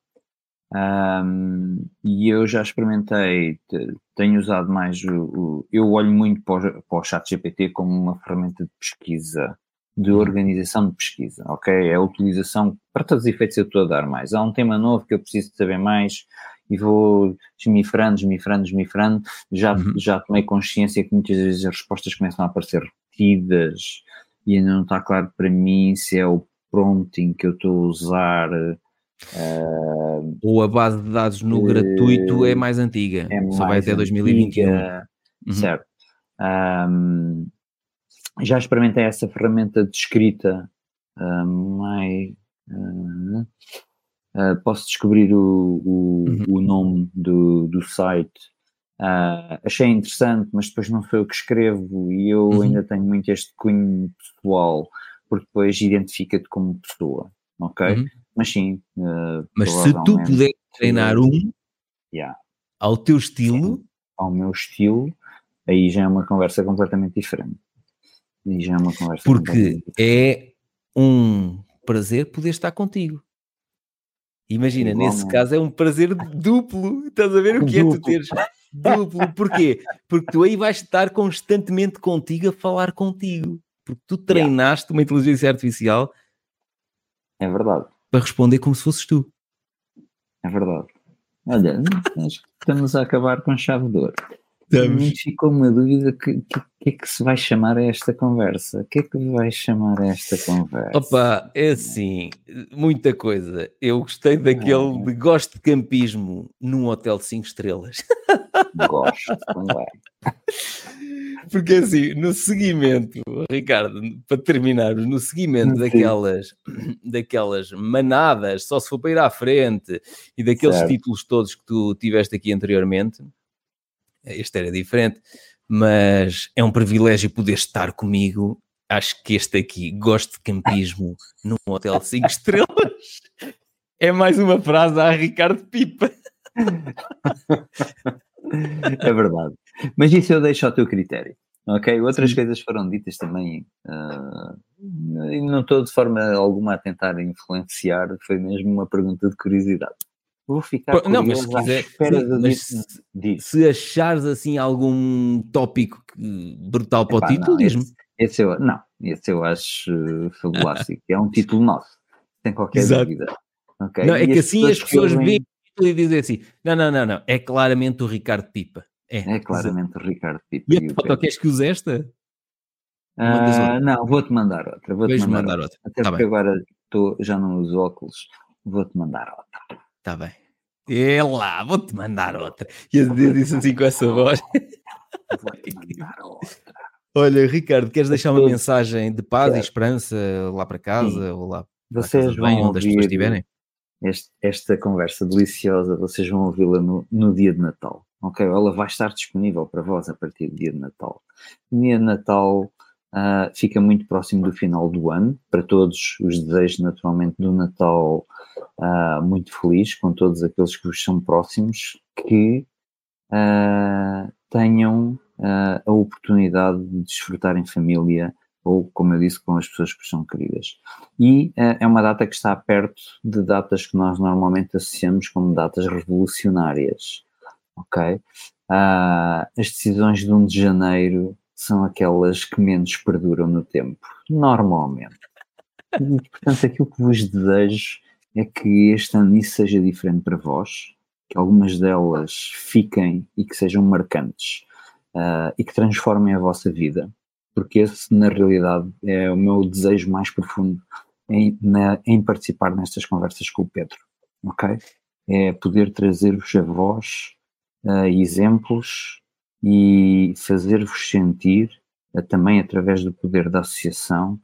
Ahm, e eu já experimentei, te- tenho usado mais o, o- eu olho muito para o, para o chat GPT como uma ferramenta de pesquisa, de organização de pesquisa, ok? É a utilização, para todos os efeitos eu estou a dar mais. Há um tema novo que eu preciso de saber mais e vou desmifrando, desmifrando, desmifrando. Já, Uhum. já tomei consciência que muitas vezes as respostas começam a aparecer repetidas e ainda não está claro para mim se é o prompting que eu estou a usar. ah, ou a base de dados no gratuito é mais antiga, é só vai mais até 2021. antiga, Uhum. Certo. Já experimentei essa ferramenta de escrita ah, ah, posso descobrir o, o, Uhum. o nome do, do site. Achei interessante, mas depois não sou eu que escrevo e eu Uhum. ainda tenho muito este cunho pessoal, porque depois identifica-te como pessoa, ok? Uhum. Mas sim. Mas se tu puder treinar um yeah, ao teu estilo, ao meu estilo, aí já é uma conversa completamente diferente. Aí já é uma conversa porque é um prazer poder estar contigo. Imagina, nesse Igualmente. caso é um prazer duplo. Estás a ver o que é tu Duplo. teres duplo? Porquê? Porque tu aí vais estar constantemente contigo a falar contigo. Porque tu treinaste uma inteligência artificial É verdade, para responder como se fosses tu. é verdade. Olha, acho que estamos a acabar com chave de ouro. Estamos. Ficou uma dúvida: o que, que, que é que se vai chamar a esta conversa? O que é que vai chamar a esta conversa? Opa, é assim, muita coisa. Eu gostei daquele de gosto de campismo num hotel de 5 estrelas. Gosto também. Porque assim, no seguimento, Ricardo, para terminarmos, no seguimento Sim. daquelas, daquelas manadas, só se for para ir à frente, e daqueles Certo. títulos todos que tu tiveste aqui anteriormente, este era diferente, mas é um privilégio poder estar comigo acho que este aqui, gosto de campismo num hotel 5 estrelas, é mais uma frase a Ricardo Pipa. É verdade. Mas isso eu deixo ao teu critério. Ok? Outras Sim. coisas foram ditas também, uh, não estou de forma alguma a tentar influenciar, foi mesmo uma pergunta de curiosidade. Vou ficar Pô, não, mas se quiser, mas se, se, achares assim algum tópico brutal para Epá, o título, diz-me. Esse, esse, eu, não, esse eu acho fabulástico. é um título nosso, sem qualquer Exato. dúvida. Okay? Não, é que assim as pessoas veem e dizem assim: não, não, não, não, é claramente o Ricardo Pipa. É, é claramente o Ricardo Pipa. E a foto, queres que use esta? Uh, não, vou-te mandar outra. Vou-te mandar, mandar, outra. Até tá porque bem. agora tô, já não uso óculos, vou-te mandar outra. Está bem. É lá, vou-te mandar outra. E eu disse assim com essa voz. Vou-te mandar outra. Olha, Ricardo, queres deixar uma mensagem de paz e esperança lá para casa Sim. ou lá vocês casa bem, onde as pessoas estiverem? Este, esta conversa deliciosa, vocês vão ouvi-la no, no, dia de Natal. Ok? Ela vai estar disponível para vós a partir do dia de Natal. Dia de Natal uh, fica muito próximo do final do ano. Para todos os desejos, naturalmente, do Natal uh, muito feliz, com todos aqueles que vos são próximos, que uh, tenham a oportunidade de desfrutar em família ou, como eu disse, com as pessoas que são queridas. E é uma data que está perto de datas que nós normalmente associamos como datas revolucionárias, ok? As decisões de 1 de janeiro são aquelas que menos perduram no tempo, normalmente. E, portanto, aquilo que vos desejo é que este ano isso seja diferente para vós, que algumas delas fiquem e que sejam marcantes uh, e que transformem a vossa vida, porque esse, na realidade, é o meu desejo mais profundo em, na, em participar nestas conversas com o Pedro, ok? É poder trazer-vos a vós uh, exemplos e fazer-vos sentir, uh, também através do poder da associação,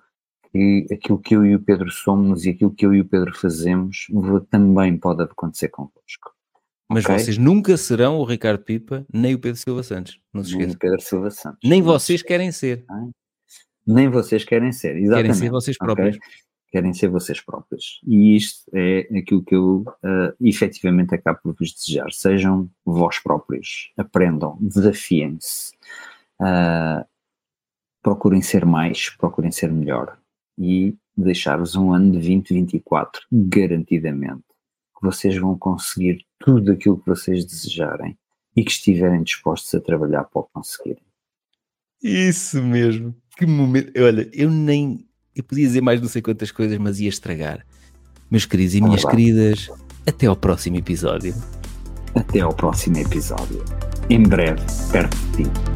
que aquilo que eu e o Pedro somos e aquilo que eu e o Pedro fazemos também pode acontecer convosco. Mas okay? vocês nunca serão o Ricardo Pipa nem o Pedro Silva Santos. Não se esqueçam. Nem o Pedro Silva Santos. Nem vocês querem ser. Nem vocês querem ser, exatamente. Querem ser vocês próprios. Okay? Querem ser vocês próprios. E isto é aquilo que eu uh, efetivamente acabo por vos desejar. Sejam vós próprios. Aprendam, desafiem-se. Uh, procurem ser mais, procurem ser melhor. E deixar-vos um ano de 2024, garantidamente, que vocês vão conseguir tudo aquilo que vocês desejarem e que estiverem dispostos a trabalhar para o conseguirem. Isso mesmo. Que momento. Olha, eu nem. Eu podia dizer mais não sei quantas coisas, mas ia estragar. Meus queridos e minhas queridas, até ao próximo episódio. Até ao próximo episódio. Em breve, perto de ti.